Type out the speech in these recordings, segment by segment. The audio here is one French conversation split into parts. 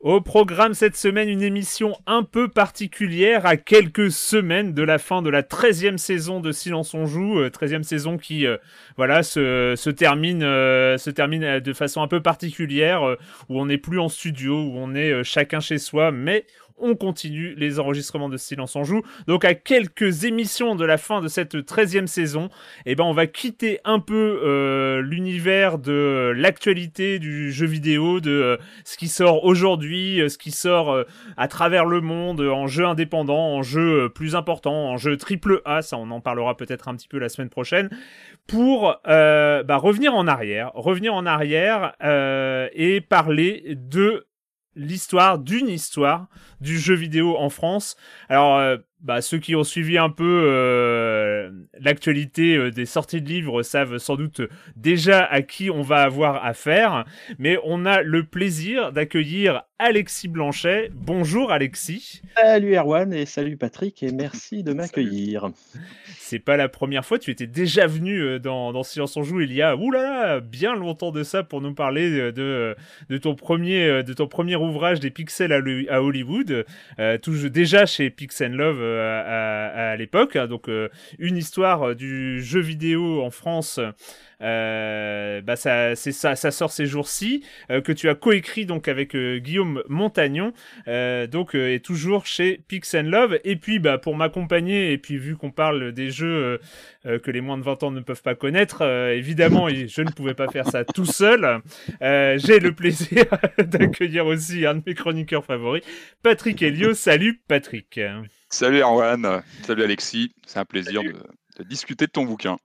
Au programme cette semaine, une émission un peu particulière à quelques semaines de la fin de la 13e saison de Silence on joue, 13e euh, saison qui euh, voilà se, se termine euh, se termine de façon un peu particulière où on n'est plus en studio, où on est chacun chez soi, mais on continue les enregistrements de Silence en Joue. Donc à quelques émissions de la fin de cette 13e saison, eh ben on va quitter un peu euh, l'univers de l'actualité du jeu vidéo, de euh, ce qui sort aujourd'hui, euh, ce qui sort à travers le monde en jeu indépendant, en jeu plus important, en jeu triple A, ça on en parlera peut-être un petit peu la semaine prochaine, pour bah, revenir en arrière, revenir en arrière et parler de l'histoire d'une histoire du jeu vidéo en France. Alors, euh, bah, ceux qui ont suivi un peu euh, l'actualité euh, des sorties de livres savent sans doute déjà à qui on va avoir affaire, mais on a le plaisir d'accueillir Alexis Blanchet. Bonjour Alexis. Salut Erwan et salut Patrick et merci de m'accueillir. C'est pas la première fois, tu étais déjà venu euh, dans, dans Silence on joue il y a oulala, bien longtemps de ça pour nous parler de, de, ton, premier, de ton premier ouvrage des pixels à, Hollywood, euh, déjà chez Pixel Love à, l'époque. Donc euh, une histoire euh, du jeu vidéo en France. Euh, bah ça, sort ces jours-ci que tu as coécrit donc avec Guillaume Montagnon, donc et toujours chez Pix Love. Et puis bah pour m'accompagner et puis vu qu'on parle des jeux que les moins de 20 ans ne peuvent pas connaître, évidemment je ne pouvais pas faire ça tout seul. J'ai le plaisir d'accueillir aussi un de mes chroniqueurs favoris, Patrick Helio. Salut Patrick. Salut Erwan, salut Alexis, c'est un plaisir de, discuter de ton bouquin.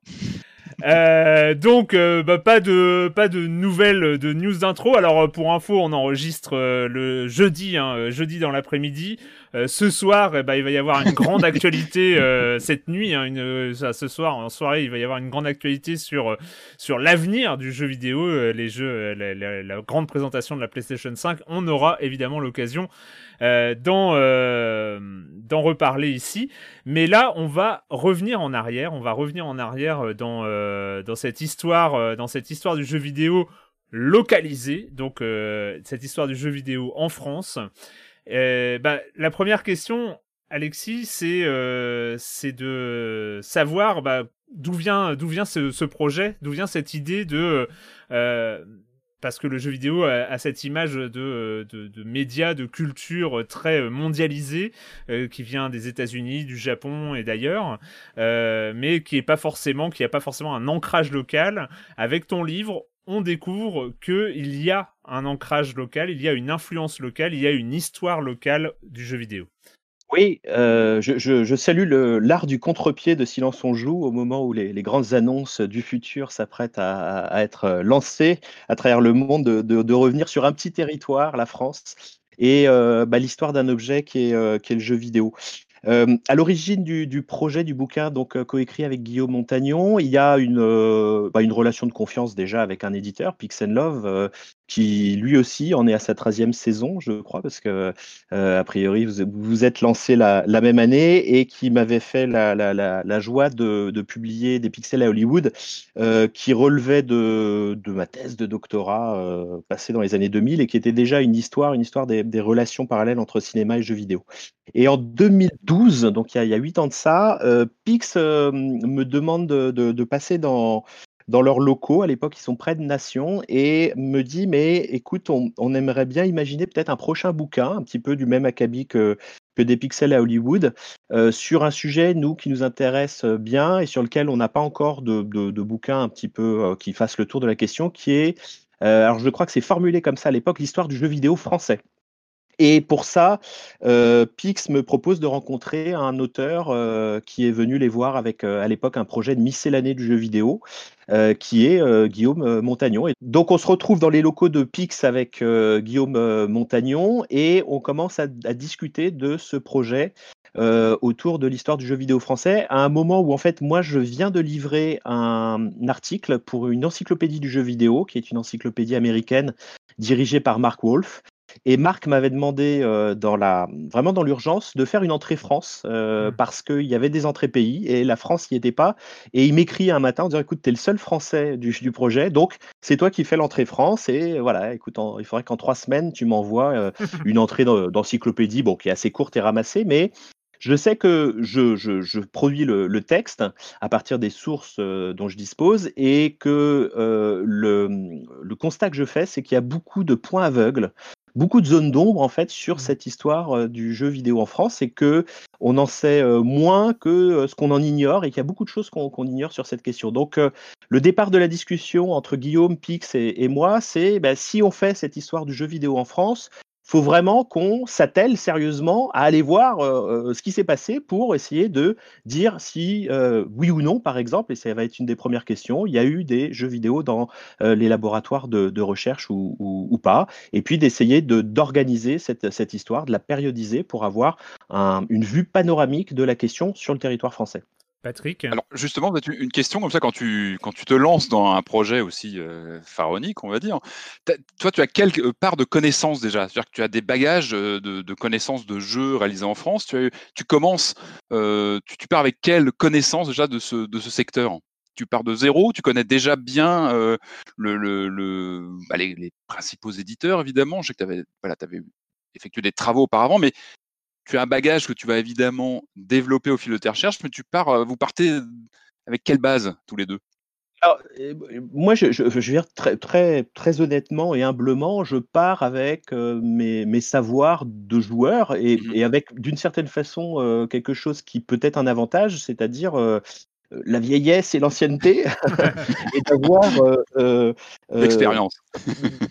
Euh, donc, euh, bah, pas de pas de nouvelles de news d'intro. Alors euh, pour info, on enregistre le jeudi, hein, jeudi dans l'après-midi. ce soir, eh ben, il va y avoir une grande actualité cette nuit. Hein, une, ce soir en soirée, il va y avoir une grande actualité sur sur l'avenir du jeu vidéo, les jeux, la, la, grande présentation de la PlayStation 5. On aura évidemment l'occasion euh, euh, d'en reparler ici. Mais là, on va revenir en arrière. On va revenir en arrière euh, dans, dans, cette, histoire, dans cette histoire du jeu vidéo localisé. Donc, cette histoire du jeu vidéo en France. Bah, la première question, Alexis, c'est de savoir bah, d'où vient, d'où vient ce projet, d'où vient cette idée de parce que le jeu vidéo a, cette image de, de, médias, de culture très mondialisée, euh, qui vient des États-Unis, du Japon et d'ailleurs, euh, mais qui est pas forcément un ancrage local. Avec ton livre, on découvre qu'il y a un ancrage local, il y a une influence locale, il y a une histoire locale du jeu vidéo. Oui, euh, je, salue l'art du contre-pied de Silence on joue au moment où les, grandes annonces du futur s'apprêtent à, être lancées à travers le monde, de, revenir sur un petit territoire, la France, et euh, bah, l'histoire d'un objet qui est, euh, le jeu vidéo. à l'origine du, projet du bouquin, donc coécrit avec Guillaume Montagnon, il y a une, bah, une relation de confiance déjà avec un éditeur, Pix Love, qui lui aussi en est à sa 13e saison, je crois, parce que euh, a priori vous vous êtes lancé la, la même année et qui m'avait fait la, la, la, joie de, de, publier des pixels à Hollywood euh, qui relevaient de, de, ma thèse de doctorat euh, passée dans les années 2000 et qui était déjà une histoire, une histoire des, des relations parallèles entre cinéma et jeux vidéo. Et en 2012, donc il y a, 8 ans de ça, euh, Pix euh, me demande de, de, de passer dans dans leurs locaux. À l'époque, ils sont près de Nation et me dit Mais écoute, on, aimerait bien imaginer peut-être un prochain bouquin, un petit peu du même acabit que, des pixels à Hollywood, euh, sur un sujet, nous, qui nous intéresse bien et sur lequel on n'a pas encore de, bouquin un petit peu euh, qui fasse le tour de la question, qui est, euh, alors je crois que c'est formulé comme ça à l'époque, l'histoire du jeu vidéo français. Et pour ça, euh, Pix me propose de rencontrer un auteur euh, qui est venu les voir avec euh, à l'époque un projet de miscellanée du jeu vidéo, qui est Guillaume Montagnon. Donc on se retrouve dans les locaux de Pix avec Guillaume Montagnon et on commence à, discuter de ce projet autour de l'histoire du jeu vidéo français, à un moment où en fait moi je viens de livrer un article pour une encyclopédie du jeu vidéo, qui est une encyclopédie américaine dirigée par Mark Wolf. Et Marc m'avait demandé euh, dans la, vraiment dans l'urgence de faire une entrée France euh, mmh. parce qu'il y avait des entrées pays et la France n'y était pas. Et il m'écrit un matin en disant écoute, tu es le seul Français du, du projet, donc c'est toi qui fais l'entrée France. Et voilà, écoute, il faudrait qu'en trois semaines, tu m'envoies euh, une entrée d'encyclopédie bon, qui est assez courte et ramassée, mais je sais que je, produis le, texte à partir des sources euh, dont je dispose et que euh, le, constat que je fais, c'est qu'il y a beaucoup de points aveugles, beaucoup de zones d'ombre en fait sur mmh. cette histoire euh, du jeu vidéo en France et que on en sait moins que ce qu'on en ignore et qu'il y a beaucoup de choses qu'on ignore sur cette question. Donc le départ de la discussion entre Guillaume, Pix et, moi, c'est bah, si on fait cette histoire du jeu vidéo en France, faut vraiment qu'on s'attelle sérieusement à aller voir euh, euh, ce qui s'est passé pour essayer de dire si euh, oui ou non, par exemple, et ça va être une des premières questions, il y a eu des jeux vidéo dans les laboratoires de, recherche ou, pas, et puis d'essayer de, d'organiser cette, histoire, de la périodiser pour avoir une vue panoramique de la question sur le territoire français. Patrick. Alors justement, une question comme ça, quand tu, quand tu te lances dans un projet aussi euh, pharaonique, on va dire, toi tu as quelle euh, part de connaissances déjà. C'est-à-dire que tu as des bagages euh, de, connaissances de jeux réalisés en France, tu, tu commences, tu, pars avec quelle connaissance déjà de ce, de ce secteur? Tu pars de zéro, tu connais déjà bien le, bah, les, principaux éditeurs, évidemment. Je sais que tu avais effectué des travaux auparavant, mais tu as un bagage que tu vas évidemment développer au fil de tes recherches, mais tu pars, euh, vous partez avec quelle base tous les deux? Alors, moi, je, je, je, très, très, très honnêtement et humblement, je pars avec euh, mes, mes, savoirs de joueur et, mmh et avec, d'une certaine façon, euh, quelque chose qui peut être un avantage, c'est-à-dire euh, la vieillesse et l'ancienneté et d'avoir euh, euh, l'expérience.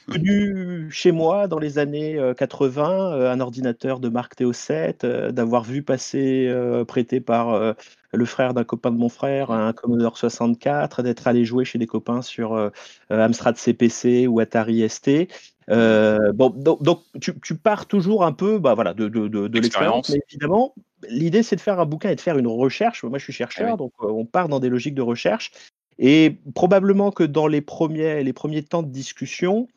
venu chez moi dans les années 80 un ordinateur de marque TO7 d'avoir vu passer prêté par le frère d'un copain de mon frère un Commodore 64 d'être allé jouer chez des copains sur Amstrad CPC ou Atari ST bon, donc, tu, pars toujours un peu bah, voilà, de, de, de l'expérience, mais évidemment, l'idée, c'est de faire un bouquin et de faire une recherche. Moi, je suis chercheur, ah donc euh, on part dans des logiques de recherche. Et probablement que dans les premiers, les premiers temps de discussion,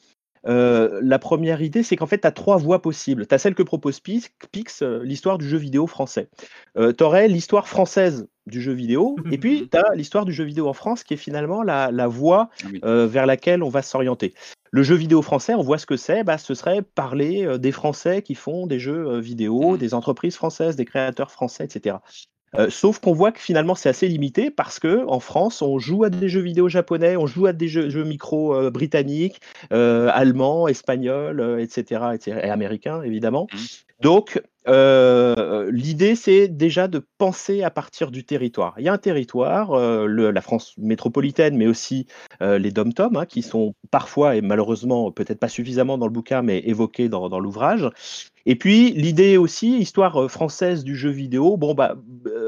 euh, la première idée, c'est qu'en fait, tu as trois voies possibles. Tu as celle que propose Pix, euh, l'histoire du jeu vidéo français. tu aurais l'histoire française du jeu vidéo, et puis tu as l'histoire du jeu vidéo en France, qui est finalement la, la voie ah vers laquelle on va s'orienter. Le jeu vidéo français, on voit ce que c'est, bah, ce serait parler euh, des Français qui font des jeux euh, vidéo, mmh. des entreprises françaises, des créateurs français, etc. Euh, sauf qu'on voit que finalement c'est assez limité parce que en France on joue à des jeux vidéo japonais, on joue à des jeux, micro britanniques, allemands, espagnols, etc., etc., et américains évidemment. Mmh. Donc euh, l'idée, c'est déjà de penser à partir du territoire. Il y a un territoire, euh, la France métropolitaine, mais aussi euh, les dom-tom, hein, qui sont parfois, et malheureusement peut-être pas suffisamment dans le bouquin, mais évoqués dans, dans l'ouvrage. Et puis l'idée aussi, histoire française du jeu vidéo, bon bah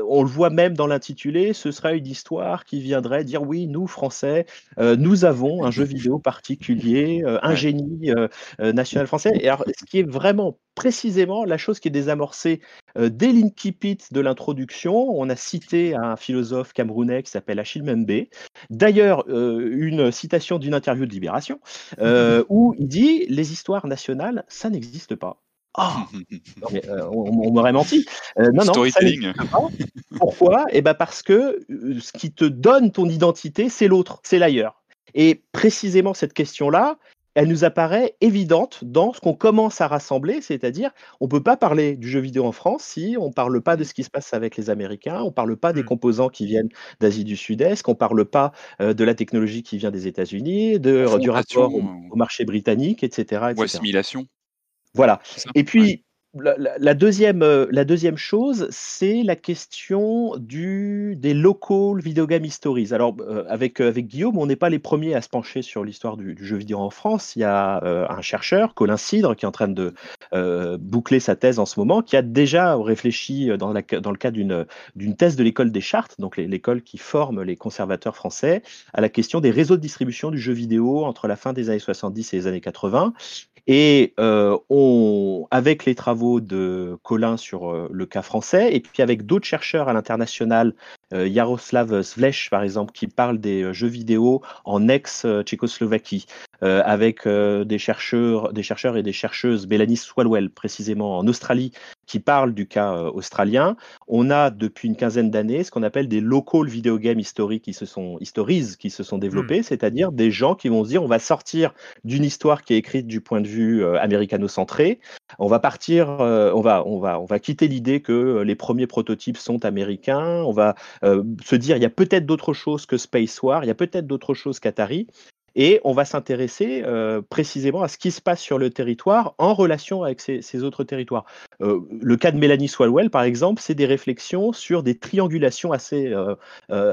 on le voit même dans l'intitulé, ce sera une histoire qui viendrait dire oui, nous Français, nous avons un jeu vidéo particulier, un génie national français. Et alors, ce qui est vraiment précisément la chose qui est désamorcée euh, dès l'incipit de l'introduction. On a cité un philosophe camerounais qui s'appelle Achille Membe. D'ailleurs, euh, une citation d'une interview de Libération euh, où il dit les histoires nationales, ça n'existe pas. Oh on, m'aurait menti. non, non, Pourquoi? Eh ben parce que ce qui te donne ton identité, c'est l'autre, c'est l'ailleurs. Et précisément cette question-là, elle nous apparaît évidente dans ce qu'on commence à rassembler, c'est-à-dire on ne peut pas parler du jeu vidéo en France si on ne parle pas de ce qui se passe avec les Américains, on ne parle pas des mmh. composants qui viennent d'Asie du Sud-Est, qu'on ne parle pas euh, de la technologie qui vient des États-Unis, de, du rapport au, marché britannique, etc. Ou assimilation. Voilà. Et puis, la, deuxième, euh, la deuxième chose, c'est la question des local video game stories. Alors, euh, avec, euh, avec Guillaume, on n'est pas les premiers à se pencher sur l'histoire du, jeu vidéo en France. Il y a un chercheur, Colin Cidre, qui est en train de boucler sa thèse en ce moment, qui a déjà réfléchi dans, le cadre d'une, d'une thèse de l'école des chartes, donc l'école qui forme les conservateurs français, à la question des réseaux de distribution du jeu vidéo entre la fin des années 70 et les années 80. Et on, avec les travaux de Colin sur le cas français, et puis avec d'autres chercheurs à l'international, Jaroslav Svlech par exemple, qui parle des jeux vidéo en ex-Tchécoslovaquie, avec des chercheurs, des chercheurs et des chercheuses, Mélanie Swalwell précisément en Australie, qui parlent du cas australien. On a depuis une quinzaine d'années ce qu'on appelle des local video game historiques qui se sont histories qui se sont développés, mmh. c'est-à-dire des gens qui vont se dire on va sortir d'une histoire qui est écrite du point de vue euh, américano-centré, on va partir, euh, on va on va on va quitter l'idée que les premiers prototypes sont américains, on va euh, se dire il y a peut-être d'autres choses que Space War, il y a peut-être d'autres choses qu'Atari. Et on va s'intéresser euh, précisément à ce qui se passe sur le territoire en relation avec ces, autres territoires. Euh, le cas de Mélanie Swalwell, par exemple, c'est des réflexions sur des triangulations assez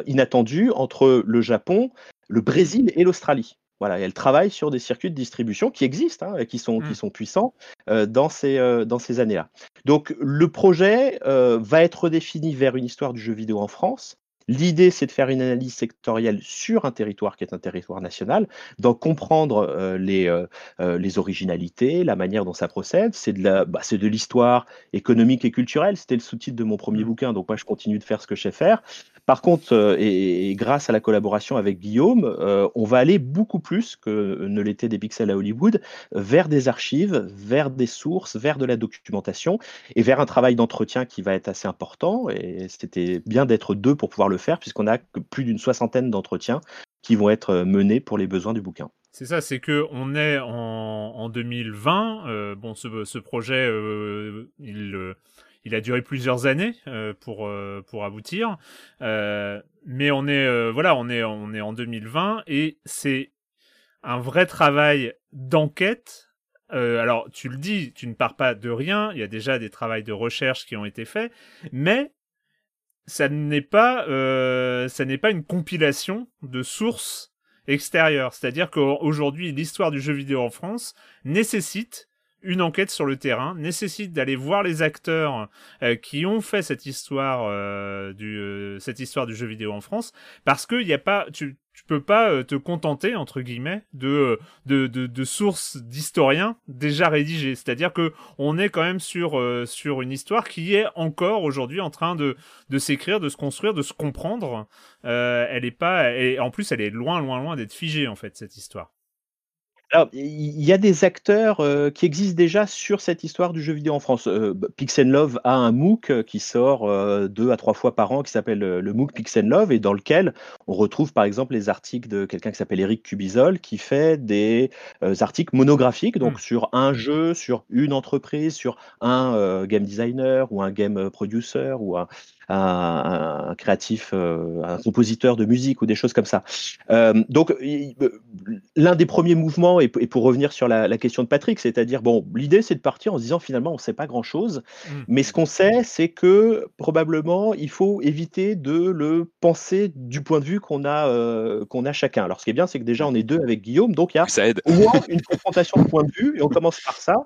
inattendues entre le Japon, le Brésil et l'Australie. Voilà, elle travaille sur des circuits de distribution qui existent, hein, qui, sont, qui mmh. sont puissants dans ces, dans ces années-là. Donc le projet va être défini vers une histoire du jeu vidéo en France, L'idée, c'est de faire une analyse sectorielle sur un territoire qui est un territoire national, d'en comprendre euh, les, euh, euh, les originalités, la manière dont ça procède. C'est de la, bah, c'est de l'histoire économique et culturelle. C'était le sous-titre de mon premier mmh. bouquin, donc moi je continue de faire ce que je sais faire. Par contre, et, grâce à la collaboration avec Guillaume, on va aller beaucoup plus que ne l'était des pixels à Hollywood vers des archives, vers des sources, vers de la documentation et vers un travail d'entretien qui va être assez important. Et c'était bien d'être deux pour pouvoir le faire, puisqu'on a plus d'une soixantaine d'entretiens qui vont être euh, menés pour les besoins du bouquin. C'est ça, c'est que on est en, 2020. Euh, bon, ce, projet, euh, il, il a duré plusieurs années pour pour aboutir, mais on est voilà, on est en 2020 et c'est un vrai travail d'enquête. alors, tu le dis, tu ne pars pas de rien. Il y a déjà des travaux de recherche qui ont été faits, mais ça euh, ça n'est pas une compilation de sources extérieures. C'est-à-dire qu'aujourd'hui, l'histoire du jeu vidéo en France nécessite une enquête sur le terrain, nécessite d'aller voir les acteurs euh, qui ont fait cette histoire euh, du euh, cette histoire du jeu vidéo en France, parce que y a pas, tu tu peux pas euh, te contenter entre guillemets de de, de, de sources d'historiens déjà rédigées. C'est-à-dire que on est quand même sur euh, sur une histoire qui est encore aujourd'hui en train de de s'écrire, de se construire, de se comprendre. Euh, elle est pas et en plus elle est loin loin loin d'être figée en fait cette histoire. Alors, il y a des acteurs euh, qui existent déjà sur cette histoire du jeu vidéo en France. Euh, bah, Pixel Love a un MOOC euh, qui sort deux à trois fois par an qui s'appelle le MOOC Pixel Love et dans lequel on retrouve par exemple les articles de quelqu'un qui s'appelle Eric Cubizol qui fait des articles monographiques, donc mmh. sur un jeu, sur une entreprise, sur un game designer ou un game producer ou un, un, créatif, euh, un compositeur de musique ou des choses comme ça. Euh, donc, l'un des premiers mouvements, et, pour revenir sur la, question de Patrick, c'est-à-dire, bon, l'idée c'est de partir en se disant finalement on ne sait pas grand-chose, mmh. mais ce qu'on sait, c'est que probablement il faut éviter de le penser du point de vue qu'on a, euh, qu'on a chacun. Alors, ce qui est bien, c'est que déjà on est deux avec Guillaume, donc il y a au moins une confrontation de point de vue, et on commence par ça.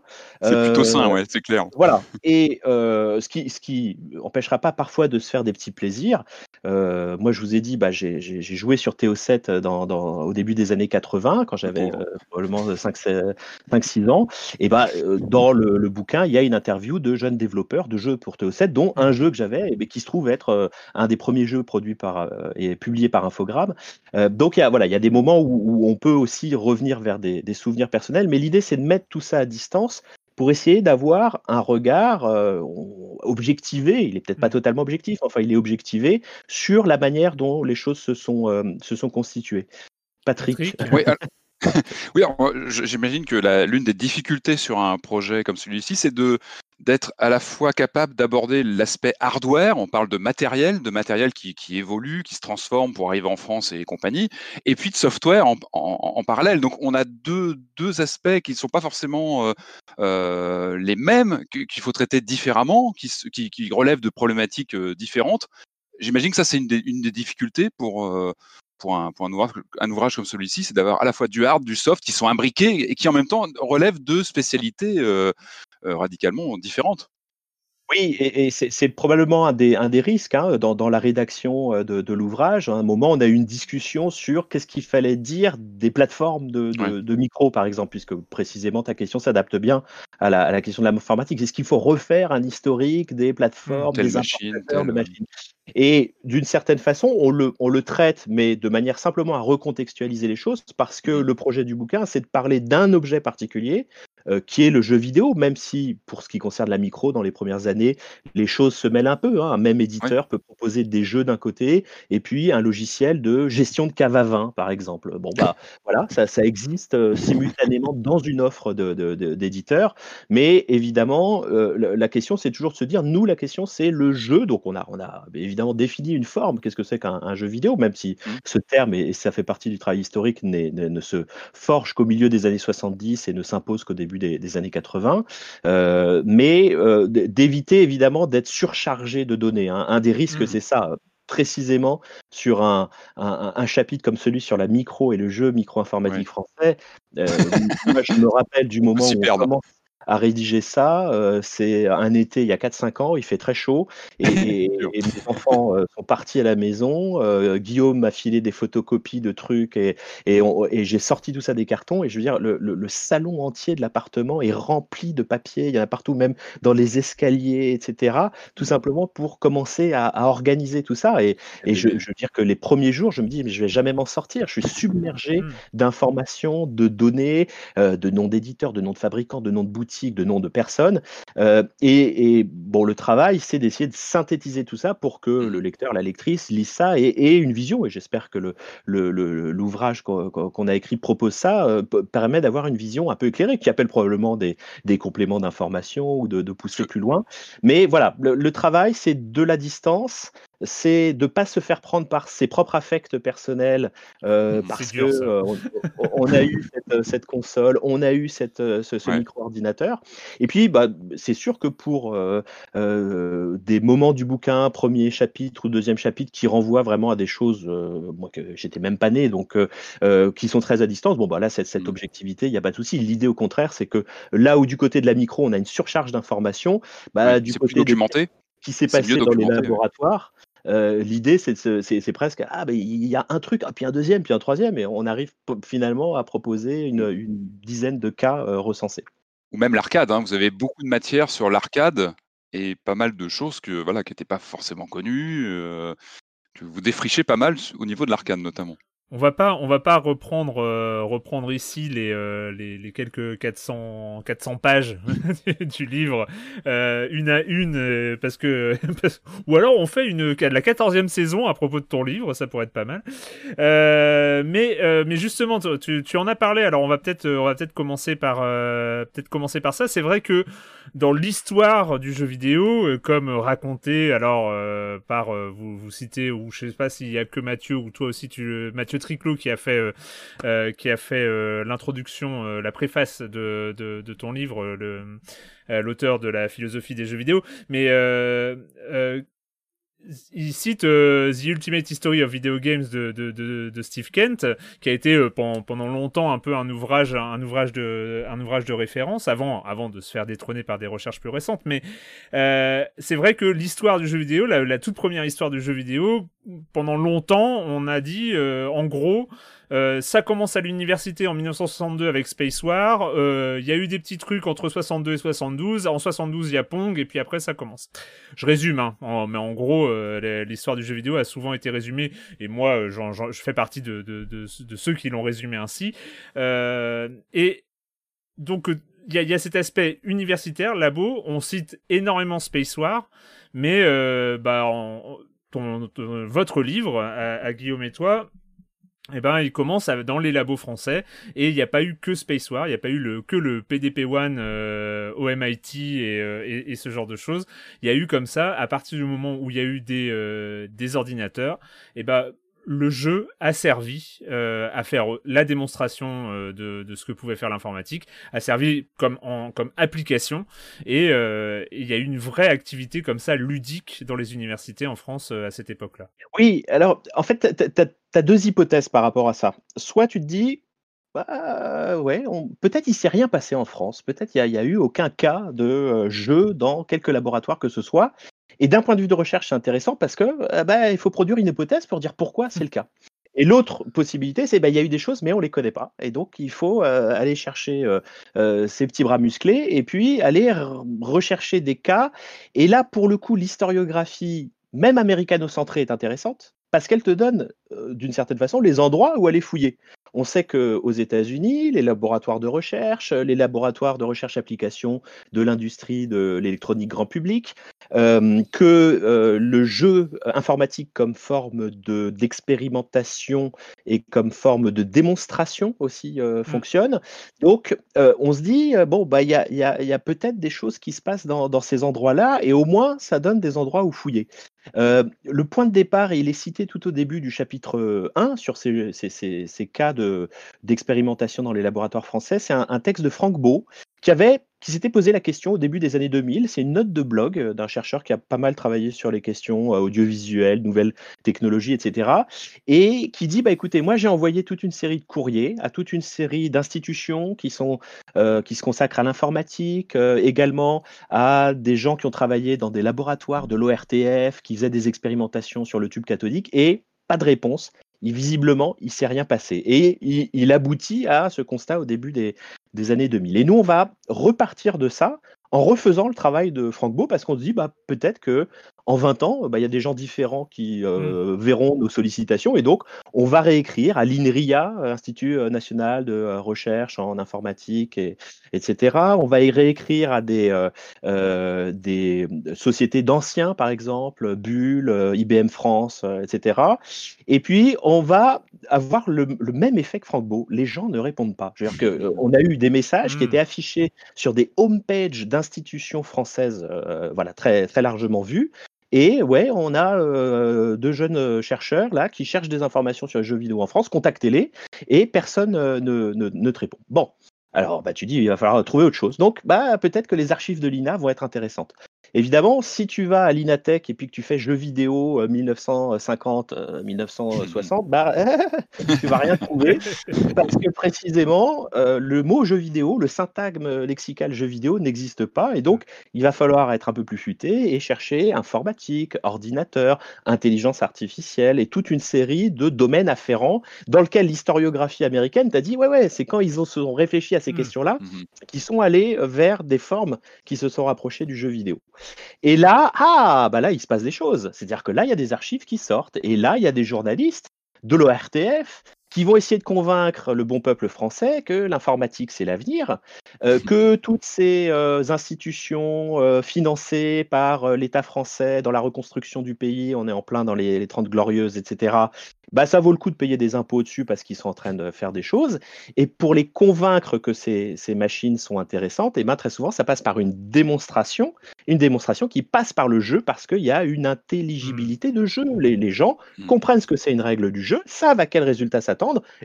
C'est plutôt sain, ouais, c'est clair. Voilà. Et ce qui, ce qui empêchera pas parfois de se faire des petits plaisirs. Euh, moi, je vous ai dit, bah, j'ai joué sur TO7 dans, au début des années 80, quand j'avais euh, probablement 5-6 ans. Et bah, euh, dans le, bouquin, il y a une interview de jeunes développeurs de jeux pour TO7, dont un jeu que j'avais, mais qui se trouve être un des premiers jeux produits par et publiés par Infogrames. donc, il y a, voilà, il y a des moments où, on peut aussi revenir vers des, des souvenirs personnels, mais l'idée, c'est de mettre tout ça à distance pour essayer d'avoir un regard euh, objectivé, il est peut-être pas mmh. totalement objectif, enfin il est objectivé sur la manière dont les choses se sont, euh, se sont constituées. Patrick. Oui, oui, j'imagine que l'une des difficultés sur un projet comme celui-ci, c'est de d'être à la fois capable d'aborder l'aspect hardware, on parle de matériel, de matériel qui, évolue, qui se transforme pour arriver en France et compagnie, et puis de software en, parallèle. Donc on a deux, deux aspects qui ne sont pas forcément euh, euh les mêmes, qu'il faut traiter différemment, qui, relèvent de problématiques euh, différentes. J'imagine que ça, c'est une, des difficultés pour, pour un, pour un, ouvrage, comme celui-ci, c'est d'avoir à la fois du hard, du soft qui sont imbriqués et qui en même temps relèvent de spécialités radicalement différentes. Oui, et, et c'est probablement un des, un des risques hein, dans, dans, la rédaction euh, de, de l'ouvrage. À un moment, on a eu une discussion sur qu'est-ce qu'il fallait dire des plateformes de, de, de, micro, par exemple, puisque précisément ta question s'adapte bien à la, à la question de l'informatique. Est-ce qu'il faut refaire un historique des plateformes, des machine, de machines? Et d'une certaine façon, on le, on le, traite, mais de manière simplement à recontextualiser les choses, parce que mmh. le projet du bouquin, c'est de parler d'un objet particulier, euh, qui est le jeu vidéo, même si pour ce qui concerne la micro, dans les premières années, les choses se mêlent un peu. Hein. Un même éditeur peut proposer des jeux d'un côté et puis un logiciel de gestion de cave à vin, par exemple. Bon, bah voilà, ça, ça existe euh, simultanément dans une offre d'éditeurs, mais évidemment, euh, la question, c'est toujours de se dire, nous, la question, c'est le jeu. Donc, on a, on a évidemment défini une forme. Qu'est-ce que c'est qu'un jeu vidéo, même si mmh. ce terme, et, ça fait partie du travail historique, ne se forge qu'au milieu des années 70 et ne s'impose qu'au début des, années 80, euh, mais euh, d'éviter évidemment d'être surchargé de données. Hein. Un des risques, mmh. c'est ça précisément sur un, un, chapitre comme celui sur la micro et le jeu micro-informatique français. Euh, moi, je me rappelle du moment où on commence à rédiger ça. Euh, c'est un été il y a 4-5 ans, il fait très chaud et, mes enfants euh, sont partis à la maison. Euh, Guillaume m'a filé des photocopies de trucs et, et, j'ai sorti tout ça des cartons. Et je veux dire, le, le, salon entier de l'appartement est rempli de papier. Il y en a partout, même dans les escaliers, etc. Tout simplement pour commencer à, à organiser tout ça. Et, et je, je, veux dire que les premiers jours, je me dis, mais je vais jamais m'en sortir. Je suis submergé mmh. d'informations, de données, de noms d'éditeurs, de noms de fabricants, de noms de boutiques de noms de personnes. Euh, et, bon, le travail, c'est d'essayer de synthétiser tout ça pour que le lecteur, la lectrice lise ça et ait une vision. Et j'espère que l'ouvrage le, qu'on a écrit propose ça, euh, permet d'avoir une vision un peu éclairée, qui appelle probablement des, des compléments d'information ou de, de, pousser plus loin. Mais voilà, le travail, c'est de la distance, c'est de ne pas se faire prendre par ses propres affects personnels euh, mmh, parce qu'on euh, on, a eu euh, cette, console, on a eu cette, ce, micro-ordinateur. Et puis, bah, c'est sûr que pour des moments du bouquin, premier chapitre ou deuxième chapitre, qui renvoient vraiment à des choses, moi que j'étais même pas né, donc qui sont très à distance, bon, bah là, cette, cette mmh. objectivité, il n'y a pas de souci. L'idée, au contraire, c'est que là où du côté de la micro, on a une surcharge d'informations, bah, du côté documenté. qui s'est passé dans les laboratoires, euh, l'idée, c'est presque ah ben il y a un truc, puis un deuxième, puis un troisième, et on arrive finalement à proposer une, une dizaine de cas euh, recensés. Ou même l'arcade. Hein. Vous avez beaucoup de matière sur l'arcade et pas mal de choses que voilà qui n'étaient pas forcément connues. Euh, vous défrichez pas mal au niveau de l'arcade notamment. On va pas, on va pas reprendre, euh, reprendre ici les, euh, les, les, quelques 400, 400 pages du livre euh, une à une, parce que, ou alors on fait une la quatorzième saison à propos de ton livre, ça pourrait être pas mal. mais, mais justement, tu, tu en as parlé. Alors on va peut-être, on va peut-être commencer par, peut-être commencer par ça. C'est vrai que dans l'histoire du jeu vidéo, comme raconté, alors par vous, vous citez ou je sais pas s'il y a que Mathieu ou toi aussi tu Mathieu Triclot qui a fait, euh, euh, euh, l'introduction, la préface de, de, ton livre, l'auteur de la philosophie des jeux vidéo. Mais il cite The Ultimate History of Video Games de, de, de, Steve Kent, qui a été pendant, pendant, longtemps un peu un ouvrage, un ouvrage de, un ouvrage de référence avant, avant de se faire détrôner par des recherches plus récentes. Mais c'est vrai que l'histoire du jeu vidéo, la, la, toute première histoire du jeu vidéo, pendant longtemps, on a dit, euh, en gros, euh, ça commence à l'université en 1962 avec Space War. Euh, il y a eu des petits trucs entre 62 et 72. En 72, il y a Pong, et puis après, ça commence. Je résume, hein, mais en gros, l'histoire du jeu vidéo a souvent été résumée, et moi, je fais partie de, ceux qui l'ont résumé ainsi. et donc, il y a, cet aspect universitaire, labo. On cite énormément Space War, mais bah, votre livre à, Guillaume et toi, eh ben, il commence dans les labos français et il n'y a pas eu que Space War, il n'y a pas eu que le PDP-1 euh, au MIT euh, et, et, ce genre de choses. Il y a eu comme ça, à partir du moment où il y a eu des, euh, des ordinateurs, et eh ben, le jeu a servi euh, à faire la démonstration euh, de, ce que pouvait faire l'informatique, a servi comme, en, comme application, et euh, il y a eu une vraie activité comme ça ludique dans les universités en France à cette époque-là. Oui, alors en fait, tu as, deux hypothèses par rapport à ça. Soit tu te dis, bah, ouais, peut-être il s'est rien passé en France. Peut-être il n'y a, eu aucun cas de euh, jeu dans quelques laboratoires que ce soit. Et d'un point de vue de recherche, c'est intéressant parce que euh, bah, il faut produire une hypothèse pour dire pourquoi c'est le cas. Et l'autre possibilité, c'est bah, il y a eu des choses, mais on les connaît pas. Et donc il faut euh, aller chercher ces petits bras musclés et puis aller rechercher des cas. Et là, pour le coup, l'historiographie, même américano-centrée, est intéressante parce qu'elle te donne, d'une certaine façon, les endroits où aller fouiller. On sait qu'aux États-Unis, les laboratoires de recherche, les laboratoires de recherche application de l'industrie de l'électronique grand public, euh, que euh, le jeu informatique comme forme de, d'expérimentation et comme forme de démonstration aussi euh, mmh. fonctionne. Donc, on se dit, bon, bah, il y a, y a peut-être des choses qui se passent dans, dans ces endroits-là, et au moins, ça donne des endroits où fouiller. Euh, le point de départ, il est cité tout au début du chapitre 1 sur ces, ces, cas d'expérimentation dans les laboratoires français. C'est un, texte de Franck Beau qui avait qui s'était posé la question au début des années 2000. C'est une note de blog euh, d'un chercheur qui a pas mal travaillé sur les questions euh, audiovisuelles, nouvelles technologies, etc. Et qui dit, bah écoutez, moi j'ai envoyé toute une série de courriers à toute une série d'institutions qui euh, qui se consacrent à l'informatique, également à des gens qui ont travaillé dans des laboratoires de l'ORTF, qui faisaient des expérimentations sur le tube cathodique, et pas de réponse visiblement, il s'est rien passé. Et il, aboutit à ce constat au début des, des, années 2000. Et nous, on va repartir de ça en refaisant le travail de Franck Beau, parce qu'on se dit, bah, peut-être que en 20 ans, bah, il y a des gens différents qui euh, mmh. verront nos sollicitations. Et donc, on va réécrire à l'INRIA, Institut euh, national de euh, recherche en informatique, et, etc. On va y réécrire à des, des sociétés d'anciens, par exemple, Bull, IBM France, etc. Et puis, on va avoir le, même effet que Franck Beau. Les gens ne répondent pas. Je veux dire que, on a eu des messages qui mmh. étaient affichés sur des homepages d'institutions françaises, voilà, très, très largement vus. Et ouais, on a euh, deux jeunes euh, chercheurs là qui cherchent des informations sur les jeux vidéo en France. Contactez-les et personne euh, ne, ne, ne, te répond. Bon, alors bah tu dis il va falloir trouver autre chose. Donc bah peut-être que les archives de l'INA vont être intéressantes. Évidemment, si tu vas à l'Inatech et puis que tu fais jeux vidéo 1950, euh, 1960, euh, bah, tu vas rien trouver parce que précisément euh, le mot jeu vidéo, le syntagme lexical jeu vidéo n'existe pas et donc il va falloir être un peu plus futé et chercher informatique, ordinateur, intelligence artificielle et toute une série de domaines afférents dans lequel l'historiographie américaine t'a dit ouais ouais c'est quand ils ont, se sont réfléchi à ces mmh. questions-là mmh qu'ils sont allés vers des formes qui se sont rapprochées du jeu vidéo. Et là, ah, bah là, il se passe des choses. C'est-à-dire que là, il y a des archives qui sortent. Et là, il y a des journalistes de l'ORTF qui vont essayer de convaincre le bon peuple français que l'informatique, c'est l'avenir, euh, que toutes ces euh, institutions euh, financées par l'État français dans la reconstruction du pays, on est en plein dans les, les 30 glorieuses, etc., bah, ça vaut le coup de payer des impôts dessus parce qu'ils sont en train de faire des choses. Et pour les convaincre que ces, ces machines sont intéressantes, et ben, très souvent, ça passe par une démonstration, une démonstration qui passe par le jeu parce qu'il y a une intelligibilité de jeu. Les, les gens mmh. comprennent ce que c'est une règle du jeu, savent à quel résultat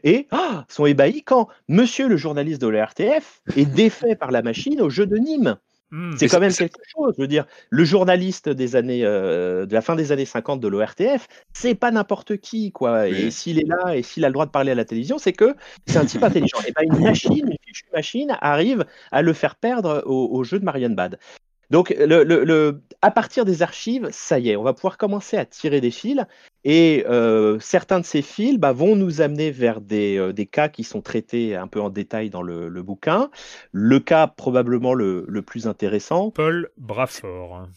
et ah, sont ébahis quand monsieur le journaliste de l'ERTF est défait par la machine au jeu de Nîmes. Hmm. c'est quand même quelque chose. Je veux dire, le journaliste des années, euh, de la fin des années 50 de l'ORTF, c'est pas n'importe qui, quoi. Et s'il est là et s'il a le droit de parler à la télévision, c'est que c'est un type intelligent. Et pas une machine, une fichue machine arrive à le faire perdre au, jeu de Marianne Bad. Donc, le, à partir des archives, ça y est, on va pouvoir commencer à tirer des fils. Et euh, certains de ces fils bah, vont nous amener vers des, euh, des, cas qui sont traités un peu en détail dans le, bouquin. Le cas probablement le, plus intéressant. Paul Brafort.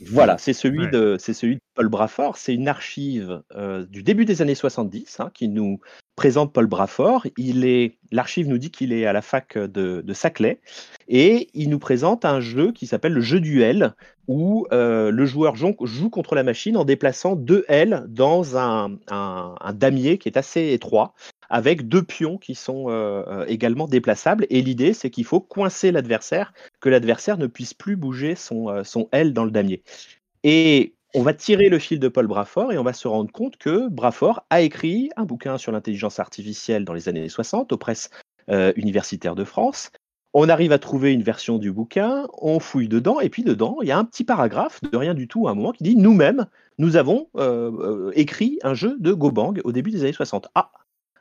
Voilà, c'est celui, de, celui de Paul Brafort. C'est une archive euh, du début des années 70 hein, qui nous présente Paul Brafort. L'archive nous dit qu'il est à la fac de, Saclay et il nous présente un jeu qui s'appelle le jeu duel où euh, le joueur joue, contre la machine en déplaçant deux L dans un, damier qui est assez étroit avec deux pions qui sont euh, également déplaçables. Et l'idée, c'est qu'il faut coincer l'adversaire, que l'adversaire ne puisse plus bouger son, euh, son L dans le damier. On va tirer le fil de Paul Brafort et on va se rendre compte que Brafort a écrit un bouquin sur l'intelligence artificielle dans les années 60 aux presses euh, universitaires de France. On arrive à trouver une version du bouquin, on fouille dedans, et puis dedans, il y a un petit paragraphe de rien du tout à un moment qui dit Nous-mêmes, nous avons euh, euh, écrit un jeu de Gobang au début des années 60. Ah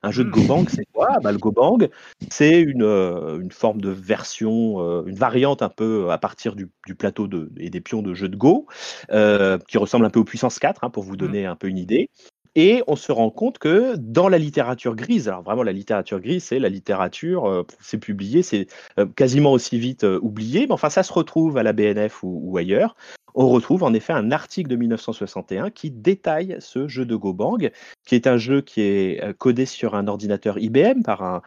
Un jeu de Gobang, c'est quoi? Bah, Le Gobang, c'est une, une, forme de version, une variante un peu à partir du, plateau de, et des pions de jeu de Go, qui ressemble un peu au puissance 4, hein, pour vous donner un peu une idée. Et on se rend compte que dans la littérature grise, alors vraiment la littérature grise, c'est la littérature, euh, c'est publié, c'est euh, quasiment aussi vite euh, oublié, mais enfin ça se retrouve à la BNF ou ailleurs on retrouve en effet un article de 1961 qui détaille ce jeu de Gobang, qui est un jeu qui est euh, codé sur un ordinateur IBM par un,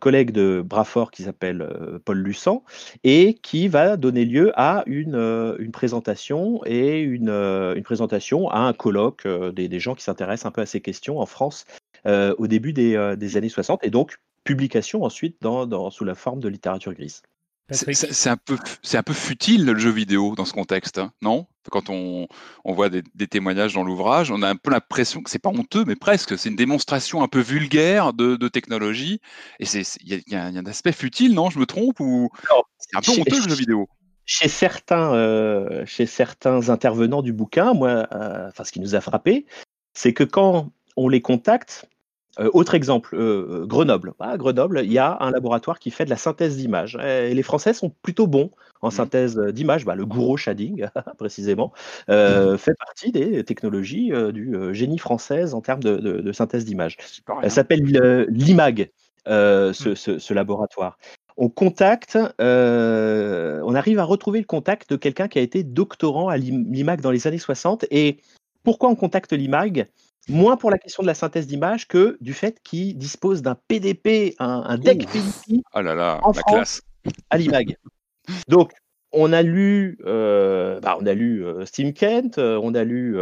collègue de Brafort qui s'appelle euh, Paul Luçan, et qui va donner lieu à une, euh, présentation et une, présentation à un colloque des, gens qui s'intéressent un peu à ces questions en France au début des, années 60, et donc publication ensuite sous la forme de littérature grise. C'est un, peu, un peu futile le jeu vidéo dans ce contexte, hein, non? Quand on, on voit des, témoignages dans l'ouvrage, on a un peu l'impression que c'est pas honteux, mais presque. C'est une démonstration un peu vulgaire de, technologie. Et il y, a un aspect futile, non? Je me trompe Ou c'est un peu honteux le jeu vidéo? chez certains, euh, chez certains intervenants du bouquin, moi, euh, enfin, ce qui nous a frappé, c'est que quand on les contacte, euh, autre exemple, euh, Grenoble. À Grenoble, il y a un laboratoire qui fait de la synthèse d'images. Et les Français sont plutôt bons en mmh. synthèse d'images. Bah, le Gouraud Shading, précisément, euh, mmh. fait partie des technologies du génie française en termes de, synthèse d'images. Elle s'appelle l'IMAG, mmh. ce, laboratoire. On contacte, on arrive à retrouver le contact de quelqu'un qui a été doctorant à l'IMAG dans les années 60. Et pourquoi on contacte l'IMAG Moins pour la question de la synthèse d'image que du fait qu'il dispose d'un PDP, un, deck PDP oh là là, en France à l'IMAG. Donc, on a lu, euh, bah, on a lu euh, Steve Kent, euh, on a lu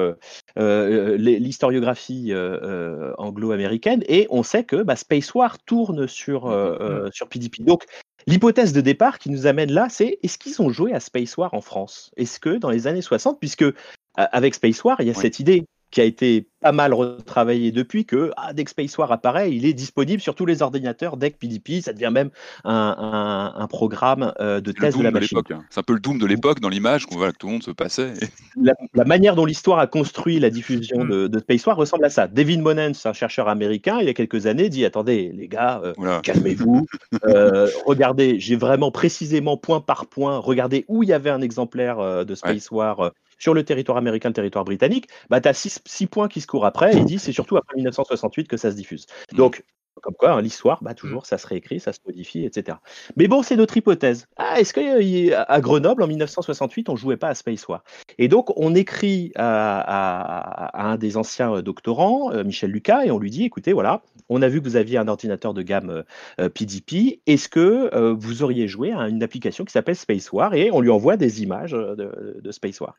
l'historiographie anglo-américaine, et on sait que bah, Space War tourne sur, mm-hmm. sur PDP. Donc, l'hypothèse de départ qui nous amène là, c'est est-ce qu'ils ont joué à Space War en France? Est-ce que dans les années 60, puisque avec Space War, il y a cette idée qui a été pas mal retravaillé depuis que ah, dès que Space War apparaît, il est disponible sur tous les ordinateurs dès que PDP, ça devient même un, programme euh, de test de la machine. Hein. C'est un peu le doom de l'époque dans l'image qu'on voit que tout le monde se passait. La, manière dont l'histoire a construit la diffusion mm. de, Space War ressemble à ça. David Monens, un chercheur américain, il y a quelques années, dit attendez les gars, euh, calmez-vous, euh, regardez, j'ai vraiment précisément point par point regardé où il y avait un exemplaire de Space War sur le territoire américain, le territoire britannique, bah, tu as six, points qui se courent après. Et il dit c'est surtout après 1968 que ça se diffuse. Mmh. Donc, comme quoi, hein, l'histoire, bah, toujours, mmh. ça se réécrit, ça se modifie, etc. Mais bon, c'est notre hypothèse. Ah, est-ce qu'à Grenoble, en 1968, on jouait pas à Space War? Et donc, on écrit à, un des anciens euh, doctorants, euh, Michel Lucas, et on lui dit, écoutez, voilà, on a vu que vous aviez un ordinateur de gamme PDP. Euh, est-ce que vous auriez joué à une application qui s'appelle Space War? Et on lui envoie des images de Space War.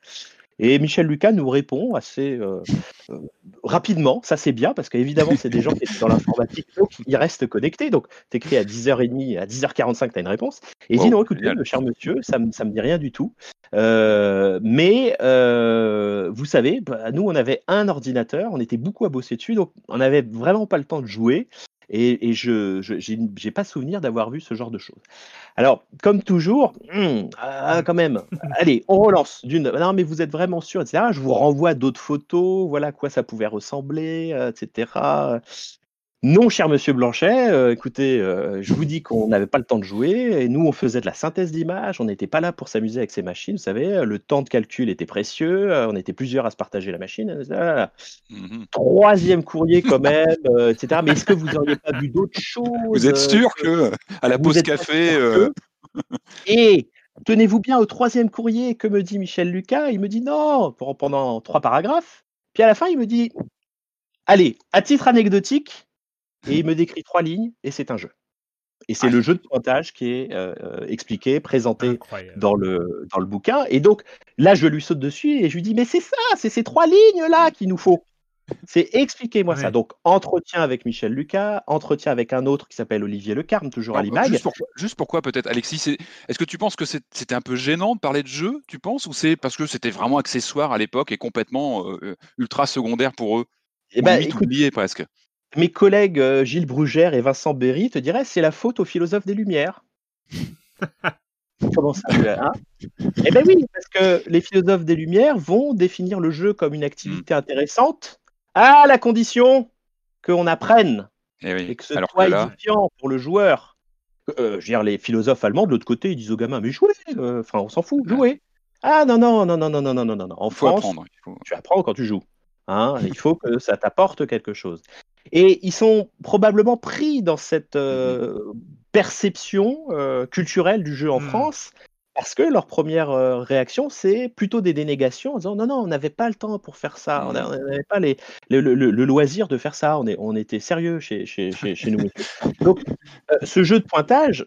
Et Michel Lucas nous répond assez euh, euh, rapidement. Ça, c'est bien parce qu'évidemment, c'est des gens qui sont dans l'informatique, donc ils restent connectés. Donc, tu écris à 10h30, à 10h45, tu as une réponse. Et il dit Non, écoutez, le cher monsieur, ça ne me dit rien du tout. Euh, mais vous savez, bah, nous, on avait un ordinateur, on était beaucoup à bosser dessus, donc on n'avait vraiment pas le temps de jouer. Et, je n'ai pas souvenir d'avoir vu ce genre de choses. Alors, comme toujours, hmm, ah, quand même, allez, on relance d'une. Non, mais vous êtes vraiment sûr, etc. Je vous renvoie d'autres photos, voilà à quoi ça pouvait ressembler, euh, etc. Non, cher monsieur Blanchet, euh, écoutez, euh, je vous dis qu'on n'avait pas le temps de jouer, et nous, on faisait de la synthèse d'images, on n'était pas là pour s'amuser avec ces machines, vous savez, le temps de calcul était précieux, euh, on était plusieurs à se partager la machine. Mmh Troisième courrier quand même, etc. Mais est-ce que vous n'auriez pas vu d'autres choses Vous êtes sûr que à la pause café Et tenez-vous bien au troisième courrier, que me dit Michel Lucas Il me dit non, pendant trois paragraphes, puis à la fin, il me dit, allez, à titre anecdotique, et il me décrit trois lignes et c'est un jeu. Et c'est le jeu de pointage qui est euh, euh, expliqué, présenté dans le, dans le bouquin. Et donc là, je lui saute dessus et je lui dis Mais c'est ça, c'est ces trois lignes-là qu'il nous faut. C'est expliquez-moi ça. Donc, entretien avec Michel Lucas, entretien avec un autre qui s'appelle Olivier Lecarme, toujours à l'image. Juste, pourquoi, peut-être, Alexis Est-ce que tu penses que c'était un peu gênant de parler de jeu, tu penses Ou c'est parce que c'était vraiment accessoire à l'époque et complètement euh, ultra secondaire pour eux? Eh ben, oublié presque mes collègues euh, Gilles Brugère et Vincent Berry te diraient c'est la faute aux philosophes des Lumières. Comment ça hein Eh bien oui, parce que les philosophes des Lumières vont définir le jeu comme une activité intéressante à la condition qu'on apprenne Eh oui. et que ce Alors toit que là, édifiant pour le joueur. Euh, je veux dire, les philosophes allemands de l'autre côté, ils disent aux gamins, mais jouez, euh, enfin, on s'en fout, jouez. Ah non, non, non, non, non, non, non, non, non, non. En il faut France, apprendre. il faut- tu apprends quand tu joues. Hein, il faut que ça t'apporte quelque chose. Et ils sont probablement pris dans cette euh, perception euh, culturelle du jeu en Hmm. France, parce que leur première euh, réaction, c'est plutôt des dénégations en disant non, non, on n'avait pas le temps pour faire ça, on Hmm. n'avait pas les, le, le- le- le loisir de faire ça, on, est, on était sérieux chez, chez, chez, chez nous. Donc, ce jeu de pointage,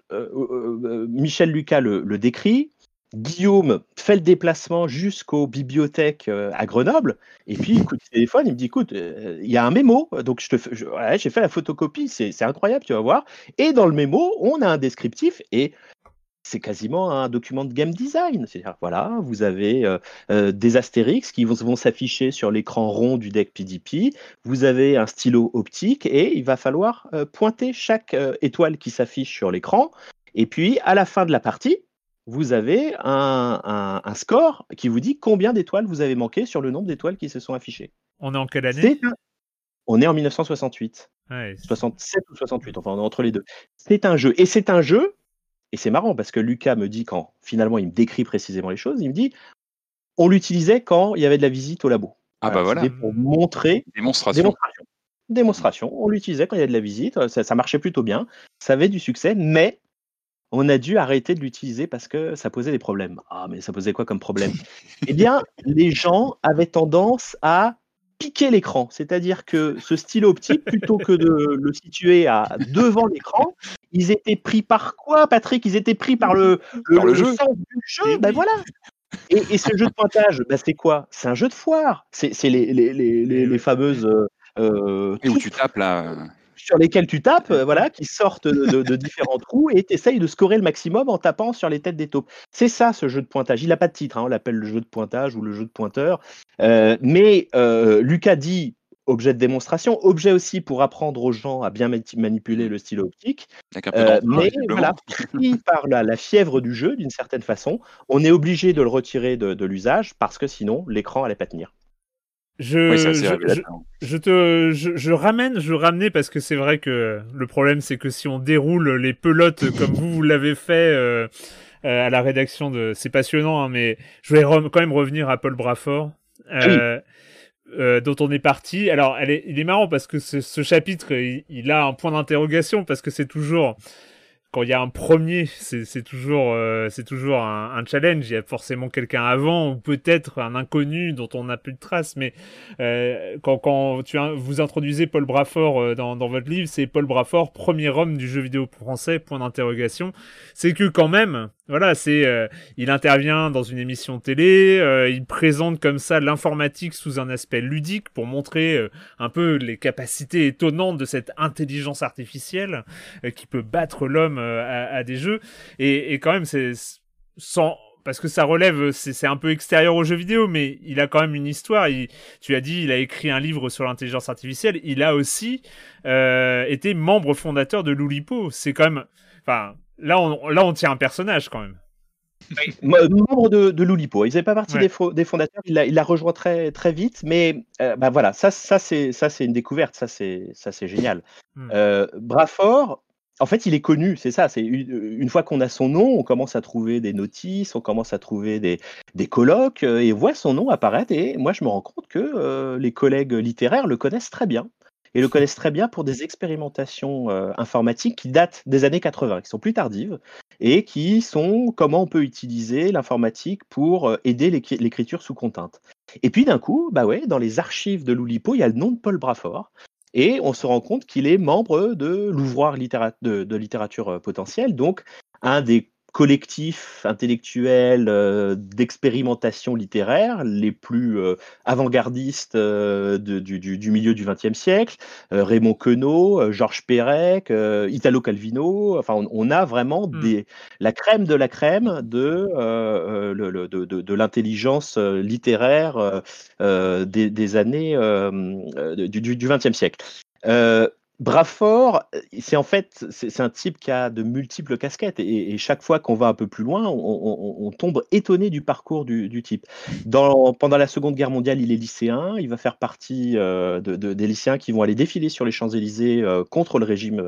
Michel Lucas le, le décrit. Guillaume fait le déplacement jusqu'aux bibliothèques euh, à Grenoble, et puis il coup de téléphone, il me dit écoute, euh, il y a un mémo, donc j'ai fait la photocopie, c'est incroyable, tu vas voir. Et dans le mémo, on a un descriptif et c'est quasiment un document de game design. C'est-à-dire, voilà, vous avez euh, des astérix qui vont, s'afficher sur l'écran rond du deck PDP. Vous avez un stylo optique et il va falloir pointer chaque étoile qui s'affiche sur l'écran. Et puis, à la fin de la partie, vous avez un, un- un score qui vous dit combien d'étoiles vous avez manqué sur le nombre d'étoiles qui se sont affichées. On est en quelle année? On est en 1968. Ouais, 67 ou 68, enfin on est entre les deux. C'est un jeu. Et c'est un jeu, et c'est marrant parce que Lucas me dit, quand finalement il me décrit précisément les choses, il me dit, on l'utilisait quand il y avait de la visite au labo. Ah bah voilà. Pour montrer Démonstration. démonstration. Démonstration. On l'utilisait quand il y avait de la visite, ça, ça marchait plutôt bien, ça avait du succès, mais on a dû arrêter de l'utiliser parce que ça posait des problèmes. Ah, mais ça posait quoi comme problème? Eh bien, les gens avaient tendance à piquer l'écran, c'est-à-dire que ce stylo optique, plutôt que de le situer à devant l'écran, ils étaient pris par quoi, Patrick? Ils étaient pris par le, Par le jeu. sens du jeu? Eh Ben voilà. Et, et ce jeu de pointage, ben c'est quoi? C'est un jeu de foire. C'est les, les, les, les, les fameuses euh, euh, Et où tu tapes là. Sur lesquelles tu tapes, euh, voilà, qui sortent de, différents trous et tu essayes de scorer le maximum en tapant sur les têtes des taupes. C'est ça ce jeu de pointage. Il n'a pas de titre, hein, on l'appelle le jeu de pointage ou le jeu de pointeur. Euh, mais euh, Lucas dit objet de démonstration, objet aussi pour apprendre aux gens à bien manipuler le stylo optique. Euh, mais voilà, pris par la, la fièvre du jeu, d'une certaine façon, on est obligé de le retirer de, de l'usage parce que sinon l'écran allait pas tenir. Je, Oui, je- je- je te, je, je ramène, je ramenais parce que c'est vrai que le problème c'est que si on déroule les pelotes comme vous, vous l'avez fait euh, euh, à la rédaction de, c'est passionnant, hein, mais je vais quand même revenir à Paul Brafort. Euh, euh, dont on est parti. Alors, elle est, il est marrant parce que ce, ce chapitre, il, il a un point d'interrogation parce que c'est toujours quand il y a un premier, c'est toujours, euh, toujours un, challenge. Il y a forcément quelqu'un avant ou peut-être un inconnu dont on n'a plus de traces. Mais euh, quand, quand vous introduisez Paul Brafort euh, dans, votre livre, c'est Paul Brafort, premier homme du jeu vidéo français. Point d'interrogation. C'est que quand même, voilà, c'est, il intervient dans une émission télé, il présente comme ça l'informatique sous un aspect ludique pour montrer un peu les capacités étonnantes de cette intelligence artificielle qui peut battre l'homme à, à des jeux. Et, et quand même, c'est sans parce que ça relève, c'est un peu extérieur aux jeux vidéo, mais il a quand même une histoire. Il, tu as dit, il a écrit un livre sur l'intelligence artificielle. Il a aussi euh, été membre fondateur de l'Oulipo. C'est quand même, enfin, là on, là on tient un personnage quand même. Membre de, de l'Oulipo, il faisait pas partie Ouais. des, des fondateurs, il l'a il l'a rejoint très, très vite, mais euh, bah voilà, ça, ça c'est ça, c'est une découverte, ça c'est ça, c'est génial. Hmm. Euh, Brafort, en fait, il est connu, c'est ça. C'est une, fois qu'on a son nom, on commence à trouver des notices, on commence à trouver des, colloques, euh, et on voit son nom apparaître. Et moi, je me rends compte que euh, les collègues littéraires le connaissent très bien. Et le connaissent très bien pour des expérimentations euh, informatiques qui datent des années 80, qui sont plus tardives, et qui sont comment on peut utiliser l'informatique pour euh, aider l'écri- l'écriture sous contrainte. Et puis d'un coup, bah ouais, dans les archives de l'Oulipo, il y a le nom de Paul Brafort. Et on se rend compte qu'il est membre de l'ouvroir de littérature euh, potentielle, donc un des collectifs intellectuels euh, d'expérimentation littéraire les plus euh, avant-gardistes euh, du, du- du milieu du XXe siècle. Euh, Raymond Queneau, euh, Georges Perec, euh, Italo Calvino. Enfin, on, on a vraiment Hmm. des, la crème de la crème de, le- le- de, de- de l'intelligence littéraire des, des années du, du XXe siècle. Euh, Brafort, c'est en fait, c'est un type qui a de multiples casquettes et, chaque fois qu'on va un peu plus loin, on, tombe étonné du parcours du, type. Pendant la Seconde Guerre mondiale, il est lycéen, il va faire partie euh, de, des lycéens qui vont aller défiler sur les Champs-Élysées euh, contre le régime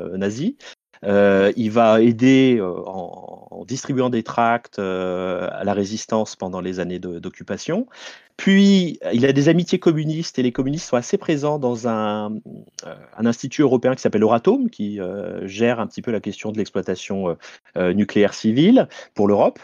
euh, il va aider en, distribuant des tracts à la résistance pendant les années d'occupation. Puis, il a des amitiés communistes et les communistes sont assez présents dans un, euh, institut européen qui s'appelle Euratom, qui euh, gère un petit peu la question de l'exploitation euh, nucléaire civile pour l'Europe.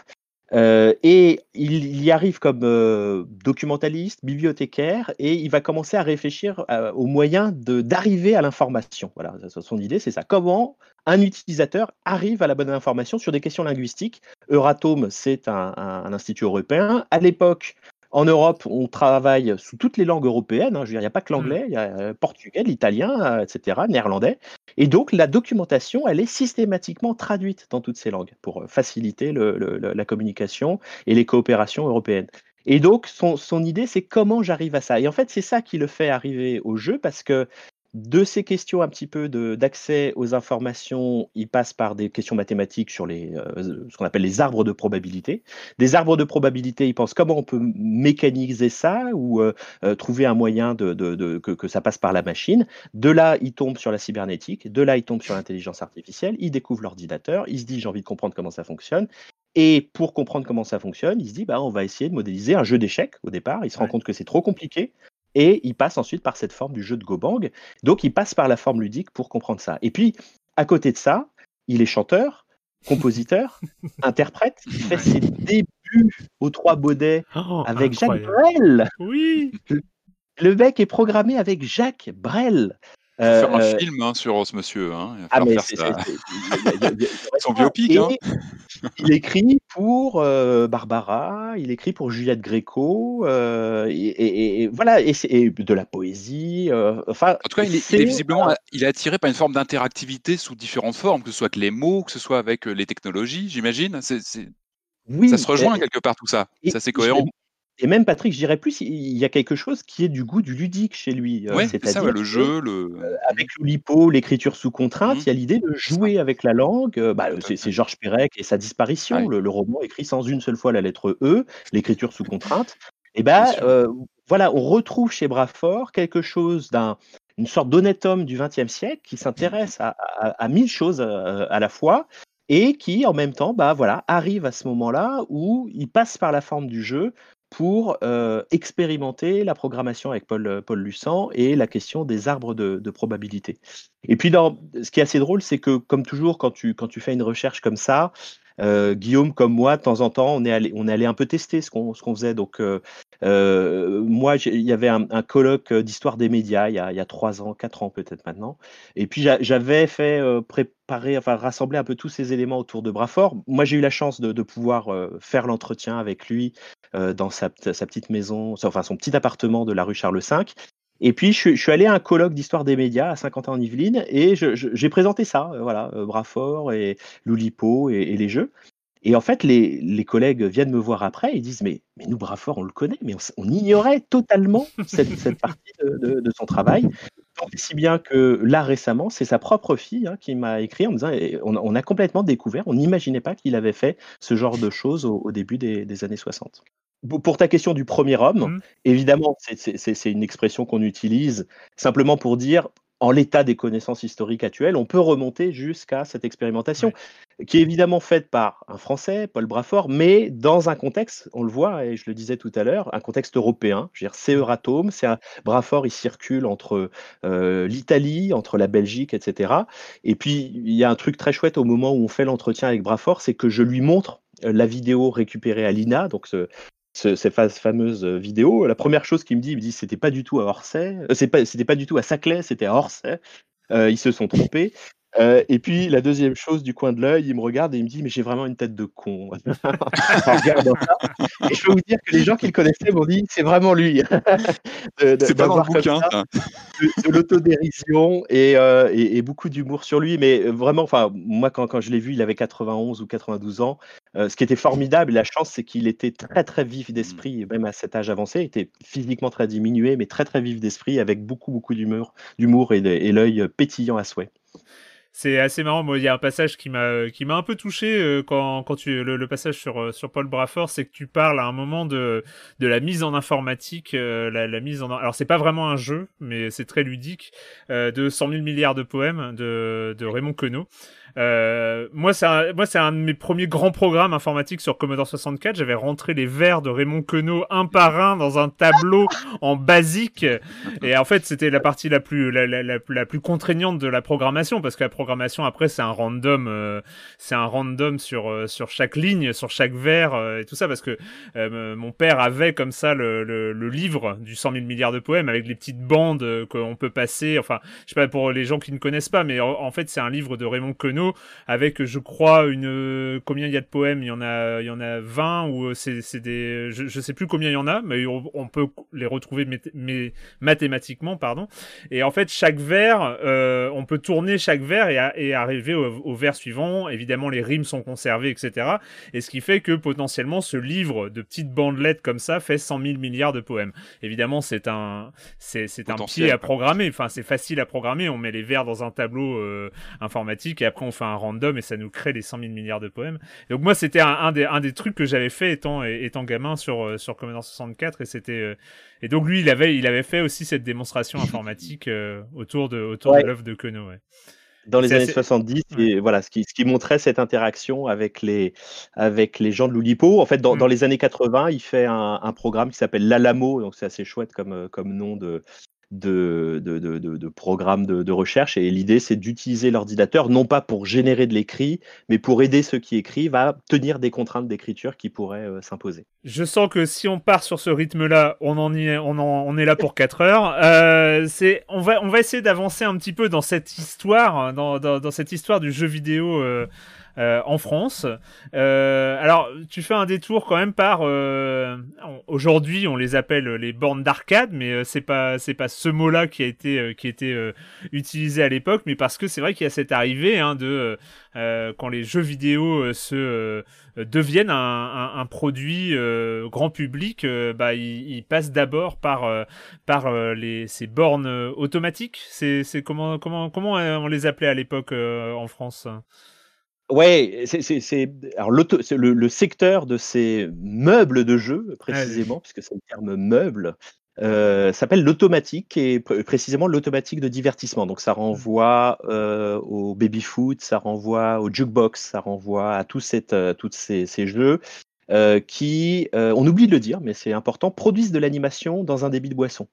Et il, y arrive comme documentaliste, bibliothécaire, et il va commencer à réfléchir aux moyens d'arriver à l'information. Voilà, son idée, c'est ça. Comment un utilisateur arrive à la bonne information sur des questions linguistiques? Euratom, c'est un, un, institut européen. À l'époque, en Europe, on travaille sous toutes les langues européennes. Hein. il n'y a pas que l'anglais, mmh. il y a euh, portugais, l'italien, euh, etc., néerlandais. Et donc, la documentation, elle est systématiquement traduite dans toutes ces langues pour euh, faciliter la communication et les coopérations européennes. Et donc, son, son idée, c'est comment j'arrive à ça. Et en fait, c'est ça qui le fait arriver au jeu parce que de ces questions un petit peu d'accès aux informations, il passe par des questions mathématiques sur les, euh, ce qu'on appelle les arbres de probabilité. Des arbres de probabilité, il pense comment on peut mécaniser ça ou euh, euh, trouver un moyen de, que, ça passe par la machine. De là, il tombe sur la cybernétique. De là, il tombe sur l'intelligence artificielle. Il découvre l'ordinateur. Il se dit j'ai envie de comprendre comment ça fonctionne. Et pour comprendre comment ça fonctionne, il se dit bah, on va essayer de modéliser un jeu d'échecs au départ. Il se rend compte que c'est trop compliqué et il passe ensuite par cette forme du jeu de Gobang. Donc il passe par la forme ludique pour comprendre ça. Et puis, à côté de ça, il est chanteur, compositeur, interprète. Il fait ses débuts aux Trois Baudets oh, avec Jacques Brel. Oui. Le mec est programmé avec Jacques Brel. Euh, faire un euh, film hein, sur ce monsieur. Hein. Ah, mais c'est son biopic. Hein. il écrit pour euh, Barbara, il écrit pour Juliette Gréco, et, voilà, et, de la poésie. enfin, en tout cas, il est, visiblement il est attiré par une forme d'interactivité sous différentes formes, que ce soit avec les mots, que ce soit avec les technologies, j'imagine. Oui, ça se rejoint quelque part tout ça. Ça c'est cohérent. Et même Patrick, je dirais plus, il y a quelque chose qui est du goût du ludique chez lui. Euh, c'est ça, le jeu, le... Euh, avec l'Oulipo, l'écriture sous contrainte, mmh. il y a l'idée de jouer avec la langue. Euh, bah, c'est Georges Perec et sa disparition, le, roman écrit sans une seule fois la lettre E, l'écriture sous contrainte. Et ben voilà, on retrouve chez Brafort quelque chose d'un une sorte d'honnête homme du XXe siècle qui s'intéresse à, à, mille choses à la fois et qui en même temps bah voilà arrive à ce moment-là où il passe par la forme du jeu pour euh, expérimenter la programmation avec Paul, euh, Paul et la question des arbres de, probabilité. Et puis, dans, ce qui est assez drôle, c'est que, comme toujours, quand tu, quand tu fais une recherche comme ça, euh, Guillaume, comme moi, de temps en temps, on est allé, on est allé un peu tester ce qu'on, qu'on faisait. Donc, moi, il y avait un, colloque d'histoire des médias il y, a, trois ans, quatre ans peut-être maintenant. Et puis, j'avais fait préparer, enfin, rassembler un peu tous ces éléments autour de Brafort. Moi, j'ai eu la chance de, pouvoir faire l'entretien avec lui euh, dans sa, petite maison, enfin son petit appartement de la rue Charles V. Et puis, je, suis allé à un colloque d'histoire des médias à Saint-Quentin-en-Yvelines et j'ai présenté ça, euh, voilà, euh, Brafort et Loulipo et, les jeux. Et en fait, les, collègues viennent me voir après et disent Mais, mais nous, Brafort, on le connaît, mais on, ignorait totalement cette, partie de, son travail. Donc, si bien que là, récemment, c'est sa propre fille hein, qui m'a écrit en me disant on, a complètement découvert, on n'imaginait pas qu'il avait fait ce genre de choses au, début des, des années 60 pour ta question du premier homme, mmh. évidemment, c'est une expression qu'on utilise simplement pour dire, en l'état des connaissances historiques actuelles, on peut remonter jusqu'à cette expérimentation, qui est évidemment faite par un Français, Paul Brafort, mais dans un contexte, on le voit, et je le disais tout à l'heure, un contexte européen. C'est Euratom, c'est un Brafort, il circule entre euh, l'Italie, entre la Belgique, etc. Et puis, il y a un truc très chouette au moment où on fait l'entretien avec Brafort, c'est que je lui montre euh, la vidéo récupérée à l'INA, donc ce, cette fameuse vidéo, la première chose qu'il me dit, il me dit c'était pas du tout à Orsay, euh, c'est pas, c'était pas du tout à Saclay, c'était à Orsay. Euh, ils se sont trompés. Euh, et puis la deuxième chose du coin de l'œil, il me regarde et il me dit mais j'ai vraiment une tête de con. et je peux vous dire que les gens qui le connaissaient m'ont dit c'est vraiment lui. c'est pas dans le bouquin. de, l'autodérision et, euh, et, et, beaucoup d'humour sur lui, mais vraiment, enfin moi quand, quand je l'ai vu, il avait 91 ou 92 ans. Ce qui était formidable, la chance, c'est qu'il était très très vif d'esprit, même à cet âge avancé, il était physiquement très diminué, mais très très vif d'esprit, avec beaucoup beaucoup d'humour, d'humour et, et l'œil pétillant à souhait. C'est assez marrant. Moi, il y a un passage qui m'a qui m'a un peu touché euh, quand quand tu le, passage sur euh, sur Paul Brafford, c'est que tu parles à un moment de de la mise en informatique, euh, la, la, mise en alors c'est pas vraiment un jeu, mais c'est très ludique de 100 000 milliards de poèmes de de Raymond Queneau. Euh, moi, c'est un, moi, c'est un de mes premiers grands programmes informatiques sur Commodore 64. J'avais rentré les vers de Raymond Queneau un par un dans un tableau en basique. Et en fait, c'était la partie la plus, la, la, la, plus contraignante de la programmation parce que la programmation après, c'est un random, euh, c'est un random sur euh, sur chaque ligne, sur chaque vers euh, et tout ça parce que mon père avait comme ça le, le, le, livre du 100 000 milliards de poèmes avec les petites bandes qu'on peut passer. Enfin, je sais pas pour les gens qui ne connaissent pas, mais en fait, c'est un livre de Raymond Queneau avec, je crois, une combien il y a de poèmes? Il y en a, il y en a 20 ou c'est, c'est des, je, je, sais plus combien il y en a, mais on, peut les retrouver mais, mathématiquement, pardon. Et en fait, chaque vers, euh, on peut tourner chaque vers et, et arriver au, vers suivant. Évidemment, les rimes sont conservées, etc. Et ce qui fait que potentiellement, ce livre de petites bandelettes comme ça fait 100 000 milliards de poèmes. Évidemment, c'est un, c'est, c'est un pied à programmer. Enfin, c'est facile à programmer. On met les vers dans un tableau euh, informatique et après on fait un random et ça nous crée les 100 000 milliards de poèmes. donc moi, c'était un, des, un des trucs que j'avais fait étant, étant gamin sur, euh, sur Commodore 64 et c'était euh, et donc lui, il avait, il avait fait aussi cette démonstration informatique euh, autour de, autour de l'œuvre de Queneau. dans les années 70, et voilà, ce qui, ce qui montrait cette interaction avec les, avec les gens de l'Oulipo. En fait, dans, dans, mm. les années 80, il fait un, un programme qui s'appelle l'Alamo, donc c'est assez chouette comme, comme nom de, de, de, de, programmes de, recherche. Et l'idée, c'est d'utiliser l'ordinateur, non pas pour générer de l'écrit, mais pour aider ceux qui écrivent à tenir des contraintes d'écriture qui pourraient euh, s'imposer. Je sens que si on part sur ce rythme-là, on, en est, on, en, on est là pour 4 heures. Euh, c'est, on, va, on va essayer d'avancer un petit peu dans cette histoire, dans, dans, cette histoire du jeu vidéo. Euh, en France. Euh, alors, tu fais un détour quand même par. Euh, aujourd'hui, on les appelle les bornes d'arcade, mais c'est pas c'est pas ce mot-là qui a été qui était utilisé à l'époque, mais parce que c'est vrai qu'il y a cette arrivée hein, de quand les jeux vidéo se deviennent un, un, produit grand public, bah, ils, passent d'abord par, par les, ces bornes automatiques. C'est comment, comment, comment on les appelait à l'époque en France? Ouais, c'est alors le, le, secteur de ces meubles de jeu précisément, puisque c'est le terme meuble, euh, s'appelle l'automatique et précisément l'automatique de divertissement. Donc ça mmh. renvoie euh, au baby foot, ça renvoie au jukebox, ça renvoie à tous cette, euh, toutes ces, ces jeux euh, qui, euh, on oublie de le dire, mais c'est important, produisent de l'animation dans un débit de boisson.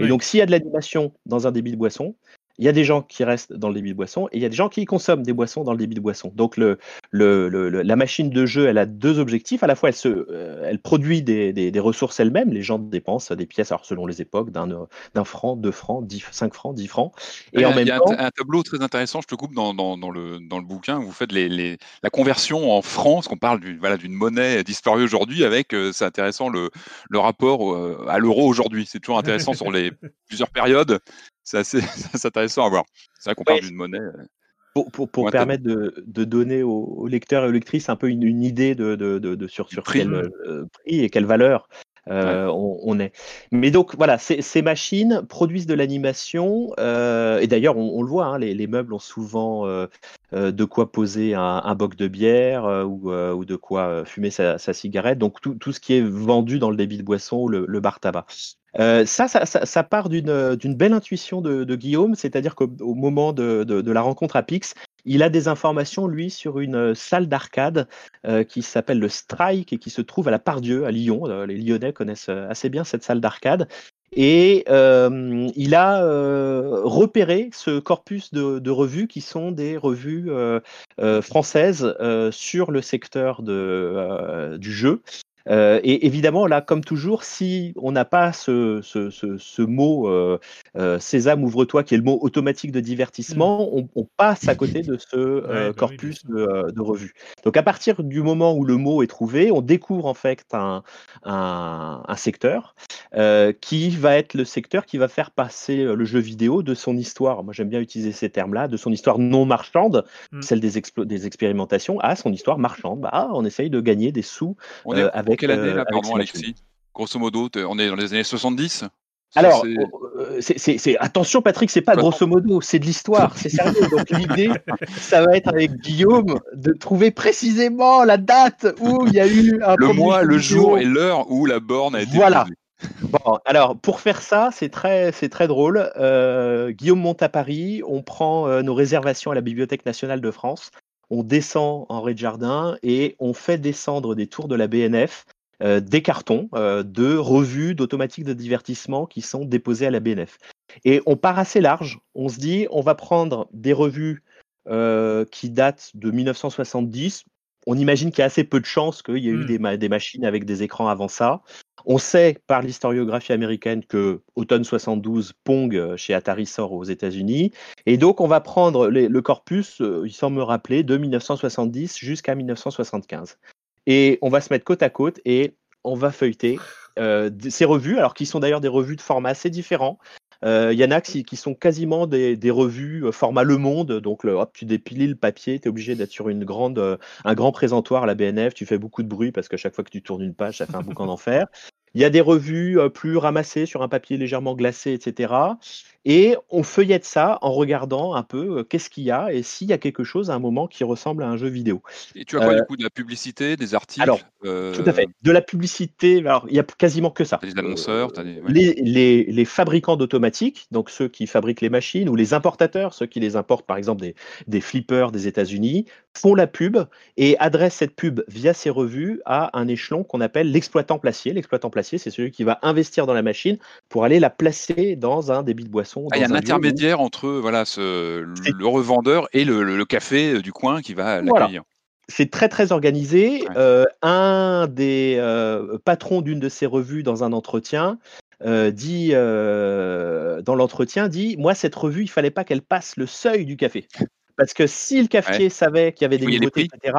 Et donc s'il y a de l'animation dans un débit de boisson, il y a des gens qui restent dans le débit de boisson et il y a des gens qui consomment des boissons dans le débit de boisson. Donc le, le, la machine de jeu, elle a deux objectifs. À la fois, elle, se, euh, elle produit des, des, ressources elle-même. Les gens dépensent des pièces, alors selon les époques, d'un franc, deux francs, dix, cinq francs, dix francs. Et en même il y a un, tableau très intéressant, je te coupe dans, dans, dans, le, dans le bouquin, où vous faites les, les, la conversion en francs, qu'on parle d'une voilà, monnaie disparue aujourd'hui, avec, euh, c'est intéressant, le, le rapport euh, à l'euro aujourd'hui. C'est toujours intéressant sur les plusieurs périodes c'est assez, intéressant à voir. C'est vrai qu'on parle d'une monnaie. Euh, pour, pour, pour permettre de, de, donner aux, lecteurs et aux lectrices un peu une, une idée de, de, de sur, sur quel euh, prix et quelle valeur euh, on, on, est. Mais donc voilà, ces, ces machines produisent de l'animation euh, et d'ailleurs on, on, le voit, hein, les, les, meubles ont souvent euh, de quoi poser un, un boc de bière ou, ou, de quoi fumer sa, sa, cigarette. Donc tout, tout, ce qui est vendu dans le débit de boisson ou le, le bar tabac. Euh, ça, ça, ça, part d'une belle intuition de, de Guillaume, c'est-à-dire qu'au moment de, de, de, la rencontre à Pix, il a des informations, lui, sur une salle d'arcade euh, qui s'appelle le Strike et qui se trouve à la Pardieu, à Lyon. Euh, les Lyonnais connaissent assez bien cette salle d'arcade. Et euh, il a euh, repéré ce corpus de, de, revues qui sont des revues euh, françaises sur le secteur de, du jeu. Euh, et évidemment, là, comme toujours, si on n'a pas ce, ce, ce, ce mot euh, euh, Sésame, ouvre-toi, qui est le mot automatique de divertissement, on, on passe à côté de ce Ouais, bah corpus de, de revues. Donc, à partir du moment où le mot est trouvé, on découvre en fait un, un, un secteur euh, qui va être le secteur qui va faire passer le jeu vidéo de son histoire. Moi, j'aime bien utiliser ces termes-là, de son histoire non marchande, Mm. celle des, expérimentations, à son histoire marchande. Bah, on essaye de gagner des sous en avec, quelle année, euh, là, pardon. Alexis? Grosso modo, on est dans les années 70 C'est- Alors, c'est- euh, attention Patrick, c'est pas grosso modo, c'est de l'histoire, c'est sérieux. Donc l'idée, ça va être avec Guillaume de trouver précisément la date où il y a eu un le mois, le jour et l'heure où la borne a été Voilà. posée. Bon, alors pour faire ça, c'est très, c'est très drôle. Euh, Guillaume monte à Paris, on prend euh, nos réservations à la Bibliothèque nationale de France, on descend en rez-de-jardin et on fait descendre des tours de la BNF euh, des cartons euh, de revues d'automatique de divertissement qui sont déposés à la BNF. Et on part assez large. On se dit, on va prendre des revues euh, qui datent de 1970. On imagine qu'il y a assez peu de chances qu'il y ait eu Mm. des, ma- des machines avec des écrans avant ça. On sait par l'historiographie américaine que automne 72, Pong euh, chez Atari sort aux États-Unis. Et donc, on va prendre le corpus, euh, il semble me rappeler, de 1970 jusqu'à 1975. Et on va se mettre côte à côte et on va feuilleter euh, ces revues, alors qui sont d'ailleurs des revues de format assez différents. Euh, Il y en a qui, sont quasiment des, revues euh, format Le Monde, donc tu dépiles le papier, tu es obligé d'être sur euh, un grand présentoir à la BNF, tu fais beaucoup de bruit parce qu'à chaque fois que tu tournes une page, ça fait un boucan d'enfer. Il y a des revues plus ramassées sur un papier légèrement glacé, etc. Et on feuillette ça en regardant un peu qu'est-ce qu'il y a et s'il y a quelque chose à un moment qui ressemble à un jeu vidéo. Et tu as quoi Euh, du coup de la publicité, des articles alors, euh, Tout à fait. De la publicité, alors il y a quasiment que ça. T'as des annonceurs, t'as des- ouais. les, les, les fabricants d'automatique, donc ceux qui fabriquent les machines, ou les importateurs, ceux qui les importent par exemple des, des flippers des États-Unis, font la pub et adressent cette pub via ces revues à un échelon qu'on appelle l'exploitant placier. L'exploitant placier, c'est celui qui va investir dans la machine pour aller la placer dans un débit de boisson. Ah, il y a un où- intermédiaire entre voilà, ce, C'est- le revendeur et le, le- le café euh, du coin qui va Voilà. l'accueillir. C'est très très organisé. Ouais. Euh, un des euh, patrons d'une de ces revues dans un entretien euh, dit euh, dans l'entretien dit moi cette revue il fallait pas qu'elle passe le seuil du café parce que si le cafetier savait qu'il y avait des nouveautés etc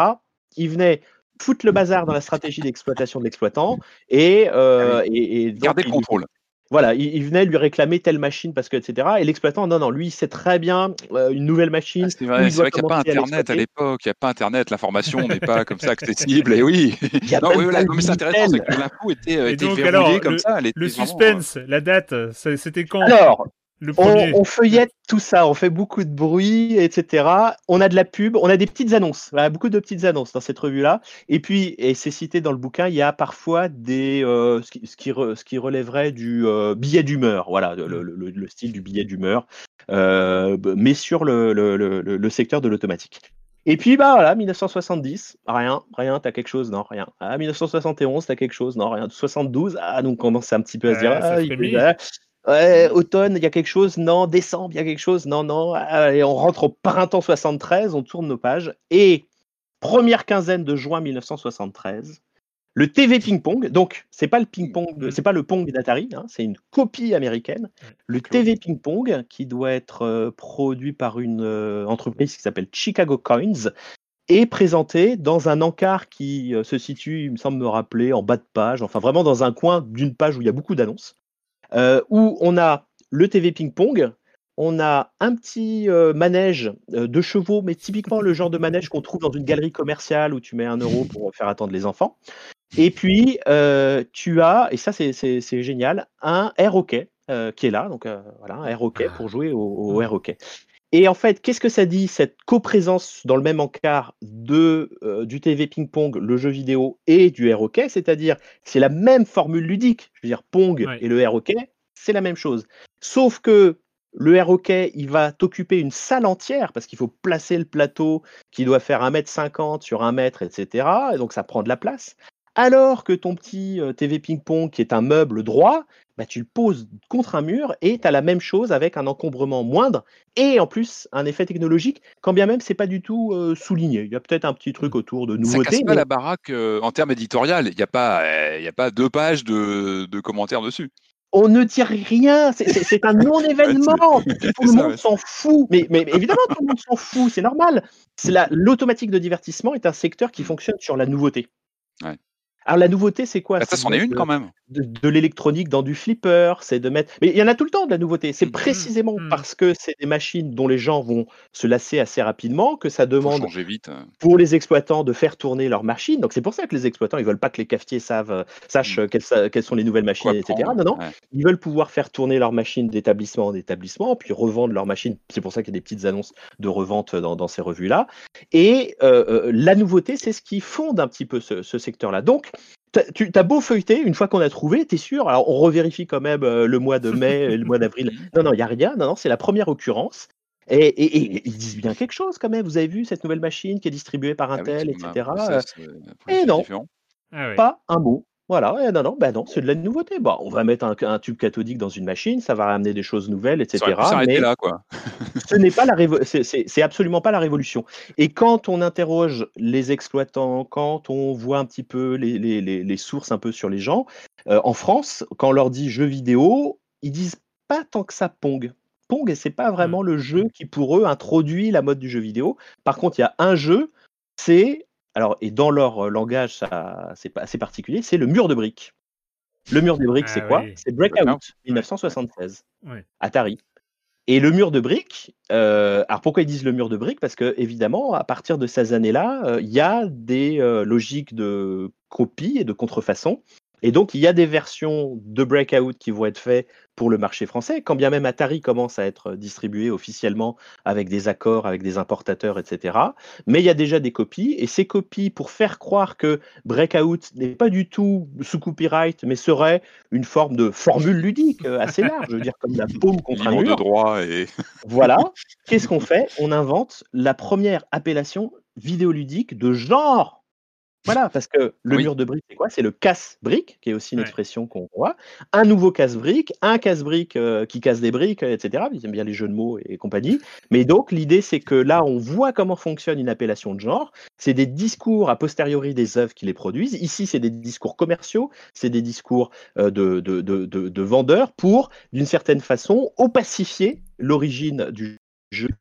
il venait foutre le bazar dans la stratégie d'exploitation de l'exploitant et, euh, Ah et, et donc, Gardez le contrôle. voilà, il, il venait lui réclamer telle machine parce que etc. Et l'exploitant, non, non, lui, il sait très bien euh, une nouvelle machine. Ah, c'est vrai, qu'il n'y a pas Internet à l'époque, il n'y a pas Internet, l'information n'est pas comme ça accessible. Et oui, Il y a non, oui, voilà, mais c'est intéressant, c'est que l'info était, euh, était donc, verrouillée alors, comme ça. Elle était Le vraiment, suspense, la date, c'était quand? Alors, Le on, premier on feuillette tout ça, on fait beaucoup de bruit, etc. On a de la pub, on a des petites annonces, voilà, beaucoup de petites annonces dans cette revue-là. Et puis, et c'est cité dans le bouquin, il y a parfois des euh, ce, qui, ce, qui re- ce qui relèverait du euh, billet d'humeur, voilà, le, le- le- le style du billet d'humeur, euh, mais sur le, le- le- le- le secteur de l'automatique. Et puis, bah voilà, 1970, rien, rien, t'as quelque chose, non, rien. Ah, 1971, t'as quelque chose, non, rien. 72, ah, donc on commence un petit peu à se dire, ah, il- Ouais, automne, il y a quelque chose, non, décembre, il y a quelque chose, non, non. Allez, on rentre au printemps 73, on tourne nos pages. Et première quinzaine de juin 1973, le TV Ping Pong, donc c'est pas le ping pong, c'est pas le Pong d'Atari, hein, c'est une copie américaine. Le. TV Ping Pong, qui doit être euh, produit par une euh, entreprise qui s'appelle Chicago Coins, est présenté dans un encart qui euh, se situe, il me semble me rappeler, en bas de page, enfin vraiment dans un coin d'une page où il y a beaucoup d'annonces où on a le TV ping-pong, on a un petit euh, manège euh, de chevaux, mais typiquement le genre de manège qu'on trouve dans une galerie commerciale où tu mets un euro pour faire attendre les enfants. Et puis, euh, tu as, et ça c'est- génial, un air hockey euh, qui est là, donc euh, voilà, un air hockey pour jouer au, au air hockey. Et en fait, qu'est-ce que ça dit, cette coprésence dans le même encart de, euh, du TV ping-pong, le jeu vidéo et du air hockey? C'est-à-dire, c'est la même formule ludique. Je veux dire, Pong Ouais. et le air hockey, c'est la même chose. Sauf que le air hockey, il va t'occuper une salle entière parce qu'il faut placer le plateau qui doit faire 1m50 sur 1 mètre, etc. Et donc, ça prend de la place. Alors que ton petit TV ping-pong, qui est un meuble droit, bah, tu le poses contre un mur et tu as la même chose avec un encombrement moindre et en plus un effet technologique, quand bien même c'est pas du tout souligné. Il y a peut-être un petit truc autour de nouveautés. Ça casse pas la baraque en termes éditorial. Il n'y a, pas, il y a pas deux pages de, de commentaires dessus on ne tire rien, c'est un non-événement. tout le monde s'en fout. Mais, mais, évidemment, tout le monde s'en fout, c'est normal. L'automatique de divertissement est un secteur qui fonctionne sur la nouveauté. Ouais. Alors la nouveauté, c'est quoi? Bah, Ça, c'en est une quand même. De, l'électronique dans du flipper, c'est de mettre. Mais il y en a tout le temps de la nouveauté. C'est mmh. précisément mmh. parce que c'est des machines dont les gens vont se lasser assez rapidement que ça demande vite. Hein. pour les exploitants de faire tourner leurs machines. Donc c'est pour ça que les exploitants, ils veulent pas que les cafetiers savent, euh, sachent mmh. quelles, sont les nouvelles machines, etc. Non, non. Ils veulent pouvoir faire tourner leurs machines d'établissement en établissement, puis revendre leurs machines. C'est pour ça qu'il y a des petites annonces de revente dans, ces revues-là. Et euh, euh, la nouveauté, c'est ce qui fonde un petit peu ce, ce secteur-là. Donc tu as beau feuilleter, une fois qu'on a trouvé, tu es sûr? Alors, on revérifie quand même euh, le mois de mai et le mois d'avril. Non, non, il n'y a rien. Non, non, c'est la première occurrence. Et, ils disent bien quelque chose quand même. Vous avez vu cette nouvelle machine qui est distribuée par ah Intel, etc. et non, ah pas un mot. Voilà, non, non, bah non, c'est de la nouveauté. Bon, on va mettre un, tube cathodique dans une machine, ça va ramener des choses nouvelles, etc. mais là, quoi. ce n'est pas la c'est absolument pas la révolution. Et quand on interroge les exploitants, quand on voit un petit peu les, les, les, sources un peu sur les gens, euh, en France, quand on leur dit jeux vidéo, ils disent pas tant que ça Pong. Pong, c'est pas vraiment mmh. le jeu qui pour eux introduit la mode du jeu vidéo. Par contre, il y a un jeu, c'est alors, et dans leur langage, ça, c'est assez particulier, c'est le mur de briques. Le mur de briques, c'est ah quoi C'est Breakout, 1976, Atari. Et le mur de briques, euh, alors pourquoi ils disent le mur de briques? Parce que évidemment, à partir de ces années-là, il y a des logiques de copie et de contrefaçon. Et donc, il y a des versions de Breakout qui vont être faites pour le marché français, quand bien même Atari commence à être distribué officiellement avec des accords, avec des importateurs, etc. Mais il y a déjà des copies, et ces copies, pour faire croire que Breakout n'est pas du tout sous copyright, mais serait une forme de formule ludique euh, assez large, je veux dire comme la paume contre un mur. de droit et... voilà. Qu'est-ce qu'on fait? On invente la première appellation vidéoludique de genre voilà, parce que le mur de briques, c'est quoi? C'est le casse-brique, qui est aussi une expression qu'on voit. Un nouveau casse-brique, un casse-brique euh, qui casse des briques, etc. Ils aiment bien les jeux de mots et compagnie. Mais donc, l'idée, c'est que là, on voit comment fonctionne une appellation de genre. C'est des discours a posteriori des œuvres qui les produisent. Ici, c'est des discours commerciaux, c'est des discours euh, de, de, de, de vendeurs pour, d'une certaine façon, opacifier l'origine du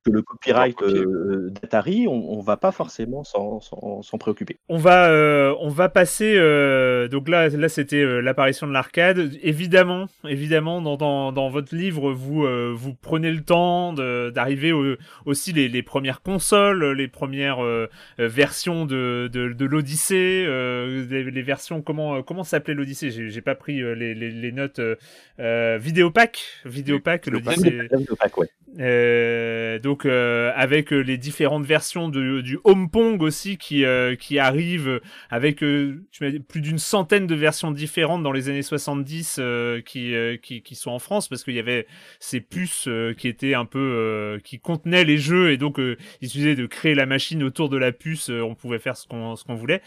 que le copyright euh, d'Atari, on, ne va pas forcément s'en préoccuper. On va, euh, on va passer. Euh, donc là, là c'était l'apparition de l'arcade. Évidemment, évidemment, dans, dans, votre livre, vous, vous prenez le temps d'arriver aussi les, les, premières consoles, les premières versions de, de, l'Odyssée, les, versions comment comment s'appelait l'Odyssée? J'ai pas pris les, les, notes. Vidéopack, Vidéopack, l'Odyssée. Vidéopack, ouais. Euh, donc euh, avec euh, les différentes versions de, du Home Pong aussi qui qui arrivent avec plus d'une centaine de versions différentes dans les années 70 qui, qui, qui sont en France parce qu'il y avait ces puces qui étaient un peu qui contenaient les jeux et donc il suffisait de créer la machine autour de la puce on pouvait faire ce qu'on ce qu'on voulait.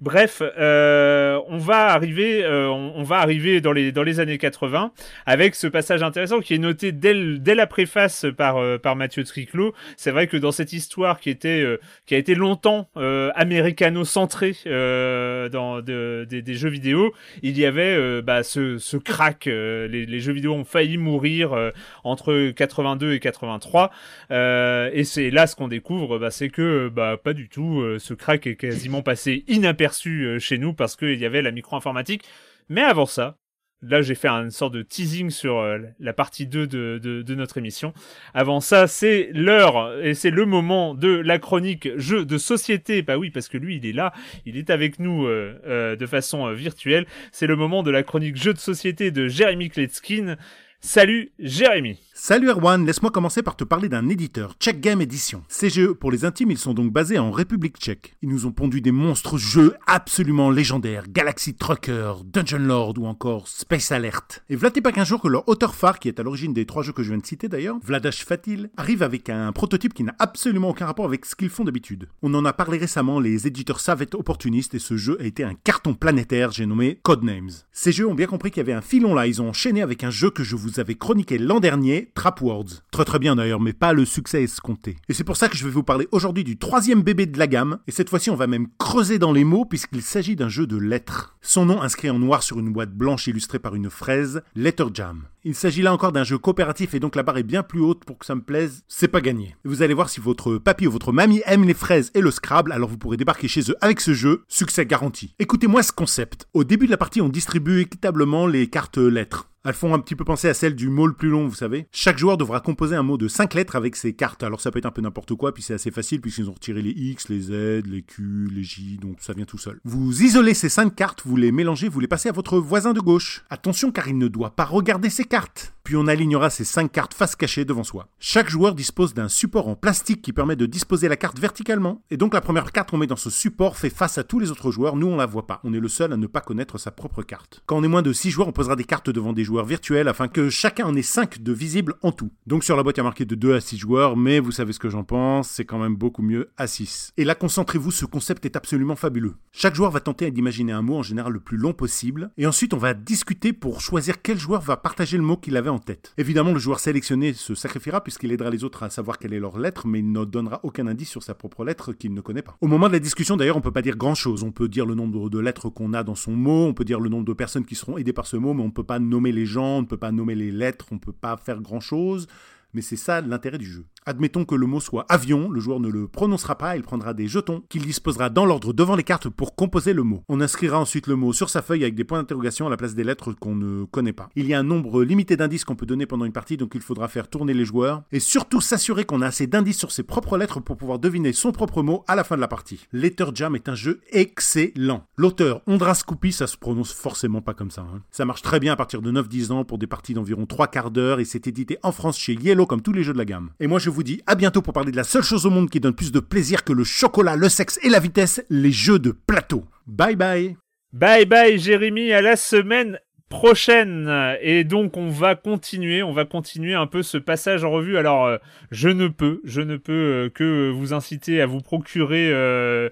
Bref on va arriver on, va arriver dans les dans les années 80 avec ce passage intéressant qui est noté dès, dès la préface par, euh, par Mathieu Triclot. C'est vrai que dans cette histoire qui était euh, qui a été longtemps euh, américano-centrée dans des jeux vidéo, il y avait bah, ce, ce crack. Les, jeux vidéo ont failli mourir entre 82 et 83. et c'est là ce qu'on découvre, bah, c'est que bah, pas du tout. ce crack est quasiment passé inaperçu chez nous parce qu'il y avait la micro-informatique. Mais avant ça, Là, j'ai fait une sorte de teasing sur euh, la partie 2 de, de, notre émission. Avant ça, c'est l'heure et c'est le moment de la chronique jeu de société. Bah oui, parce que lui, il est là, il est avec nous euh, euh, de façon virtuelle. C'est le moment de la chronique jeu de société de Jérémy Kletskin. Salut Jérémy Salut Erwan, laisse-moi commencer par te parler d'un éditeur, Check Game Edition. Ces jeux, pour les intimes, ils sont donc basés en République tchèque. Ils nous ont pondu des monstres jeux absolument légendaires, Galaxy Trucker, Dungeon Lord ou encore Space Alert. Et v'là pas qu'un jour que leur auteur phare, qui est à l'origine des trois jeux que je viens de citer d'ailleurs, Vladash Fatil, arrive avec un prototype qui n'a absolument aucun rapport avec ce qu'ils font d'habitude. On en a parlé récemment, les éditeurs savent être opportunistes et ce jeu a été un carton planétaire, j'ai nommé Codenames. Ces jeux ont bien compris qu'il y avait un filon là, ils ont enchaîné avec un jeu que je vous avais chroniqué l'an dernier, Trap Words. Très très bien d'ailleurs, mais pas le succès escompté. Et c'est pour ça que je vais vous parler aujourd'hui du troisième bébé de la gamme, et cette fois-ci on va même creuser dans les mots puisqu'il s'agit d'un jeu de lettres. Son nom inscrit en noir sur une boîte blanche illustrée par une fraise, Letter Jam. Il s'agit là encore d'un jeu coopératif et donc la barre est bien plus haute pour que ça me plaise, c'est pas gagné. vous allez voir si votre papy ou votre mamie aime les fraises et le Scrabble, alors vous pourrez débarquer chez eux avec ce jeu, succès garanti. Écoutez-moi ce concept. Au début de la partie, on distribue équitablement les cartes lettres. Elles font un petit peu penser à celles du mot le plus long, vous savez. Chaque joueur devra composer un mot de 5 lettres avec ses cartes. Alors ça peut être un peu n'importe quoi, puis c'est assez facile puisqu'ils ont retiré les X, les Z, les Q, les J, donc ça vient tout seul. Vous isolez ces 5 cartes, vous les mélangez, vous les passez à votre voisin de gauche. Attention car il ne doit pas regarder ses cartes. Puis on alignera ces 5 cartes face cachée devant soi. Chaque joueur dispose d'un support en plastique qui permet de disposer la carte verticalement. Et donc la première carte qu'on met dans ce support fait face à tous les autres joueurs, nous on la voit pas. On est le seul à ne pas connaître sa propre carte. Quand on est moins de 6 joueurs, on posera des cartes devant des joueurs virtuels afin que chacun en ait 5 de visibles en tout. Donc sur la boîte il y a marqué de 2 à 6 joueurs, mais vous savez ce que j'en pense, c'est quand même beaucoup mieux à 6. Et là concentrez-vous, ce concept est absolument fabuleux. Chaque joueur va tenter d'imaginer un mot en général le plus long possible, et ensuite on va discuter pour choisir quel joueur va partager le mot qu'il avait en tête. Évidemment le joueur sélectionné se sacrifiera puisqu'il aidera les autres à savoir quelle est leur lettre, mais il ne donnera aucun indice sur sa propre lettre qu'il ne connaît pas. Au moment de la discussion d'ailleurs on peut pas dire grand chose, on peut dire le nombre de lettres qu'on a dans son mot, on peut dire le nombre de personnes qui seront aidées par ce mot, mais on peut pas nommer les gens, on ne peut pas nommer les lettres, on ne peut pas faire grand-chose, mais c'est ça l'intérêt du jeu. Admettons que le mot soit avion, le joueur ne le prononcera pas, il prendra des jetons qu'il disposera dans l'ordre devant les cartes pour composer le mot. On inscrira ensuite le mot sur sa feuille avec des points d'interrogation à la place des lettres qu'on ne connaît pas. Il y a un nombre limité d'indices qu'on peut donner pendant une partie, donc il faudra faire tourner les joueurs, et surtout s'assurer qu'on a assez d'indices sur ses propres lettres pour pouvoir deviner son propre mot à la fin de la partie. Letter Jam est un jeu excellent. L'auteur Ondra Scoopy, ça se prononce forcément pas comme ça. Hein. Ça marche très bien à partir de 9-10 ans pour des parties d'environ 3 quarts d'heure, et c'est édité en France chez Yellow comme tous les jeux de la gamme. Vous dis à bientôt pour parler de la seule chose au monde qui donne plus de plaisir que le chocolat, le sexe et la vitesse, les jeux de plateau. Bye bye. Bye bye Jérémy, à la semaine prochaine. Et donc on va continuer on va continuer un peu ce passage en revue. Alors euh, je ne peux je ne peux euh, que vous inciter à vous procurer euh,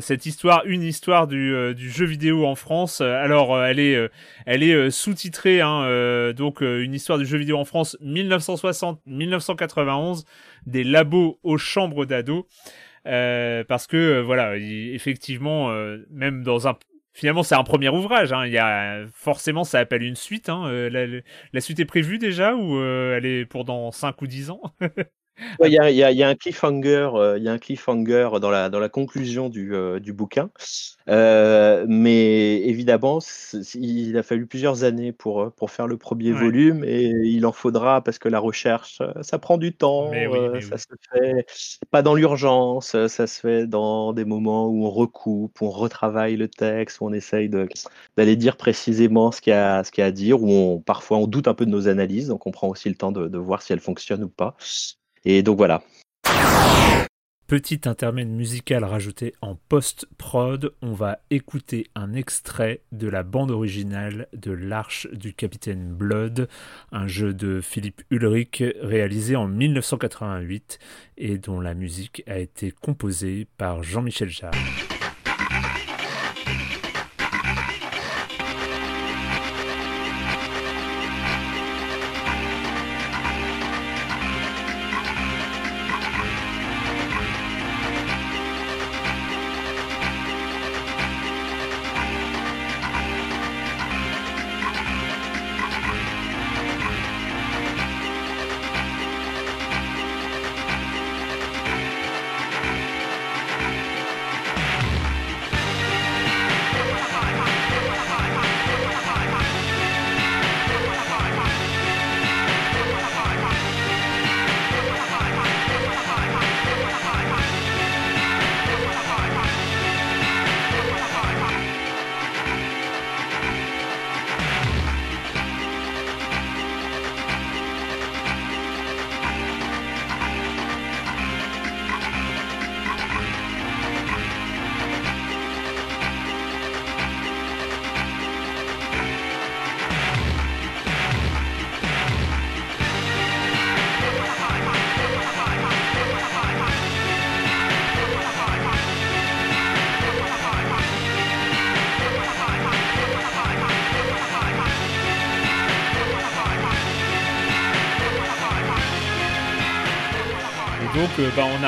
cette histoire une histoire du, du, jeu vidéo en France alors elle est elle est sous-titrée hein, donc une histoire du jeu vidéo en France 1960 1991 des labos aux chambres d'ados parce que voilà effectivement même dans un Finalement, c'est un premier ouvrage. Hein. Il y a forcément, ça appelle une suite. Hein. Euh, la, suite est prévue déjà ou euh, elle est pour dans 5 ou 10 ans? Il y, a, un cliffhanger, euh, il y a un cliffhanger dans la, dans la conclusion du, euh, du bouquin. Euh, mais évidemment, il a fallu plusieurs années pour, pour faire le premier volume et il en faudra parce que la recherche, ça prend du temps. ça se fait pas dans l'urgence, ça se fait dans des moments où on recoupe, où on retravaille le texte, où on essaye d'aller dire précisément ce qu'il y, a, ce qu'il y a à dire, où on, parfois on doute un peu de nos analyses, donc on prend aussi le temps de, de voir si elles fonctionnent ou pas. Et donc voilà. Petit intermède musical rajouté en post-prod, on va écouter un extrait de la bande originale de L'Arche du Capitaine Blood, un jeu de Philippe Ulrich réalisé en 1988 et dont la musique a été composée par Jean-Michel Jarre.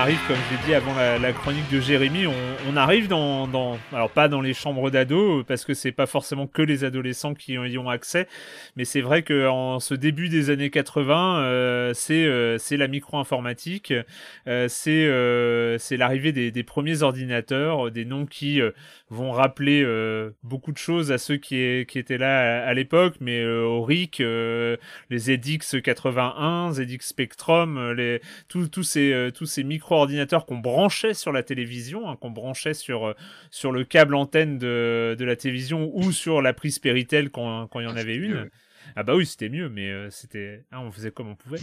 Arrive, comme je l'ai dit avant la, chronique de Jérémy, on, arrive dans, alors pas dans les chambres d'ados, parce que c'est pas forcément que les adolescents qui y ont accès, mais c'est vrai que en ce début des années 80, euh, c'est euh, c'est la micro-informatique, c'est c'est l'arrivée des, premiers ordinateurs, des noms qui vont rappeler beaucoup de choses à ceux qui, qui étaient là à, l'époque, mais Auric, les ZX 81, ZX Spectrum, les tous ces euh, tous ces micro-ordinateurs qu'on branchait sur la télévision, hein, qu'on branchait sur, euh, sur le câble antenne de, de la télévision ou sur la prise Péritel quand, quand il y en ah, avait une. Ah bah oui, c'était mieux, mais euh, c'était, hein, on faisait comme on pouvait.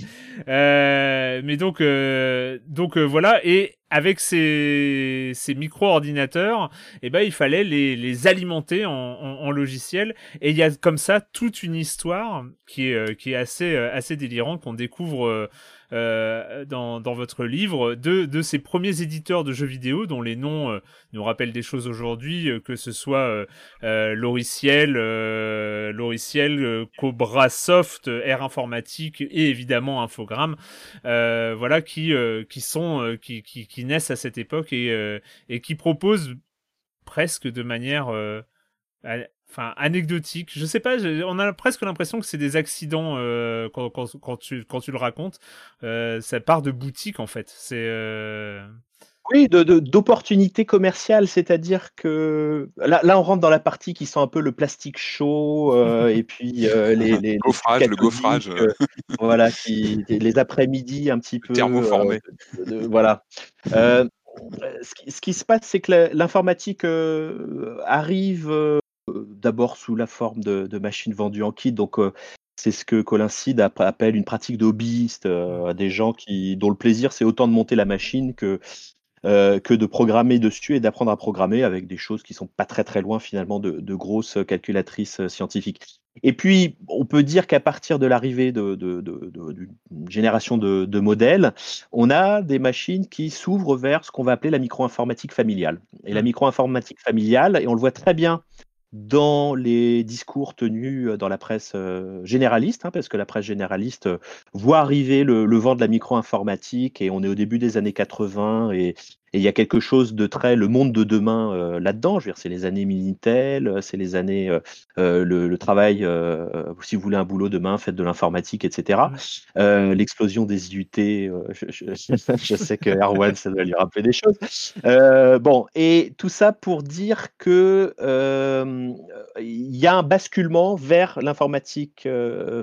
mais donc, donc voilà. Et avec ces, ces micro-ordinateurs, eh ben il fallait les, les alimenter en, en, logiciel. Et il y a comme ça toute une histoire qui est, qui est assez, assez délirante qu'on découvre euh, dans, votre livre de, ces premiers éditeurs de jeux vidéo dont les noms euh, nous rappellent des choses aujourd'hui, euh, que ce soit Loriciel, Loriciel, Cobra Soft, Air Informatique et évidemment Infogrames, voilà qui qui sont qui, naissent à cette époque et qui proposent presque de manière enfin anecdotique. Je sais pas, on a presque l'impression que c'est des accidents euh, quand, quand, quand, tu, quand tu le racontes. Euh, ça part de boutique en fait. C'est euh... oui, d'opportunités commerciales, c'est-à-dire que là, là, on rentre dans la partie qui sent un peu le plastique chaud euh, et puis les, les, gaufrage, le gaufrage, voilà, qui, les après-midi un petit peu thermoformé. voilà. ce, qui, ce, qui, se passe, c'est que l'informatique arrive d'abord sous la forme de, machines vendues en kit. Donc, euh, c'est ce que Colin Seed appelle une pratique de hobbyiste, euh, des gens qui, dont le plaisir, c'est autant de monter la machine que, euh, que de programmer dessus et d'apprendre à programmer avec des choses qui sont pas très très loin finalement de, grosses calculatrices scientifiques. Et puis, on peut dire qu'à partir de l'arrivée d'une de, génération de, modèles, on a des machines qui s'ouvrent vers ce qu'on va appeler la micro-informatique familiale. Et la mmh. micro-informatique familiale, et on le voit très bien dans les discours tenus dans la presse généraliste, hein, parce que la presse généraliste voit arriver le, vent de la micro-informatique et on est au début des années 80 et et il y a quelque chose de très le monde de demain euh, là-dedans. Je veux dire, c'est les années Minitel, euh, c'est les années euh, euh le, le, travail. si vous voulez un boulot demain, faites de l'informatique, etc. L'explosion des IUT. Je, je, je, sais que Erwan, ça doit lui rappeler des choses. bon, et tout ça pour dire que il y a un basculement vers l'informatique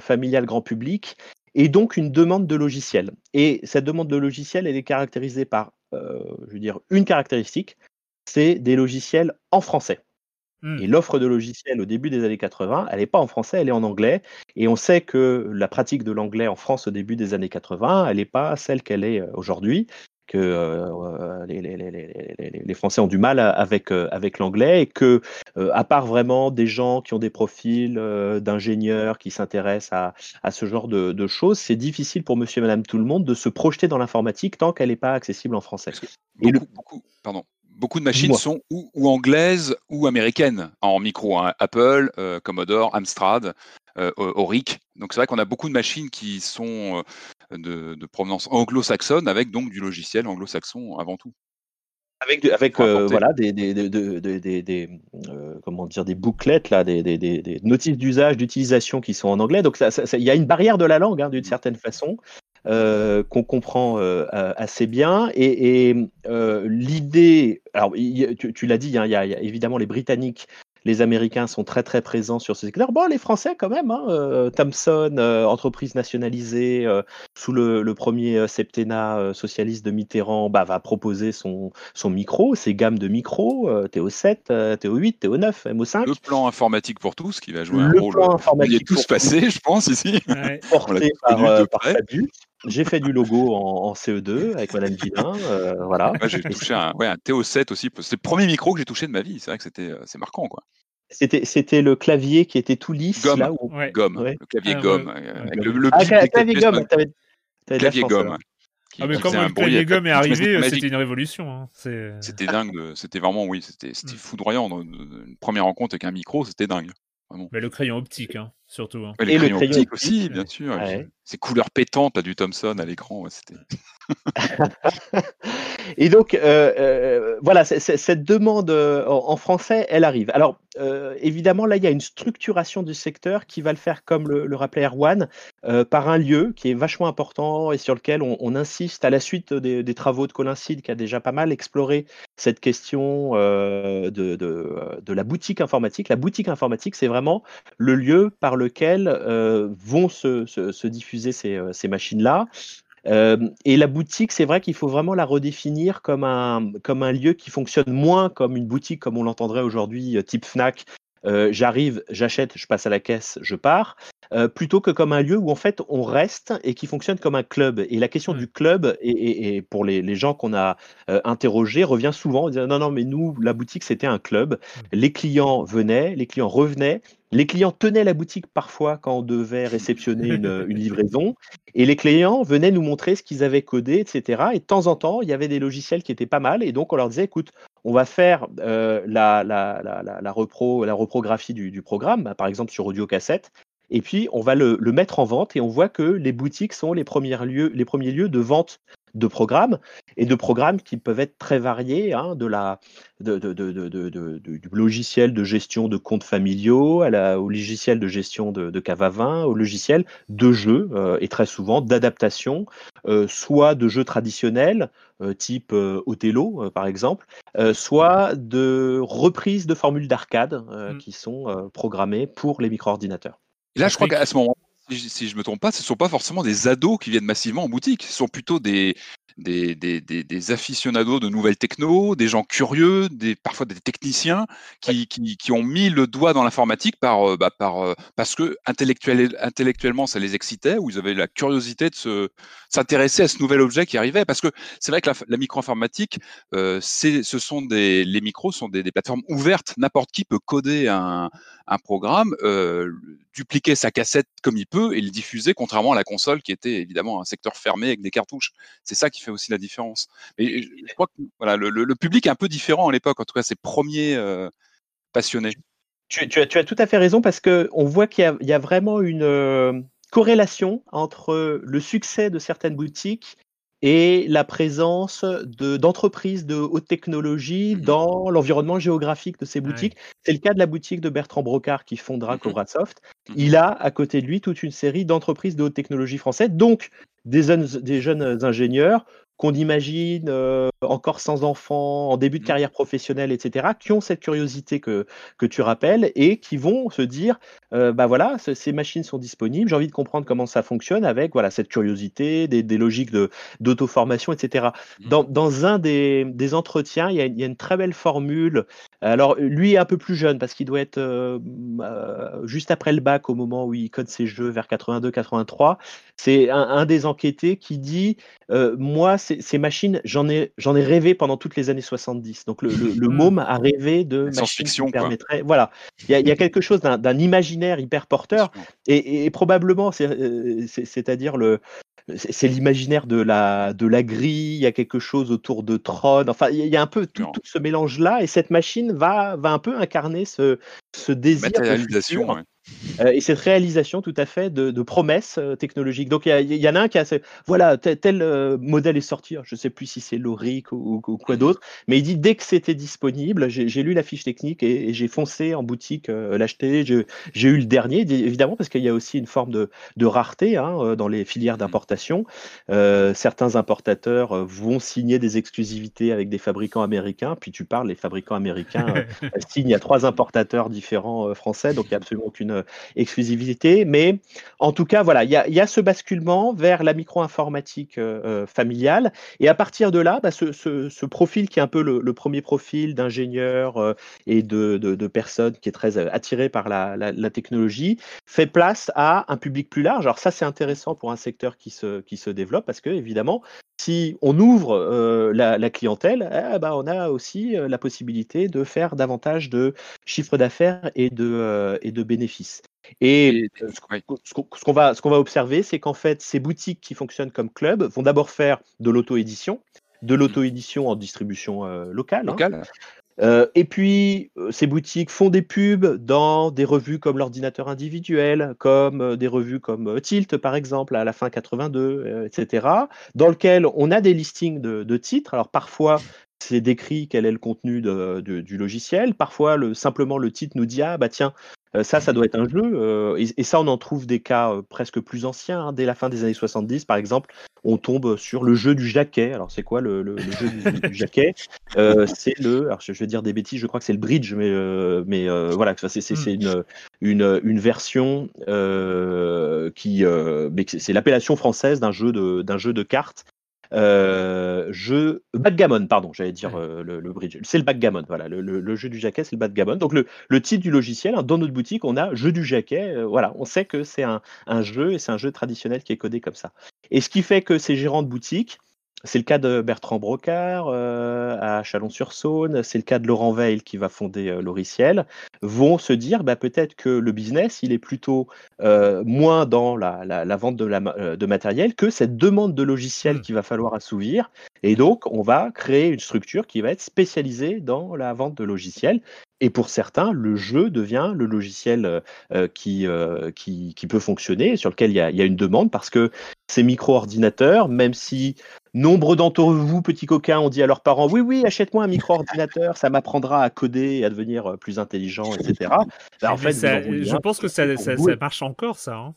familiale grand public et donc une demande de logiciel. Et cette demande de logiciel, elle est caractérisée par euh, je veux dire, une caractéristique, c'est des logiciels en français. Hmm. Et l'offre de logiciels au début des années 80, elle n'est pas en français, elle est en anglais. Et on sait que la pratique de l'anglais en France au début des années 80, elle n'est pas celle qu'elle est euh, aujourd'hui que euh, les, les, les, les, Français ont du mal avec, avec l'anglais et que, à part vraiment des gens qui ont des profils d'ingénieurs qui s'intéressent à, à, ce genre de, de choses, c'est difficile pour monsieur et madame tout le monde de se projeter dans l'informatique tant qu'elle n'est pas accessible en français. Beaucoup, beaucoup, pardon. Beaucoup de machines sont ou, ou, anglaises ou américaines en micro. Hein. Apple, Commodore, Amstrad, Auric. Donc c'est vrai qu'on a beaucoup de machines qui sont de, provenance anglo-saxonne avec donc du logiciel anglo-saxon avant tout. Avec, avec euh, voilà des, des, des, euh, comment dire des bouclettes là des, des notices d'usage d'utilisation qui sont en anglais donc il y a une barrière de la langue hein, d'une mmh. certaine façon euh, qu'on comprend assez bien et, l'idée alors tu, l'as dit hein, il y, a évidemment les britanniques les Américains sont très très présents sur ce secteur. Bon, les Français quand même, hein, euh, Thomson, euh, entreprise nationalisée euh, sous le, premier septennat socialiste de Mitterrand, bah, va proposer son, son micro, ses gammes de micros, TO7, TO8, TO9, MO5. Le plan informatique pour tous qui va jouer un rôle. Plan informatique il est tous passé, je pense, ici. Porté par, par J'ai fait du logo en, CE2 avec Madame Guilin, voilà. j'ai touché un, ouais, un TO7 aussi. C'est le premier micro que j'ai touché de ma vie. C'est vrai que c'était, c'est marquant, quoi. C'était, c'était le clavier qui était tout lisse. Gomme, là, gomme. le clavier ah, gomme. Avec le, le ah, clavier gomme, clavier gomme. Ah, mais quand le clavier gomme est arrivé, c'était une révolution. Hein. C'était dingue. C'était vraiment, oui, c'était, c'était mm. foudroyant. Une première rencontre avec un micro, c'était dingue. Mais le crayon optique, hein, surtout. Hein. Et, le, crayon aussi, bien sûr. Ces couleurs pétantes là, du Thomson à l'écran, c'était. Et donc, euh, euh, voilà, cette demande euh, en, français, elle arrive. Alors, évidemment, là, il y a une structuration du secteur qui va le faire, comme le, rappelait Erwan, par un lieu qui est vachement important et sur lequel on, insiste à la suite des, travaux de Colincide, qui a déjà pas mal exploré cette question de, de, la boutique informatique. La boutique informatique, c'est vraiment le lieu par lequel vont se, se, diffuser ces, ces machines-là. Euh, et la boutique, c'est vrai qu'il faut vraiment la redéfinir comme un, comme un lieu qui fonctionne moins comme une boutique comme on l'entendrait aujourd'hui, euh, type Fnac. Euh, j'arrive, j'achète, je passe à la caisse, je pars. plutôt que comme un lieu où en fait on reste et qui fonctionne comme un club. Et la question du club, et, pour les, les gens qu'on a interrogés, revient souvent. On dit, non, non, mais nous, la boutique, c'était un club. Les clients venaient, les clients revenaient, les clients tenaient la boutique parfois quand on devait réceptionner une, livraison, et les clients venaient nous montrer ce qu'ils avaient codé, etc. Et de temps en temps, il y avait des logiciels qui étaient pas mal, et donc on leur disait, écoute, on va faire euh, la, la, la, repro, la reprographie du, programme, bah, par exemple sur audio cassette, et puis on va le, mettre en vente, et on voit que les boutiques sont les premiers lieux de vente de programmes et de programmes qui peuvent être très variés, hein, de la, de, du logiciel de gestion de comptes familiaux à la, au logiciel de gestion de, de cave à vin, au logiciel de jeux euh, et très souvent d'adaptation, euh, soit de jeux traditionnels euh, type Othello par exemple, soit de reprises de formules d'arcade mmh. qui sont programmées pour les micro-ordinateurs. là, je crois qu'à ce moment si je me trompe pas, ce ne sont pas forcément des ados qui viennent massivement en boutique. Ce sont plutôt des, des, des, des, aficionados de nouvelles techno, des gens curieux, des, parfois des techniciens qui, qui, qui ont mis le doigt dans l'informatique par, euh, bah, par, euh, parce que intellectuel, intellectuellement ça les excitait ou ils avaient la curiosité de se, s'intéresser à ce nouvel objet qui arrivait. Parce que c'est vrai que la, la micro-informatique, euh, ce sont des, les micros sont des, des plateformes ouvertes. N'importe qui peut coder un, un programme, euh, dupliquer sa cassette comme il peut et le diffuser, contrairement à la console qui était évidemment un secteur fermé avec des cartouches. C'est ça qui fait aussi la différence. Mais je crois que voilà, le, public est un peu différent à l'époque, en tout cas ses premiers euh, passionnés. Tu, as, tu, as, tout à fait raison parce qu'on voit qu'il y, a vraiment une euh, corrélation entre le succès de certaines boutiques et la présence d'entreprises de, haute technologie mmh dans l'environnement géographique de ces boutiques. C'est le cas de la boutique de Bertrand Brocard qui fondera mmh Cobrasoft. Mmh Il a à côté de lui toute une série d'entreprises de haute technologie françaises, donc des des jeunes ingénieurs qu'on imagine euh, encore sans enfants, en début de mmh. carrière professionnelle, etc., qui ont cette curiosité que, que tu rappelles et qui vont se dire, euh, bah voilà, ces machines sont disponibles, j'ai envie de comprendre comment ça fonctionne avec voilà cette curiosité, des, des logiques de d'auto-formation, etc. Mmh. Dans, dans un des, des entretiens, il y, a, il y, a, une très belle formule. Alors lui est un peu plus jeune parce qu'il doit être euh, juste après le bac au moment où il code ses jeux vers 82-83. C'est un, un, des enquêtés qui dit, moi ces, machines, j'en ai, j'en ai rêvé pendant toutes les années 70. Donc le, le, môme a rêvé de machines qui permettraient. Voilà, il y, a, y, a, quelque chose d'un imaginaire hyper porteur et, et, probablement, euh, c'est-à-dire le, c'est l'imaginaire de la, de la grille, il y a quelque chose autour de trône, enfin, il y a un peu tout, tout ce mélange-là, et cette machine va, va un peu incarner ce, ce désir. Matérialisation, ouais. Euh, et cette réalisation tout à fait de, de promesses euh, technologiques. Donc il y, en a un qui a, voilà, tel, euh, modèle est sorti, je ne sais plus si c'est Loric ou, quoi d'autre, mais il dit dès que c'était disponible, j'ai lu la fiche technique et, j'ai foncé en boutique l'acheter, j'ai eu le dernier, évidemment, parce qu'il y a aussi une forme de, de rareté hein, dans les filières mmh. d'importation. certains importateurs vont signer des exclusivités avec des fabricants américains, puis tu parles, les fabricants américains signent à trois importateurs différents français, donc il n'y a absolument aucune euh, exclusivité. Mais en tout cas, voilà, il y a, ce basculement vers la micro-informatique euh, euh, familiale. Et à partir de là, bah, ce, profil qui est un peu le, premier profil d'ingénieur et de, personnes qui est très attiré par la, technologie, fait place à un public plus large. Alors ça, c'est intéressant pour un secteur qui se, qui se développe parce que, évidemment, si on ouvre la, clientèle, eh ben, on a aussi la possibilité de faire davantage de chiffre d'affaires et de, et de bénéfices. Et ce qu'on va, ce va observer, c'est qu'en fait, ces boutiques qui fonctionnent comme club vont d'abord faire de l'auto-édition, de mmh. l'auto-édition en distribution euh, locale. Hein. Euh, et puis, euh, ces boutiques font des pubs dans des revues comme l'ordinateur individuel, comme euh, des revues comme Tilt, par exemple, à la fin 82, etc., dans lequel on a des listings de, titres. Alors, parfois, c'est décrit quel est le contenu du logiciel. Parfois, le, simplement, le titre nous dit, ah, bah tiens, ça, ça doit être un jeu. Euh, et, ça, on en trouve des cas euh, presque plus anciens. Hein. Dès la fin des années 70, par exemple, on tombe sur le jeu du jaquet. Alors, c'est quoi le, jeu du, jaquet? C'est le. Alors, je, vais dire des bêtises, je crois que c'est le bridge, mais, mais voilà, c'est hmm. une, une, version qui. c'est l'appellation française d'un jeu, de, jeu de cartes euh, jeu backgammon, pardon, j'allais dire euh, le, bridge. C'est le backgammon, voilà, le, jeu du jaquet, c'est le backgammon. Donc le, le, titre du logiciel, hein, dans notre boutique, on a jeu du jaquet. Euh, voilà, on sait que c'est un, un, jeu et c'est un jeu traditionnel qui est codé comme ça. Et ce qui fait que ces gérants de boutique, c'est le cas de Bertrand Brocard euh, à Chalon-sur-Saône, c'est le cas de Laurent Veil qui va fonder euh, Loriciel, vont se dire bah, peut-être que le business, il est plutôt euh, moins dans la, vente de, la, de, matériel que cette demande de logiciel mmh. qu'il va falloir assouvir. Et donc, on va créer une structure qui va être spécialisée dans la vente de logiciels. Et pour certains, le jeu devient le logiciel qui, qui, peut fonctionner, sur lequel il y, a, il y a une demande, parce que ces micro-ordinateurs, même si Nombre d'entre vous, petits coquins, ont dit à leurs parents Oui, oui, achète-moi un micro-ordinateur, ça m'apprendra à coder et à devenir euh, plus intelligent, etc. Ben, en fait, je pense que ça, marche encore, ça. Hein.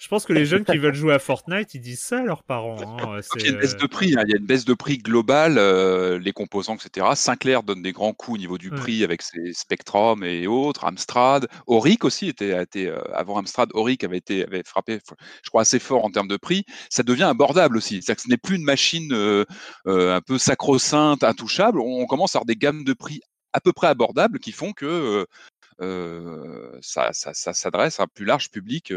Je pense que les jeunes qui veulent jouer à Fortnite, ils disent ça à leurs parents. Hein. Il y a une baisse de prix, hein. il y a une baisse de prix globale, euh, les composants, etc. Sinclair donne des grands coups au niveau du prix avec ses Spectrum et autres, Amstrad. Auric aussi était, été, euh, avant Amstrad, Auric avait été avait frappé, je crois, assez fort en termes de prix. Ça devient abordable aussi. C'est-à-dire que ce n'est plus une machine euh, un peu sacro-sainte, intouchable. On commence à avoir des gammes de prix à peu près abordables qui font que ça, ça, ça s'adresse à un plus large public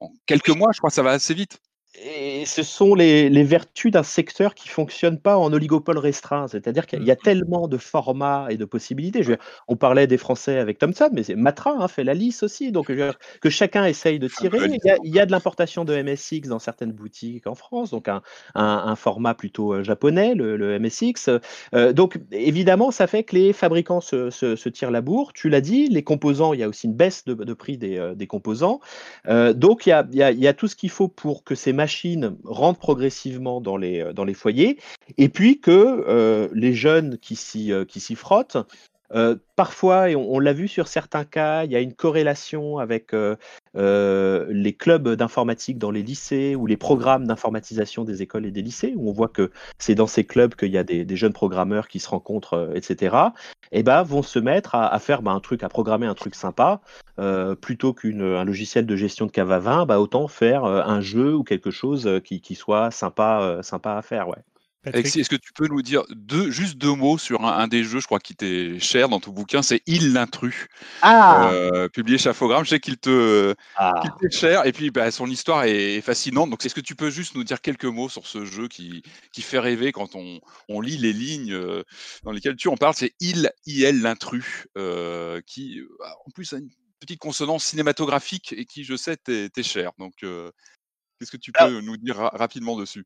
en quelques mois, je crois que ça va assez vite. Et ce sont les, vertus d'un secteur qui fonctionne pas en oligopole restreint. C'est-à-dire qu'il y a mmh. tellement de formats et de possibilités. on parlait des Français avec Thomson, mais Matra hein, fait la liste aussi. Donc, que chacun essaye de tirer. Il y a, de l'importation de MSX dans certaines boutiques en France, donc un, format plutôt euh, japonais, le, MSX. Euh, donc, évidemment, ça fait que les fabricants se, tirent la bourre. Tu l'as dit, les composants, il y a aussi une baisse de, prix des, euh, composants. donc, il y, a, il y a tout ce qu'il faut pour que ces machines machines rentrent progressivement dans les, euh, dans les foyers, et puis que euh, les jeunes qui s'y, euh, qui s'y frottent euh, parfois, et on, l'a vu sur certains cas, il y a une corrélation avec euh, euh, les clubs d'informatique dans les lycées ou les programmes d'informatisation des écoles et des lycées, où on voit que c'est dans ces clubs qu'il y a des, jeunes programmeurs qui se rencontrent, etc. Et ben, vont se mettre à, faire bah, un truc, à programmer un truc sympa, plutôt qu'un logiciel de gestion de à vin, bah, autant faire un jeu ou quelque chose qui, qui soit sympa, sympa à faire, ouais. Alexis, est-ce que tu peux nous dire deux, juste deux mots sur un, des jeux, je crois, qui t'est cher dans ton bouquin, c'est Il l'intrus, ah euh, publié chez Infogrames. Je sais qu'il te, ah. t'est cher, et puis bah, son histoire est fascinante. Donc, est-ce que tu peux juste nous dire quelques mots sur ce jeu qui, qui fait rêver quand on, on lit les lignes euh, dans lesquelles tu en parles? C'est Il, IL l'intrus, euh, qui, en plus, a une petite consonance cinématographique et qui, je sais, t'est, cher. Donc, qu'est-ce que tu peux nous dire rapidement dessus?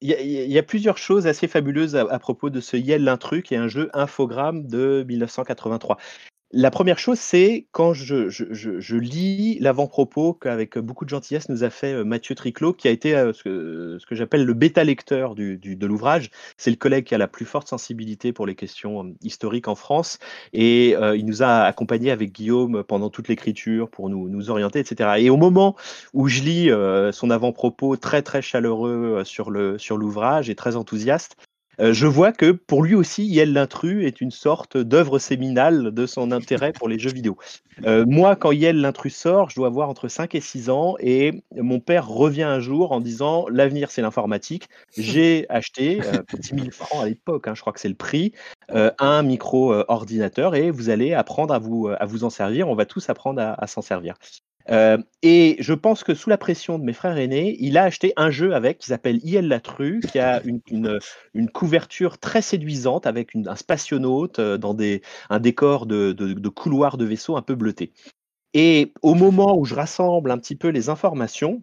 Il y, a plusieurs choses assez fabuleuses à, propos de ce Yel l'intrus, qui est un jeu infogramme de 1983. La première chose, c'est quand je, lis l'avant-propos qu'avec beaucoup de gentillesse nous a fait euh, Mathieu Triclot, qui a été euh, ce que, j'appelle le bêta-lecteur de l'ouvrage. C'est le collègue qui a la plus forte sensibilité pour les questions euh, historiques en France. Et il nous a accompagnés avec Guillaume pendant toute l'écriture pour nous, nous orienter, etc. Et au moment où je lis son avant-propos très, très chaleureux sur l'ouvrage sur et très enthousiaste, je vois que pour lui aussi, Yel l'intrus est une sorte d'œuvre séminale de son intérêt pour les jeux vidéo. Euh, moi, quand Yel l'intrus sort, je dois avoir entre 5 et 6 ans et mon père revient un jour en disant l'avenir c'est l'informatique. J'ai acheté, euh, 10 000 francs à l'époque, hein, je crois que c'est le prix, euh, un micro-ordinateur et vous allez apprendre à vous, à vous en servir. On va tous apprendre à s'en servir. Euh, et je pense que sous la pression de mes frères aînés, il a acheté un jeu avec qui s'appelle IL Latru, qui a une, une, couverture très séduisante avec un spationaute euh, dans des, un décor de, de, de couloir de vaisseau un peu bleuté. Et au moment où je rassemble un petit peu les informations,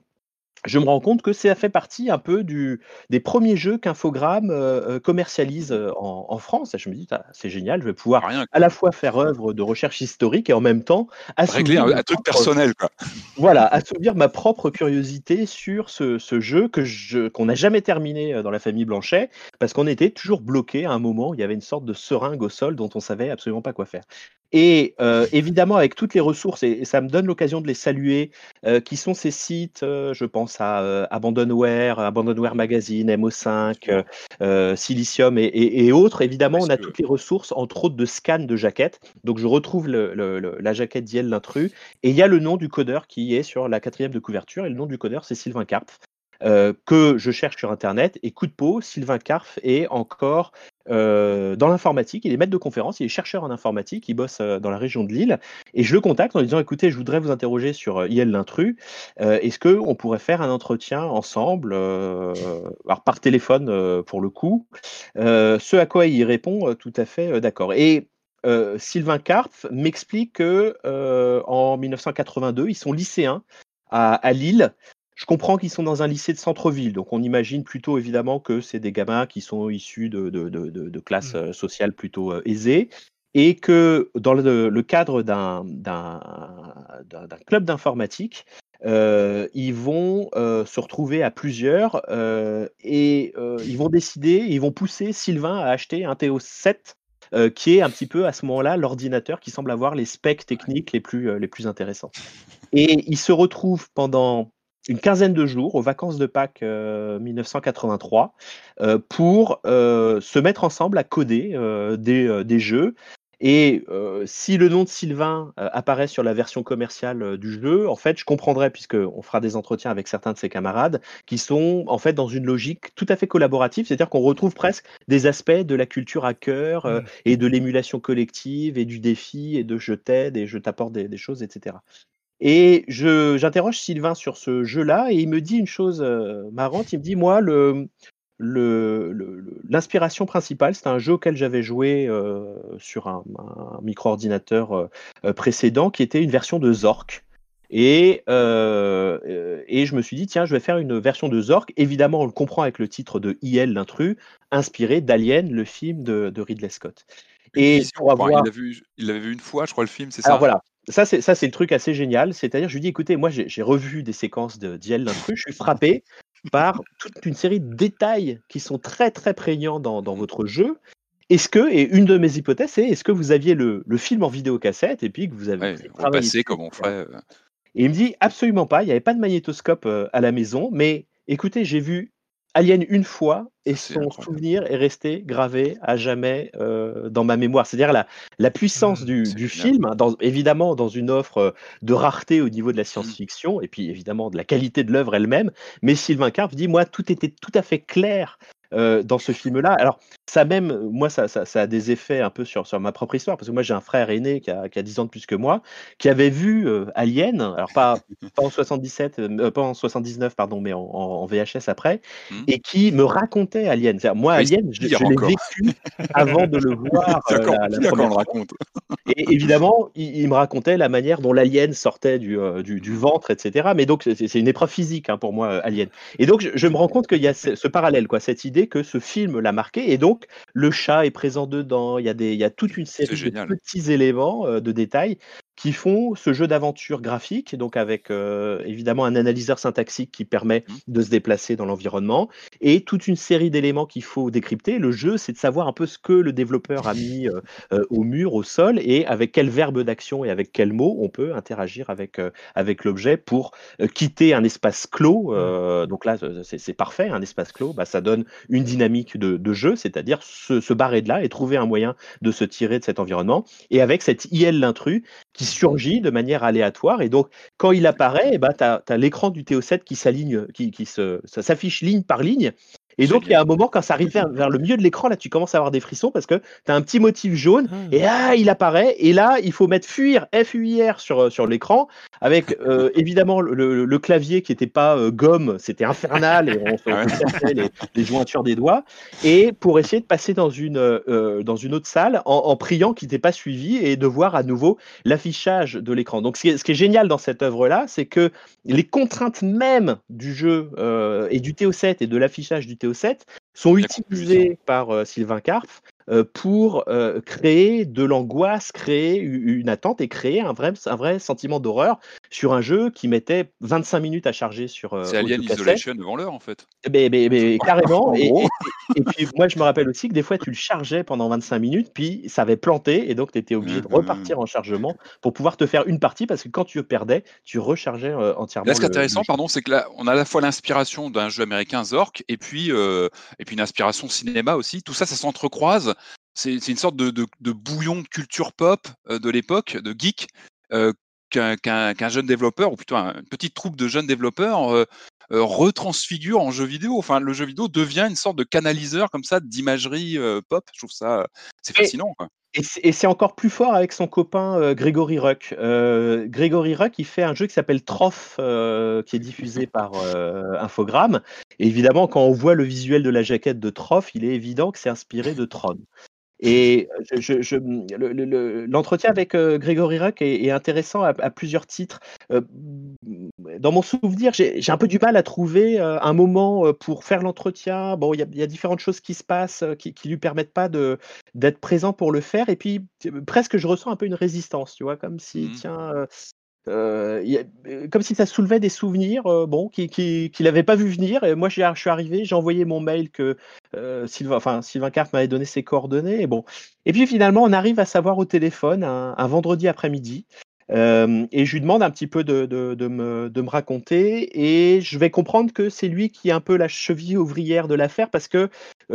je me rends compte que ça fait partie un peu du, des premiers jeux qu'Infogrames euh, euh, commercialise euh, en, France. Et je me dis, c'est génial, je vais pouvoir à la fois faire œuvre de recherche historique et en même temps régler un, truc personnel. Quoi. Voilà, assouvir ma propre curiosité sur ce, ce jeu que je, qu'on n'a jamais terminé dans la famille Blanchet parce qu'on était toujours bloqué à un moment il y avait une sorte de seringue au sol dont on savait absolument pas quoi faire. Et euh, évidemment, avec toutes les ressources, et, ça me donne l'occasion de les saluer, euh, qui sont ces sites, je pense à Abandonware, Abandonware Magazine, MO5, Silicium et, autres. Évidemment, on a toutes les ressources, entre autres de scan de jaquettes. Donc, je retrouve la jaquette d'Iel l'intrus, et il y a le nom du codeur qui est sur la quatrième de couverture, et le nom du codeur, c'est Sylvain Karpf. Que je cherche sur Internet. Et coup de peau, Sylvain Karpf est encore euh, dans l'informatique. Il est maître de conférence, il est chercheur en informatique, il bosse euh, dans la région de Lille. Et je le contacte en lui disant écoutez, je voudrais vous interroger sur euh, IL l'intrus. Est-ce qu'on pourrait faire un entretien ensemble, alors par téléphone pour le coup? Ce à quoi il répond tout à fait d'accord. Et Sylvain Karpf m'explique que en 1982, ils sont lycéens à Lille je comprends qu'ils sont dans un lycée de centre-ville, donc on imagine plutôt évidemment que c'est des gamins qui sont issus de, de, classes mmh. euh, sociales plutôt euh, aisées, et que dans le, cadre d'un club d'informatique, euh, ils vont se retrouver à plusieurs et ils vont décider, ils vont pousser Sylvain à acheter un TO7 qui est un petit peu à ce moment-là l'ordinateur qui semble avoir les specs techniques les plus, les plus intéressants. Et il se retrouve pendant une quinzaine de jours aux vacances de Pâques 1983 euh, euh, pour euh, se mettre ensemble à coder des, des, jeux. Et si le nom de Sylvain apparaît sur la version commerciale du jeu, en fait, je comprendrais, puisqu'on fera des entretiens avec certains de ses camarades, qui sont en fait dans une logique tout à fait collaborative, c'est-à-dire qu'on retrouve presque des aspects de la culture à cœur mmh. et de l'émulation collective et du défi et de je t'aide et je t'apporte des, des, choses, etc. Et j'interroge Sylvain sur ce jeu-là et il me dit une chose euh, marrante. Il me dit Moi, le, l'inspiration principale, c'est un jeu auquel j'avais joué euh, sur un, micro-ordinateur euh, précédent qui était une version de Zork. Et, et je me suis dit, tiens, je vais faire une version de Zork. Évidemment, on le comprend avec le titre de IL, l'intrus, inspiré d'Alien, le film de, Ridley Scott. Et pour avoir... il l'avait vu une fois, je crois, le film, c'est ça? voilà, ça, c'est ça, c'est le truc assez génial. C'est-à-dire, je lui dis, écoutez, moi, j'ai revu des séquences de d'IL l'intrus, je suis frappé par toute une série de détails qui sont très, très prégnants dans, dans votre jeu. Est-ce que, et une de mes hypothèses, c'est est-ce que vous aviez le, le, film en vidéocassette et puis que vous avez ouais, passé comme on ferait. Euh. Et il me dit absolument pas, il n'y avait pas de magnétoscope euh, à la maison, mais écoutez, j'ai vu Alien une fois et son souvenir est resté gravé à jamais euh, dans ma mémoire. C'est-à-dire la, la puissance mmh, du, film, hein, dans, évidemment dans une offre euh, de rareté au niveau de la mmh. science-fiction et puis évidemment de la qualité de l'œuvre elle-même. Mais Sylvain Carp dit moi tout était tout à fait clair euh, dans ce film-là. Alors, ça même, moi, ça, ça, a des effets un peu sur, sur ma propre histoire, parce que moi, j'ai un frère aîné qui a, qui a 10 ans de plus que moi, qui avait vu euh, Alien, alors pas, pas en 77, euh, pas en 79, pardon, mais en, VHS après, mmh. et qui me racontait Alien. Moi, Alien, je, l'ai vécu avant de le voir. raconte. Et évidemment, il, me racontait la manière dont l'Alien sortait du, du, du, ventre, etc. Mais donc, c'est une épreuve physique hein, pour moi, Alien. Et donc, je, je me rends compte qu'il y a ce, ce parallèle, quoi, cette idée que ce film l'a marqué. Et donc, le chat est présent dedans. Il y a, des, il y a toute une série de petits éléments, euh, de détails qui font ce jeu d'aventure graphique, donc avec euh, évidemment un analyseur syntaxique qui permet mmh. de se déplacer dans l'environnement, et toute une série d'éléments qu'il faut décrypter. Le jeu, c'est de savoir un peu ce que le développeur a mis euh, euh, au mur, au sol, et avec quel verbe d'action et avec quel mot on peut interagir avec, avec l'objet pour quitter un espace clos. Mmh. donc là, c'est parfait, un espace clos, bah, ça donne une dynamique de, de jeu, c'est-à-dire se, se barrer de là et trouver un moyen de se tirer de cet environnement. Et avec cette IL l'intrus qui surgit de manière aléatoire. Et donc, quand il apparaît, eh ben, tu as, l'écran du TO7 qui s'aligne, qui, qui s'affiche ligne par ligne. Et donc, il y a un moment, quand ça arrive vers, le milieu de l'écran, là, tu commences à avoir des frissons parce que tu as un petit motif jaune ah. et ah, il apparaît. Et là, il faut mettre fuir, F-U-I-R sur, sur l'écran avec euh, évidemment le, clavier qui n'était pas euh, gomme, c'était infernal et on se les, les, jointures des doigts. Et pour essayer de passer dans une, euh, dans une autre salle en, priant qu'il n'était pas suivi et de voir à nouveau l'affichage de l'écran. Donc, ce qui, est, ce qui est génial dans cette œuvre-là, c'est que les contraintes même du jeu et du TO7 et de l'affichage du TO7 sont utilisées par Sylvain Karpf euh, pour euh, créer de l'angoisse, créer une attente et créer un vrai, un vrai sentiment d'horreur sur un jeu qui mettait 25 minutes à charger sur. Euh, c'est Alien Isolation devant l'heure en fait. Mais, mais, carrément. et, puis moi je me rappelle aussi que des fois tu le chargeais pendant 25 minutes, puis ça avait planté et donc tu étais obligé de mmh, mmh, repartir mmh. en chargement pour pouvoir te faire une partie parce que quand tu perdais, tu rechargeais entièrement. Là, ce qui est intéressant, pardon, c'est que là on a à la fois l'inspiration d'un jeu américain Zork et puis, et puis une inspiration cinéma aussi. Tout ça, ça s'entrecroise c'est une sorte de, bouillon de culture pop euh, de l'époque, de geek, euh, qu'un jeune développeur, ou plutôt une petite troupe de jeunes développeurs, euh, retransfigure en jeu vidéo. Enfin, le jeu vidéo devient une sorte de canaliseur comme ça d'imagerie pop. Je trouve ça, c'est fascinant. Et c'est encore plus fort avec son copain Grégory Ruck. Grégory Ruck, il fait un jeu qui s'appelle Troph, qui est diffusé par Infogrames. Et évidemment, quand on voit le visuel de la jaquette de Troph, il est évident que c'est inspiré de Tron. Et je, l'entretien avec Grégory Ruck est, intéressant à, plusieurs titres. dans mon souvenir, j'ai un peu du mal à trouver un moment pour faire l'entretien. Bon, il y, a différentes choses qui se passent qui, ne lui permettent pas d'être présent pour le faire. Et puis, presque, je ressens un peu une résistance, tu vois, comme si, mmh. tiens, euh, euh, comme si ça soulevait des souvenirs euh, bon, qu'il qui, n'avait pas vu venir. Et moi, je suis arrivé, j'ai envoyé mon mail que Sylvain, enfin, Sylvain Carp m'avait donné ses coordonnées. Et, bon. et puis finalement, on arrive à savoir au téléphone un vendredi après-midi et je lui demande un petit peu de, de, me, de, me, raconter et je vais comprendre que c'est lui qui est un peu la cheville ouvrière de l'affaire parce que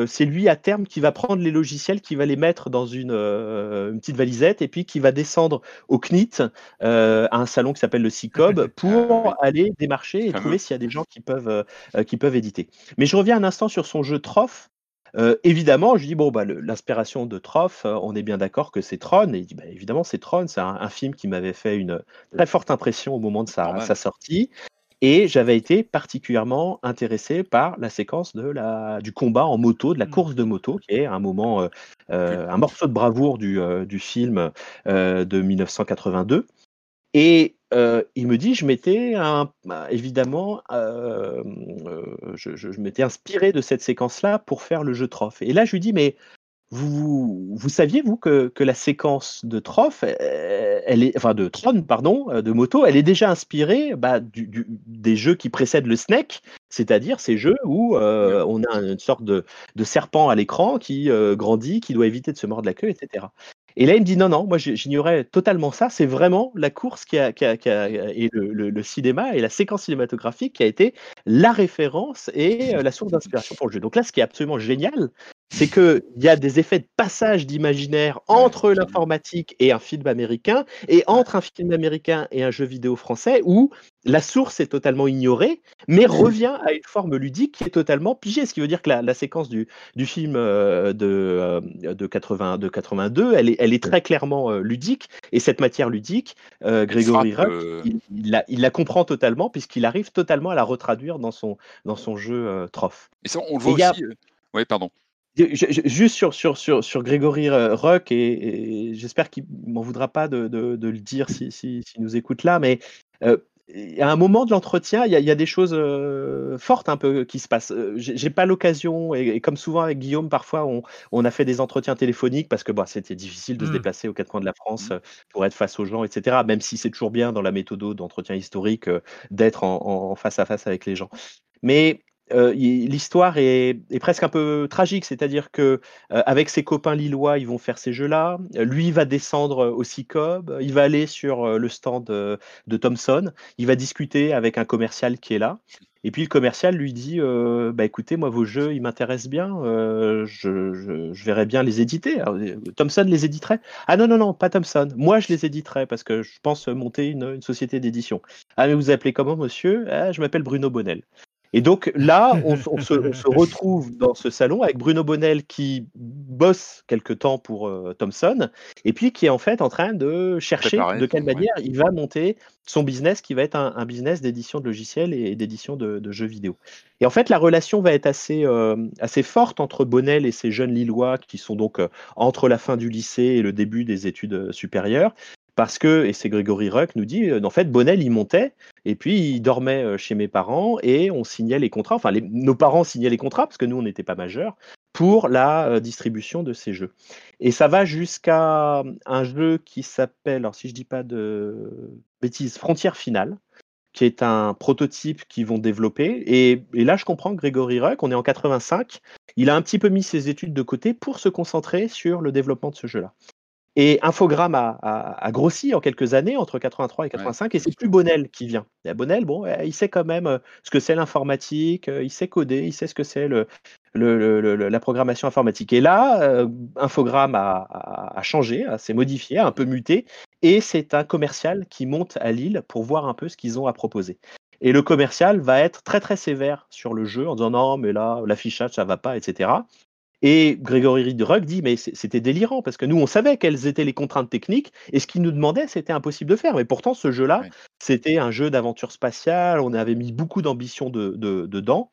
c'est lui à terme qui va prendre les logiciels, qui va les mettre dans une, une petite valisette et puis qui va descendre au CNIT, à un salon qui s'appelle le CICOB, pour aller démarcher et trouver s'il y a des gens qui peuvent, qui peuvent éditer. Mais je reviens un instant sur son jeu Troph. Euh, évidemment, je dis, bon, bah, l'inspiration de Troff, euh, on est bien d'accord que c'est Tron. Et il dit, bah, évidemment, c'est Tron. C'est un, film qui m'avait fait une très forte impression au moment de sa, sortie. Et j'avais été particulièrement intéressé par la séquence de la, du combat en moto, de la mmh. course de moto, qui est un moment, euh, un morceau de bravoure du, du film de 1982. Et il me dit, je m'étais bah, évidemment, je, m'étais inspiré de cette séquence-là pour faire le jeu Troph. Et là, je lui dis, mais vous, vous saviez, vous, que, la séquence de Troph, elle est, enfin de Tron, pardon, de moto, elle est déjà inspirée bah, des jeux qui précèdent le Snake, c'est-à-dire ces jeux où on a une sorte de, de serpent à l'écran qui grandit, qui doit éviter de se mordre la queue, etc. Et là, il me dit non, non, moi j'ignorais totalement ça. C'est vraiment la course qui a, et le, cinéma et la séquence cinématographique qui a été la référence et euh, la source d'inspiration pour le jeu. Donc là, ce qui est absolument génial, c'est qu'il y a des effets de passage d'imaginaire entre l'informatique et un film américain, et entre un film américain et un jeu vidéo français, où la source est totalement ignorée, mais revient à une forme ludique qui est totalement pigée. Ce qui veut dire que la, séquence du, film euh, de, euh, de, 80, de 82, elle est, elle est très clairement euh, ludique, et cette matière ludique, Grégory Ruck, il, la, comprend totalement, puisqu'il arrive totalement à la retraduire dans son, dans son jeu Troph. Et ça, on le voit aussi. Oui, pardon. Juste sur, sur, sur, sur Grégory Rock, et, j'espère qu'il m'en voudra pas de, de, le dire s'il si, si, nous écoute là, mais euh, à un moment de l'entretien, il y, y, a des choses fortes un peu qui se passent. J'ai pas l'occasion, et, comme souvent avec Guillaume, parfois on, on, a fait des entretiens téléphoniques parce que bah, c'était difficile de se mmh. déplacer aux quatre coins de la France mmh. pour être face aux gens, etc. Même si c'est toujours bien dans la méthode d'entretien historique d'être en, en, face à face avec les gens. Mais euh, l'histoire est, presque un peu tragique, c'est-à-dire que euh, avec ses copains lillois, ils vont faire ces jeux-là. Lui va descendre au CICOB, il va aller sur euh, le stand de, Thomson, il va discuter avec un commercial qui est là. Et puis le commercial lui dit bah écoutez, moi vos jeux, ils m'intéressent bien, je, verrais bien les éditer. Thomson les éditerait? Ah non, non, non, pas Thomson. Moi je les éditerais parce que je pense monter une, société d'édition. Ah mais vous appelez comment monsieur? Ah, Je m'appelle Bruno Bonnel. Et donc là, on, se, retrouve dans ce salon avec Bruno Bonnel qui bosse quelque temps pour euh, Thomson et puis qui est en fait en train de chercher de quelle manière il va monter son business qui va être un, business d'édition de logiciels et d'édition de, jeux vidéo. Et en fait, la relation va être assez, euh, assez forte entre Bonnel et ces jeunes Lillois qui sont donc euh, entre la fin du lycée et le début des études supérieures. Parce que, et c'est Grégory Ruck nous dit, en fait, Bonnel, il montait, et puis il dormait chez mes parents, et on signait les contrats, enfin, nos parents signaient les contrats, parce que nous, on n'était pas majeurs, pour la distribution de ces jeux. Et ça va jusqu'à un jeu qui s'appelle, alors si je dis pas de bêtises, Frontière Finale, qui est un prototype qu'ils vont développer. Et, et, là, je comprends Grégory Ruck, on est en 85, il a un petit peu mis ses études de côté pour se concentrer sur le développement de ce jeu-là. Et Infogrames a, grossi en quelques années, entre 83 et 85, et c'est plus Bonnel qui vient. Et Bonnel, bon, eh, il sait quand même euh, ce que c'est l'informatique, euh, il sait coder, il sait ce que c'est le, la programmation informatique. Et là, euh, Infogrames a, changé, s'est modifié, a un peu muté, et c'est un commercial qui monte à Lille pour voir un peu ce qu'ils ont à proposer. Et le commercial va être très très sévère sur le jeu en disant non, mais là, l'affichage, ça va pas, etc. Et Grégory Ruck dit, mais c'était délirant, parce que nous, on savait quelles étaient les contraintes techniques, et ce qu'il nous demandait, c'était impossible de faire. Mais pourtant, ce jeu-là, c'était un jeu d'aventure spatiale, on avait mis beaucoup d'ambition dedans.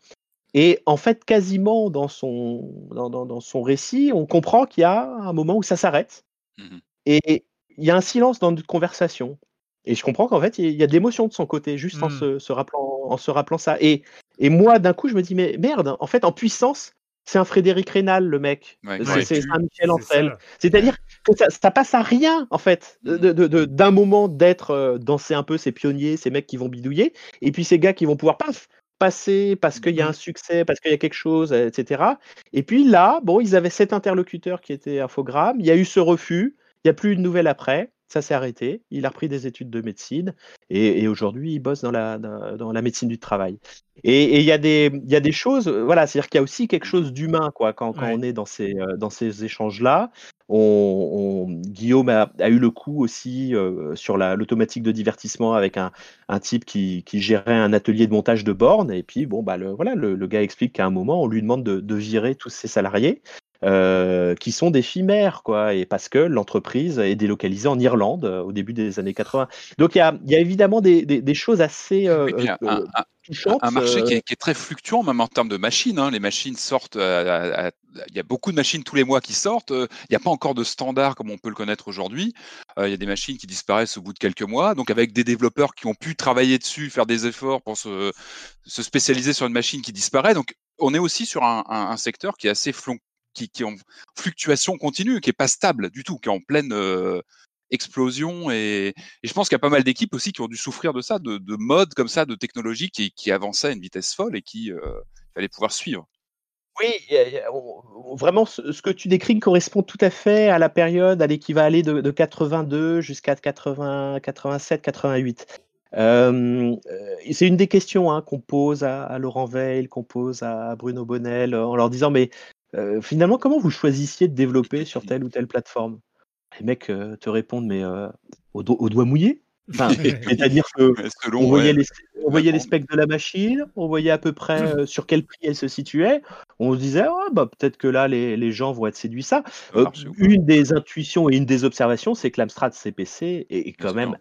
Et en fait, quasiment dans son, dans, son récit, on comprend qu'il y a un moment où ça s'arrête. Mmh et il y a un silence dans notre conversation. Et je comprends qu'en fait, il y a d'émotions de son côté, juste en, mmh. se, rappelant, en se rappelant ça. Et, et moi, d'un coup, je me dis, mais merde, en fait, en puissance, c'est un Frédéric Rénal, le mec. c'est un Michel Ancel. C'est-à-dire que ça, passe à rien, en fait, d'un moment d'être euh, danser un peu ces pionniers, ces mecs qui vont bidouiller, et puis ces gars qui vont pouvoir paf, passer parce qu'il y a un succès, parce qu'il y a quelque chose, etc. Et puis là, bon, ils avaient cet interlocuteur qui était Infogramme, il y a eu ce refus, il n'y a plus de nouvelles après ça s'est arrêté. Il a repris des études de médecine et, aujourd'hui il bosse dans la, dans, la médecine du travail. Et il y, a des, y a des choses, voilà, c'est-à-dire qu'il y a aussi quelque chose d'humain quoi, quand, quand on est dans ces, dans ces échanges-là. On, Guillaume a, eu le coup aussi euh, sur l'automatique de divertissement avec un, un type qui, qui, gérait un atelier de montage de bornes. Et puis, bon, bah, le, voilà, le, gars explique qu'à un moment, on lui demande de, de virer tous ses salariés. Euh, qui sont des chimères, quoi, et parce que l'entreprise est délocalisée en Irlande euh, au début des années 80. Donc il y a, y a, évidemment des, des, des choses assez euh, un, un, marché qui est, qui est, très fluctuant, même en termes de machines. Hein. Les machines sortent, il y a beaucoup de machines tous les mois qui sortent. Il n'y a pas encore de standard comme on peut le connaître aujourd'hui. Il y a des machines qui disparaissent au bout de quelques mois. Donc avec des développeurs qui ont pu travailler dessus, faire des efforts pour se, se spécialiser sur une machine qui disparaît. Donc on est aussi sur un, un secteur qui est assez qui, qui est en fluctuation continue, qui est pas stable du tout, qui est en pleine explosion. Et, je pense qu'il y a pas mal d'équipes aussi qui ont dû souffrir de ça, de, de modes comme ça, de technologie qui, qui avançaient à une vitesse folle et qui fallait pouvoir suivre. Oui, vraiment, ce que tu décris correspond tout à fait à la période, à l'équivalent de, de 82 jusqu'à 80, 87, 88. c'est une des questions hein, qu'on pose à, Laurent Veil, qu'on pose à Bruno Bonnel, en leur disant mais euh, finalement, comment vous choisissiez de développer sur telle ou telle plateforme? Les mecs euh, te répondent, mais euh, au, doigt mouillé? C'est-à-dire que on voyait, les, specs de la machine, on voyait à peu près sur quel prix elle se situait. On se disait, oh, bah, peut-être que là, les, gens vont être séduits. Ça, une des intuitions et une des observations, c'est que l'Amstrad CPC est quand même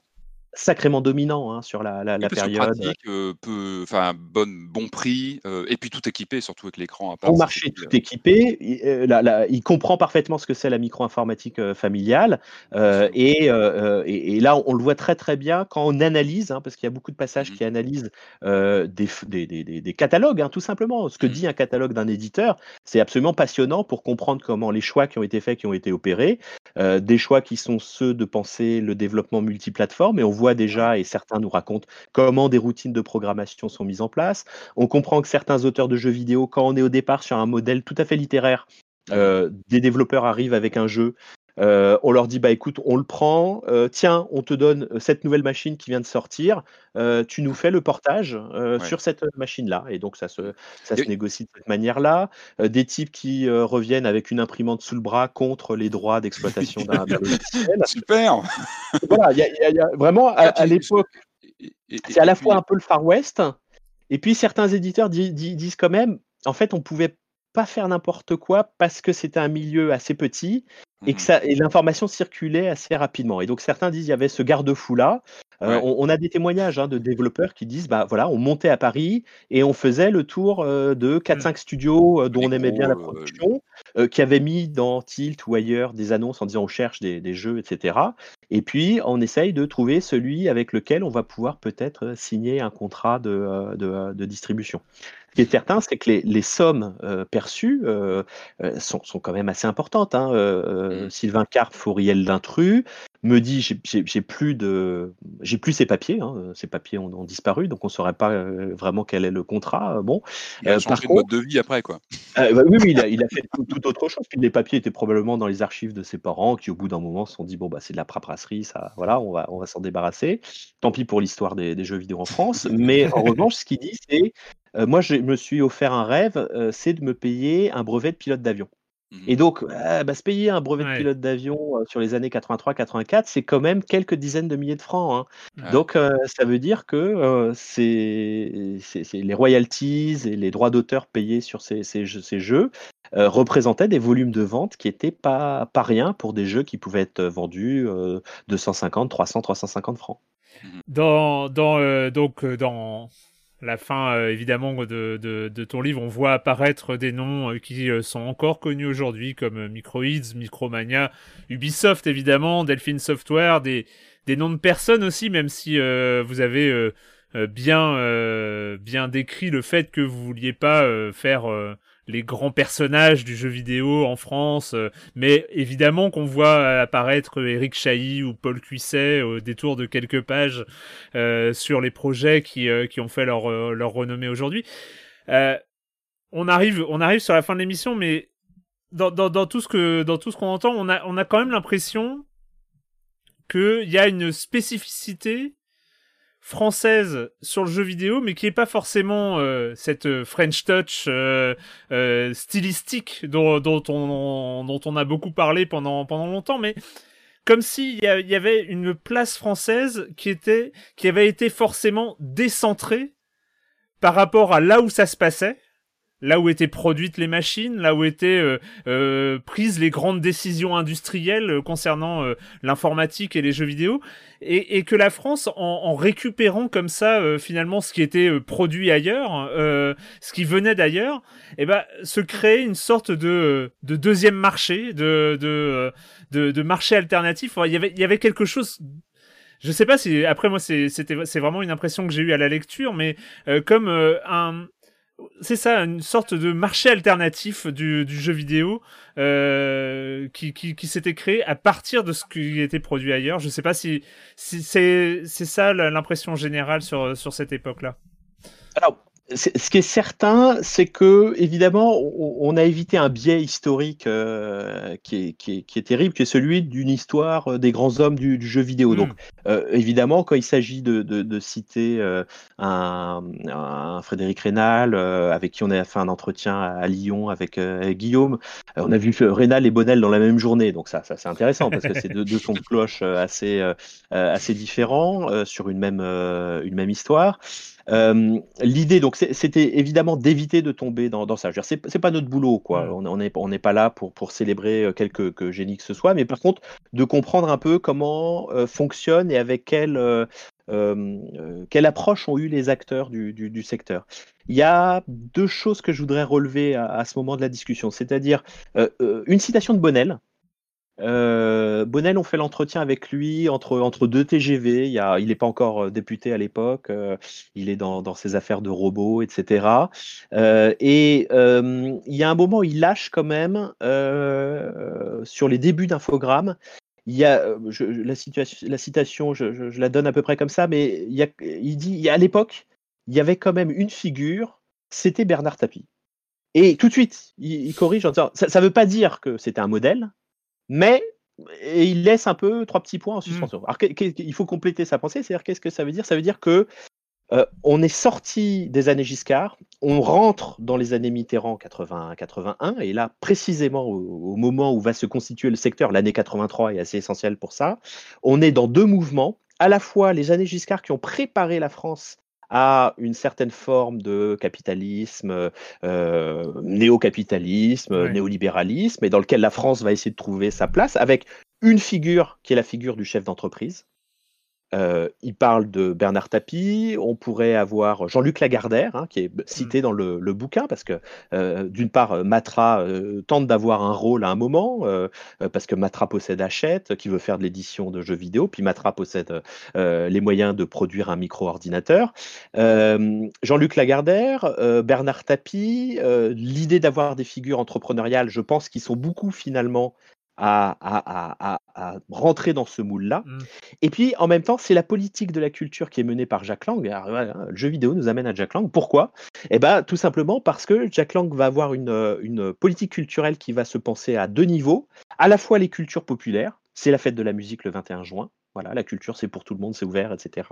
sacrément dominant hein, sur la, la, période. Pratique, euh, peu, bon, bon prix, euh, et puis tout équipé, surtout avec l'écran. Bon marché, tout équipé. Il, euh, il comprend parfaitement ce que c'est la micro-informatique familiale. Et, et, là, on le voit très très bien quand on analyse, hein, parce qu'il y a beaucoup de passages mmh qui analysent des, des, des, des, catalogues, hein, tout simplement. Ce que mmh dit un catalogue d'un éditeur, c'est absolument passionnant pour comprendre comment les choix qui ont été faits, qui ont été opérés, des choix qui sont ceux de penser le développement multiplateforme, et on voit déjà, et certains nous racontent comment des routines de programmation sont mises en place. On comprend que certains auteurs de jeux vidéo, quand on est au départ sur un modèle tout à fait littéraire, euh, des développeurs arrivent avec un jeu euh, on leur dit bah écoute, on le prend, euh, tiens, on te donne cette nouvelle machine qui vient de sortir, euh, tu nous fais le portage sur cette machine-là. Et donc ça se, ça se négocie de cette manière-là. des types qui reviennent avec une imprimante sous le bras contre les droits d'exploitation d'un logiciel. Super. voilà, il y, a vraiment à, l'époque, c'est à la fois un peu le Far West. Et puis certains éditeurs disent quand même, en fait, on pouvait pas faire n'importe quoi parce que c'était un milieu assez petit et que mmh ça et l'information circulait assez rapidement. Et donc certains disent il y avait ce garde-fou là. Euh, on, a des témoignages hein, de développeurs qui disent bah voilà, on montait à Paris et on faisait le tour euh, de 4-5 mmh. studios euh, dont on aimait bien la production, qui avaient mis dans Tilt ou ailleurs des annonces en disant on cherche des, jeux, etc. Et puis on essaye de trouver celui avec lequel on va pouvoir peut-être signer un contrat de distribution. Ce qui est certain, c'est que les, sommes euh, perçues euh, euh, sont, quand même assez importantes. Hein. Mmh. Sylvain Carp, Fouriel d'Intrus, me dit j'ai plus de j'ai plus ces papiers hein. ces papiers ont, disparu donc on saurait pas vraiment quel est le contrat bon il a changé de mode de vie après quoi bah oui, oui il, a, il a fait tout, autre chose puis les papiers étaient probablement dans les archives de ses parents qui au bout d'un moment se sont dit bon bah c'est de la paperasserie ça voilà on va on va s'en débarrasser tant pis pour l'histoire des, des, jeux vidéo en France mais en revanche ce qu'il dit c'est euh, moi, je me suis offert un rêve, euh, c'est de me payer un brevet de pilote d'avion. Et mmh donc, bah, se payer un brevet de pilote d'avion euh, sur les années 83-84, c'est quand même quelques dizaines de milliers de francs. Hein. Donc, ça veut dire que c'est les royalties et les droits d'auteur payés sur ces, ces jeux, représentaient des volumes de vente qui n'étaient pas, pas rien pour des jeux qui pouvaient être vendus 250, 300, 350 francs. Mmh dans, dans, donc, dans la fin euh, évidemment de, ton livre, on voit apparaître des noms euh, qui euh, sont encore connus aujourd'hui comme Microids, Micromania, Ubisoft évidemment, Delphine Software, des, des noms de personnes aussi, même si vous avez bien, bien décrit le fait que vous vouliez pas faire les grands personnages du jeu vidéo en France, euh, mais évidemment qu'on voit apparaître Eric Chahi ou Paul Cuisset au détour de quelques pages euh, sur les projets qui, euh, qui ont fait leur, leur renommée aujourd'hui. on arrive, on arrive sur la fin de l'émission, mais dans, dans, dans, tout ce que dans tout ce qu'on entend, on a, on a quand même l'impression qu'il y a une spécificité française sur le jeu vidéo, mais qui est pas forcément euh, cette euh, French touch euh, stylistique dont, dont, on, dont on a beaucoup parlé pendant, pendant longtemps, mais comme s'il y, y, avait une place française qui était qui avait été forcément décentrée par rapport à là où ça se passait là où étaient produites les machines, là où étaient euh, euh, prises les grandes décisions industrielles euh, concernant l'informatique et les jeux vidéo, et, que la France, en, récupérant comme ça finalement ce qui était produit ailleurs, ce qui venait d'ailleurs, eh ben, se créait une sorte de, de deuxième marché, de, de, de, marché alternatif. il, y avait, il y avait quelque chose je sais pas si après moi c'est c'était c'est vraiment une impression que j'ai eue à la lecture mais comme un c'est ça, une sorte de marché alternatif du, jeu vidéo euh, qui, s'était créé à partir de ce qui était produit ailleurs. Je ne sais pas si, c'est ça l'impression générale sur, cette époque-là. Ce qui est certain, c'est que évidemment, on, a évité un biais historique euh, qui, est, terrible, qui est celui d'une histoire euh, des grands hommes du, jeu vidéo. Donc, hmm. euh, évidemment, quand il s'agit de, citer un, Frédéric Rénal, avec qui on a fait un entretien à, Lyon avec, Guillaume, on a vu Rénal et Bonnel dans la même journée. Donc ça, ça c'est intéressant parce que c'est deux, deux, sons de cloche assez, assez différents sur une même, une même histoire. Euh, l'idée, donc, c'était évidemment d'éviter de tomber dans, ça. C'est pas notre boulot, quoi. On n'est on pas là pour, pour célébrer euh, quelque génie que ce soit, mais par contre, de comprendre un peu comment euh, fonctionne et avec quelle, quelle approche ont eu les acteurs du, du, secteur. Il y a deux choses que je voudrais relever à, à ce moment de la discussion, c'est-à-dire une citation de Bonnel, euh, Bonnel, on fait l'entretien avec lui entre, entre deux TGV. Il, a, il n'est pas encore euh, député à l'époque. Euh, il est dans, dans, ses affaires de robots, etc. et il y a un moment, il lâche quand même sur les débuts d'Infogramme. Il y a la, situation, la citation, je, la donne à peu près comme ça, mais il, y a, il dit à l'époque, il y avait quand même une figure, c'était Bernard Tapie. Et tout de suite, il, corrige en disant ça ne veut pas dire que c'était un modèle, mais il laisse un peu trois petits points en mmh. suspension. Alors, il faut compléter sa pensée, c'est-à-dire qu'est-ce que ça veut dire? Ça veut dire que euh, on est sorti des années Giscard, on rentre dans les années Mitterrand 80-81, et là, précisément au, moment où va se constituer le secteur, l'année 83 est assez essentielle pour ça, on est dans deux mouvements, à la fois les années Giscard qui ont préparé la France à une certaine forme de capitalisme, euh, néo-capitalisme, néolibéralisme, et dans lequel la France va essayer de trouver sa place, avec une figure qui est la figure du chef d'entreprise, euh, il parle de Bernard Tapie, on pourrait avoir Jean-Luc Lagardère, hein, qui est cité mmh. dans le, bouquin, parce que euh, d'une part, Matra euh, tente d'avoir un rôle à un moment, parce que Matra possède Hachette, qui veut faire de l'édition de jeux vidéo, puis Matra possède les moyens de produire un micro-ordinateur. Jean-Luc Lagardère, Bernard Tapie, l'idée d'avoir des figures entrepreneuriales, je pense qu'ils sont beaucoup finalement à, rentrer dans ce moule-là. Mmh. Et puis, en même temps, c'est la politique de la culture qui est menée par Jack Lang. le jeu vidéo nous amène à Jack Lang. Pourquoi? Eh ben, tout simplement parce que Jack Lang va avoir une, une politique culturelle qui va se penser à deux niveaux. À la fois les cultures populaires, c'est la fête de la musique le 21 juin. Voilà, la culture, c'est pour tout le monde, c'est ouvert, etc.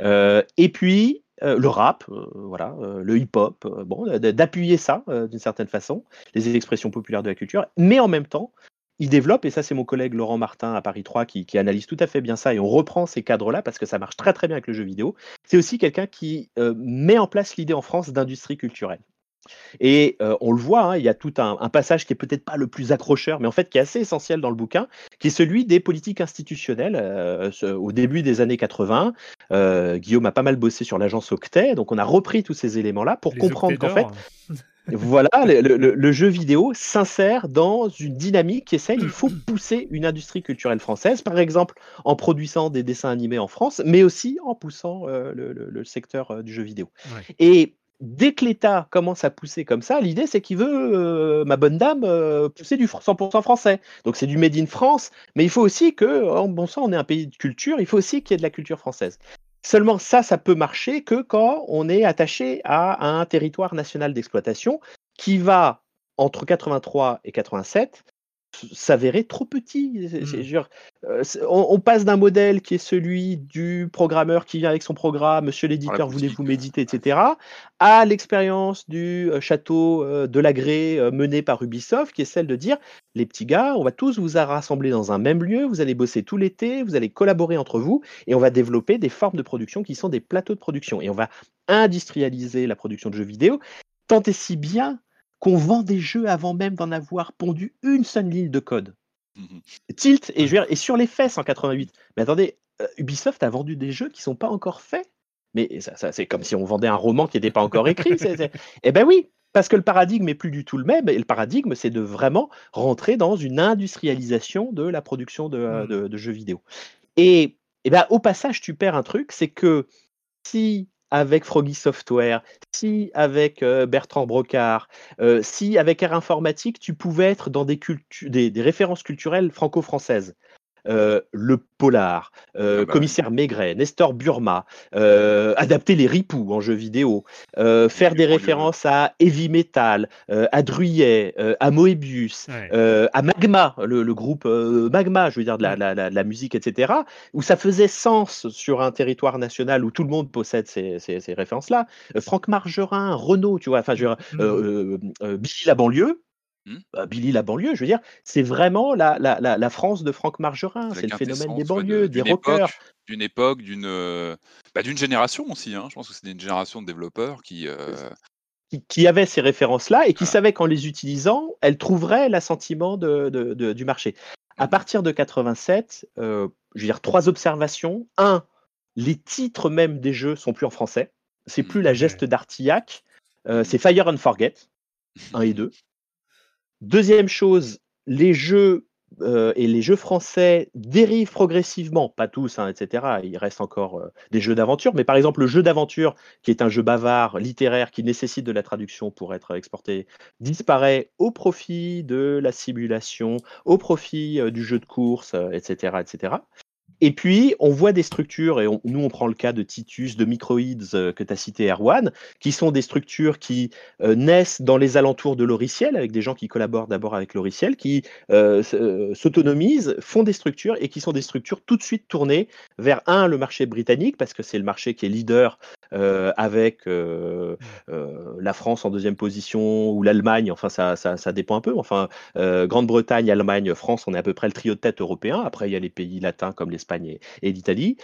Euh, et puis, euh, le rap, euh, voilà, le hip-hop, bon, d'appuyer ça d'une certaine façon, les expressions populaires de la culture, mais en même temps il développe, et ça c'est mon collègue Laurent Martin à Paris 3 qui, analyse tout à fait bien ça, et on reprend ces cadres-là parce que ça marche très très bien avec le jeu vidéo. C'est aussi quelqu'un qui euh, met en place l'idée en France d'industrie culturelle. Et euh, on le voit, hein, il y a tout un, passage qui est peut-être pas le plus accrocheur, mais en fait qui est assez essentiel dans le bouquin, qui est celui des politiques institutionnelles. Euh, au début des années 80, Guillaume a pas mal bossé sur l'agence Octet, donc on a repris tous ces éléments-là pour comprendre qu'en fait, voilà, le, jeu vidéo s'insère dans une dynamique qui essaye, il faut pousser une industrie culturelle française, par exemple en produisant des dessins animés en France, mais aussi en poussant euh, le, secteur euh, du jeu vidéo. Et dès que l'État commence à pousser comme ça, l'idée c'est qu'il veut, euh, ma bonne dame, pousser du 100% français. Donc c'est du Made in France, mais il faut aussi que, en bon sang, on est un pays de culture, il faut aussi qu'il y ait de la culture française. Seulement ça, ça peut marcher que quand on est attaché à un territoire national d'exploitation qui va, entre 83 et 87, s'avérer trop petit. Mmh. Euh, on, passe d'un modèle qui est celui du programmeur qui vient avec son programme, monsieur l'éditeur, voulez-vous méditer, etc., à l'expérience du euh, château euh, de l'agré mené par Ubisoft, qui est celle de dire, les petits gars, on va tous vous rassembler dans un même lieu, vous allez bosser tout l'été, vous allez collaborer entre vous, et on va développer des formes de production qui sont des plateaux de production. Et on va industrialiser la production de jeux vidéo, tant et si bien qu'on vend des jeux avant même d'en avoir pondu une seule ligne de code. Mmh Tilt et, je et sur les fesses en 88. Mais attendez, euh, Ubisoft a vendu des jeux qui ne sont pas encore faits. Mais ça, c'est comme si on vendait un roman qui n'était pas encore écrit. Eh ben oui, parce que le paradigme est plus du tout le même. Et le paradigme, c'est de vraiment rentrer dans une industrialisation de la production de, mmh. jeux vidéo. Et, et ben, au passage, tu perds un truc, c'est que si avec Froggy Software, si avec euh, Bertrand Brocard, euh, si avec Air Informatique, tu pouvais être dans des, des références culturelles franco-françaises. Euh, le polar, euh, ah bah commissaire Maigret, Nestor Burma, euh, adapter les ripoux en jeu vidéo, faire des références à Heavy Metal, à Druyet, à Moebius, à Magma, le, groupe Magma, je veux dire de la, musique, etc., où ça faisait sens sur un territoire national où tout le monde possède ces, références-là. Franck Margerin, Renault, tu vois, enfin, je mmh. Billy la banlieue, Mmh. Bah, Billy la banlieue, je veux dire, c'est vraiment la, la, la, France de Franck Margerin, c'est le phénomène des banlieues, des rockers. D'une époque, d'une euh, bah, génération aussi. Hein. Je pense que c'était une génération de développeurs qui, euh, qui, avaient ces références-là et qui savaient qu'en les utilisant, elles trouveraient l'assentiment de, de, du marché. À mmh. partir de 87, euh, je veux dire trois observations. Un, les titres même des jeux sont plus en français. C'est plus la mmh. geste d'Artillac. c'est Fire and Forget 1 et 2. Deuxième chose, les jeux euh, et les jeux français dérivent progressivement, pas tous, hein, etc. Il reste encore euh, des jeux d'aventure, mais par exemple le jeu d'aventure, qui est un jeu bavard, littéraire, qui nécessite de la traduction pour être exporté, disparaît au profit de la simulation, au profit euh, du jeu de course, etc., etc. Et puis, on voit des structures, et nous, on prend le cas de Titus, de Microids euh, que tu as cité, Erwan, qui sont des structures qui euh, naissent dans les alentours de l'oriciel, avec des gens qui collaborent d'abord avec l'oriciel, qui euh, s'autonomisent, font des structures, et qui sont des structures tout de suite tournées vers, un, le marché britannique, parce que c'est le marché qui est leader avec la France en deuxième position, ou l'Allemagne, enfin, ça, ça, ça, dépend un peu. Enfin, Grande-Bretagne, Allemagne, France, on est à peu près le trio de tête européen. Après, il y a les pays latins comme l'Espagne et, d'Italie.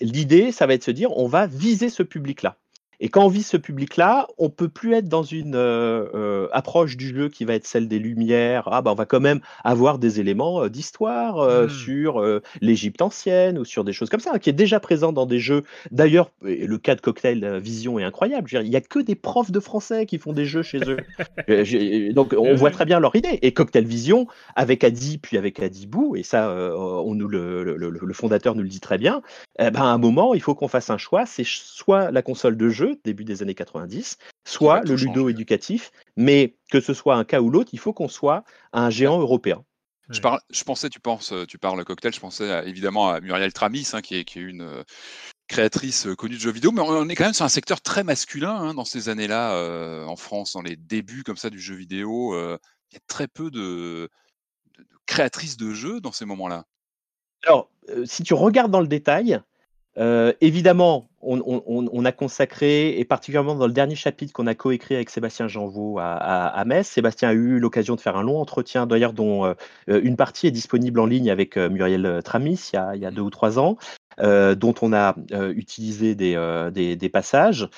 L'idée, ça va être de se dire, on va viser ce public-là. Et quand on vise ce public-là, on peut plus être dans une euh, euh, approche du jeu qui va être celle des Lumières. Ah bah on va quand même avoir des éléments euh, d'histoire mmh. sur l'Égypte ancienne ou sur des choses comme ça, qui est déjà présent dans des jeux. D'ailleurs, le cas de Cocktail Vision est incroyable. il n'y a que des profs de français qui font des jeux chez eux. Donc on voit très bien leur idée. Et Cocktail Vision, avec Adi, puis avec Adibou, et ça, on nous le, le, fondateur nous le dit très bien, eh ben, à un moment, il faut qu'on fasse un choix. C'est soit la console de jeu début des années 90, soit le ludo éducatif, mais que ce soit un cas ou l'autre, il faut qu'on soit un géant européen. Je, parle, je pensais, tu penses, tu parles cocktail, je pensais évidemment à Muriel Tramis, hein, qui, est, qui, est, une euh, créatrice euh, connue de jeux vidéo, mais on est quand même sur un secteur très masculin hein, dans ces années-là, euh, en France, dans les débuts comme ça du jeu vidéo. Il y a très peu de, de créatrices de jeux dans ces moments-là. Alors, si tu regardes dans le détail, euh, évidemment, on, a consacré, et particulièrement dans le dernier chapitre qu'on a coécrit avec Sébastien Janvaux à, Metz, Sébastien a eu l'occasion de faire un long entretien, d'ailleurs dont euh, une partie est disponible en ligne avec euh, Muriel Tramis il y, a, deux ou trois ans, dont on a utilisé des, passages.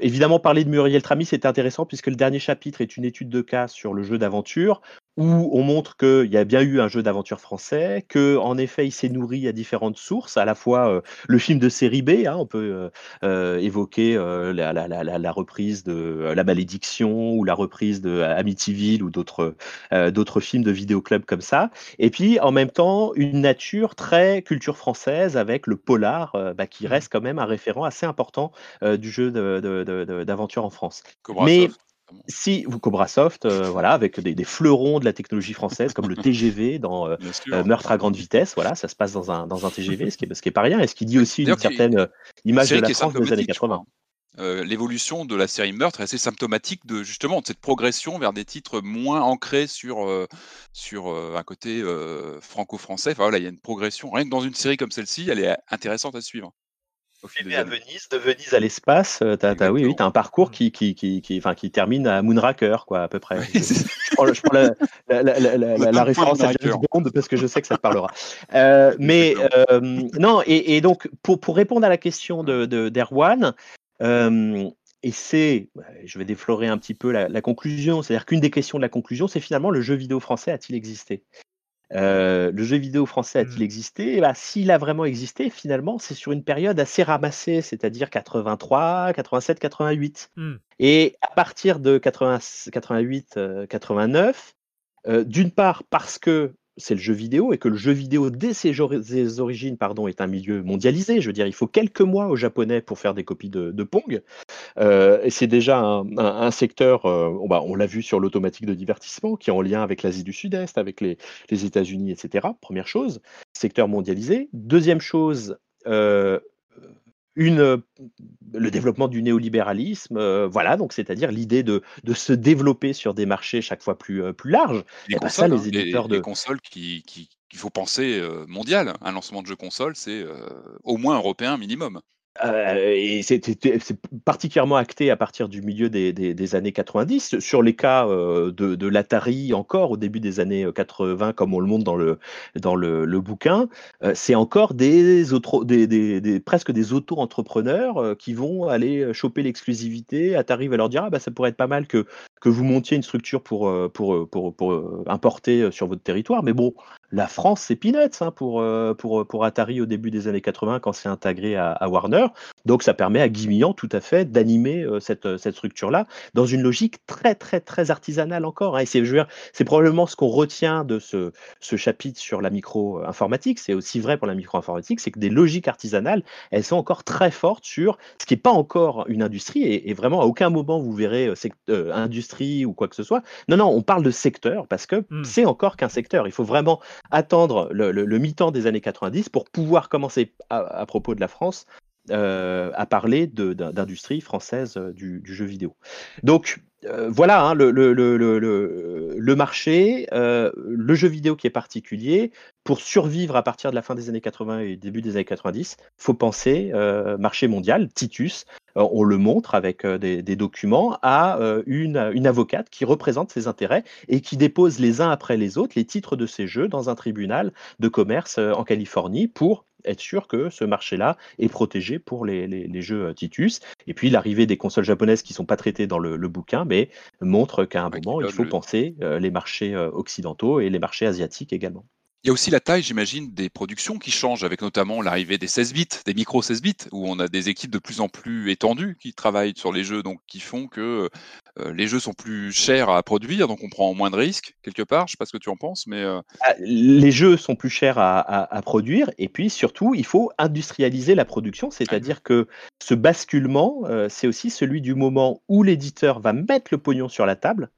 évidemment, parler de Muriel Tramis, c'est intéressant puisque le dernier chapitre est une étude de cas sur le jeu d'aventure où on montre qu'il y a bien eu un jeu d'aventure français, que en effet il s'est nourri à différentes sources, à la fois euh, le film de série B, hein, on peut euh, euh, évoquer la, reprise de La Malédiction ou la reprise de Amityville ou d'autres d'autres films de vidéoclub comme ça, et puis en même temps une nature très culture française avec le polar bah, qui mmh. reste quand même un référent assez important du jeu d'aventure en France. Mais si vous Cobra Soft, euh, voilà, avec des, fleurons de la technologie française comme le TGV dans euh, euh, Meurtre à grande vitesse, voilà, ça se passe dans un, dans un TGV, ce qui, est, ce qui est pas rien, et ce qui dit aussi une certaine image de la France des années 80. l'évolution de la série Meurtre est assez symptomatique de justement de cette progression vers des titres moins ancrés sur, sur un côté franco-français. Enfin, voilà, il y a une progression. Rien que dans une série comme celle-ci, elle est intéressante à suivre à Venise, de Venise à l'espace, euh, t'as, oui, oui, as un parcours qui, qui, qui, qui, enfin, qui termine à Moonraker, quoi, à peu près. je, prends, je prends la, la, la, la, référence à James Bond parce que je sais que ça te parlera. Euh, mais euh, non, et, et, donc pour, pour répondre à la question de, de d'Erwan, euh, et c'est, je vais déflorer un petit peu la, la conclusion, c'est-à-dire qu'une des questions de la conclusion, c'est finalement le jeu vidéo français a-t-il existé? Euh, le jeu vidéo français a-t-il mmh. existé? Eh ben, S'il a vraiment existé, finalement, c'est sur une période assez ramassée, c'est-à-dire 83, 87, 88. Et à partir de 88, 89, euh, euh, d'une part parce que c'est le jeu vidéo et que le jeu vidéo dès ses, origines pardon est un milieu mondialisé. Je veux dire, il faut quelques mois aux Japonais pour faire des copies de, Pong. Euh, et c'est déjà un, secteur, euh, bah, on l'a vu sur l'automatique de divertissement, qui est en lien avec l'Asie du Sud-Est, avec les, États-Unis, etc. Première chose, secteur mondialisé. Deuxième chose, euh, une, le développement du néolibéralisme, euh, voilà, donc c'est-à-dire l'idée de, de, se développer sur des marchés chaque fois plus, euh, plus larges. Les, ben consoles, ça, les éditeurs de... consoles qui, qui, qu'il faut penser euh, mondial. Un lancement de jeu console, c'est au moins européen minimum. Et c'est particulièrement acté à partir du milieu des, années 90. Sur les cas de, de l'Atari, encore au début des années 80, comme on le montre dans le, dans le, bouquin, c'est encore des, des, presque des auto-entrepreneurs qui vont aller choper l'exclusivité. Atari va leur dire ah, bah, ça pourrait être pas mal que, que vous montiez une structure pour, pour, pour, pour importer sur votre territoire. Mais bon, la France, c'est peanuts hein, pour, euh, pour, pour Atari au début des années 80 quand c'est intégré à, Warner. Donc ça permet à Guy tout à fait d'animer euh, cette, cette structure-là dans une logique très très très artisanale encore. Hein. Et c'est, c'est probablement ce qu'on retient de ce, ce chapitre sur la micro-informatique. C'est aussi vrai pour la micro-informatique, c'est que des logiques artisanales, elles sont encore très fortes sur ce qui n'est pas encore une industrie. Et, vraiment, à aucun moment vous verrez euh, industrie ou quoi que ce soit. Non, non, on parle de secteur parce que mmh. c'est encore qu'un secteur. Il faut vraiment attendre le, mi-temps des années 90 pour pouvoir commencer, à, propos de la France, à parler d'industrie française du, jeu vidéo. Donc voilà hein, le, marché, le jeu vidéo qui est particulier. Pour survivre à partir de la fin des années 80 et début des années 90, faut penser marché mondial, Titus, euh, on le montre avec euh, des, documents, à euh, une, avocate qui représente ses intérêts et qui dépose les uns après les autres les titres de ces jeux dans un tribunal de commerce en Californie pour être sûr que ce marché-là est protégé pour les, jeux Titus. Et puis l'arrivée des consoles japonaises qui ne sont pas traitées dans le, bouquin, mais montre qu'à un moment, il faut penser les marchés occidentaux et les marchés asiatiques également. Il y a aussi la taille, j'imagine, des productions qui changent, avec notamment l'arrivée des 16 bits, des micro 16 bits, où on a des équipes de plus en plus étendues qui travaillent sur les jeux, donc qui font que euh, les jeux sont plus chers à produire, donc on prend moins de risques quelque part. Je ne sais pas ce que tu en penses, mais euh ah, les jeux sont plus chers à, produire, et puis surtout, il faut industrialiser la production, c'est-à-dire que ce basculement, euh, c'est aussi celui du moment où l'éditeur va mettre le pognon sur la table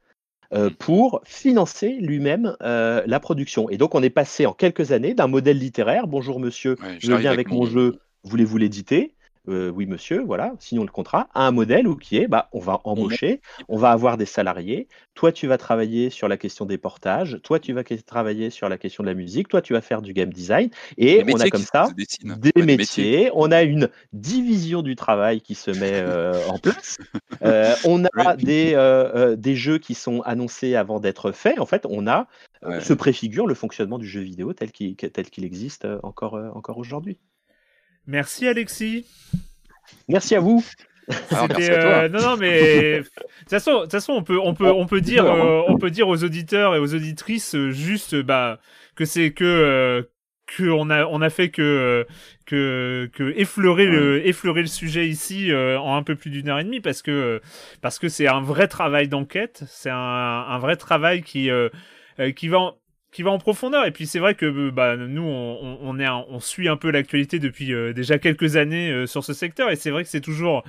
euh, pour financer lui-même euh, la production. Et donc, on est passé en quelques années d'un modèle littéraire, bonjour monsieur, je viens avec mon jeu, voulez-vous l'éditer? Euh, oui monsieur, voilà, signons le contrat, à un modèle où qui est, bah, on va embaucher, on va avoir des salariés, toi tu vas travailler sur la question des portages, toi tu vas travailler sur la question de la musique, toi tu vas faire du game design, et on a comme ça des, métiers, on a une division du travail qui se met euh, en place, euh, on a des, des jeux qui sont annoncés avant d'être faits, en fait on a, se préfigure le fonctionnement du jeu vidéo tel qu'il tel qu'il existe encore, encore aujourd'hui. Merci Alexis. Merci à vous. Euh, non, non, mais de toute façon, de façon, on peut, on peut, on peut dire, euh, on peut dire aux auditeurs et aux auditrices euh, juste, bah, que c'est que que on a, on a fait que que, que effleurer le, effleurer le sujet ici en un peu plus d'une heure et demie parce que parce que c'est un vrai travail d'enquête, c'est un, un vrai travail qui qui va qui va en profondeur. Et puis c'est vrai que euh, bah, nous, on, on, est on suit un peu l'actualité depuis euh, déjà quelques années euh, sur ce secteur, et c'est vrai que c'est toujours,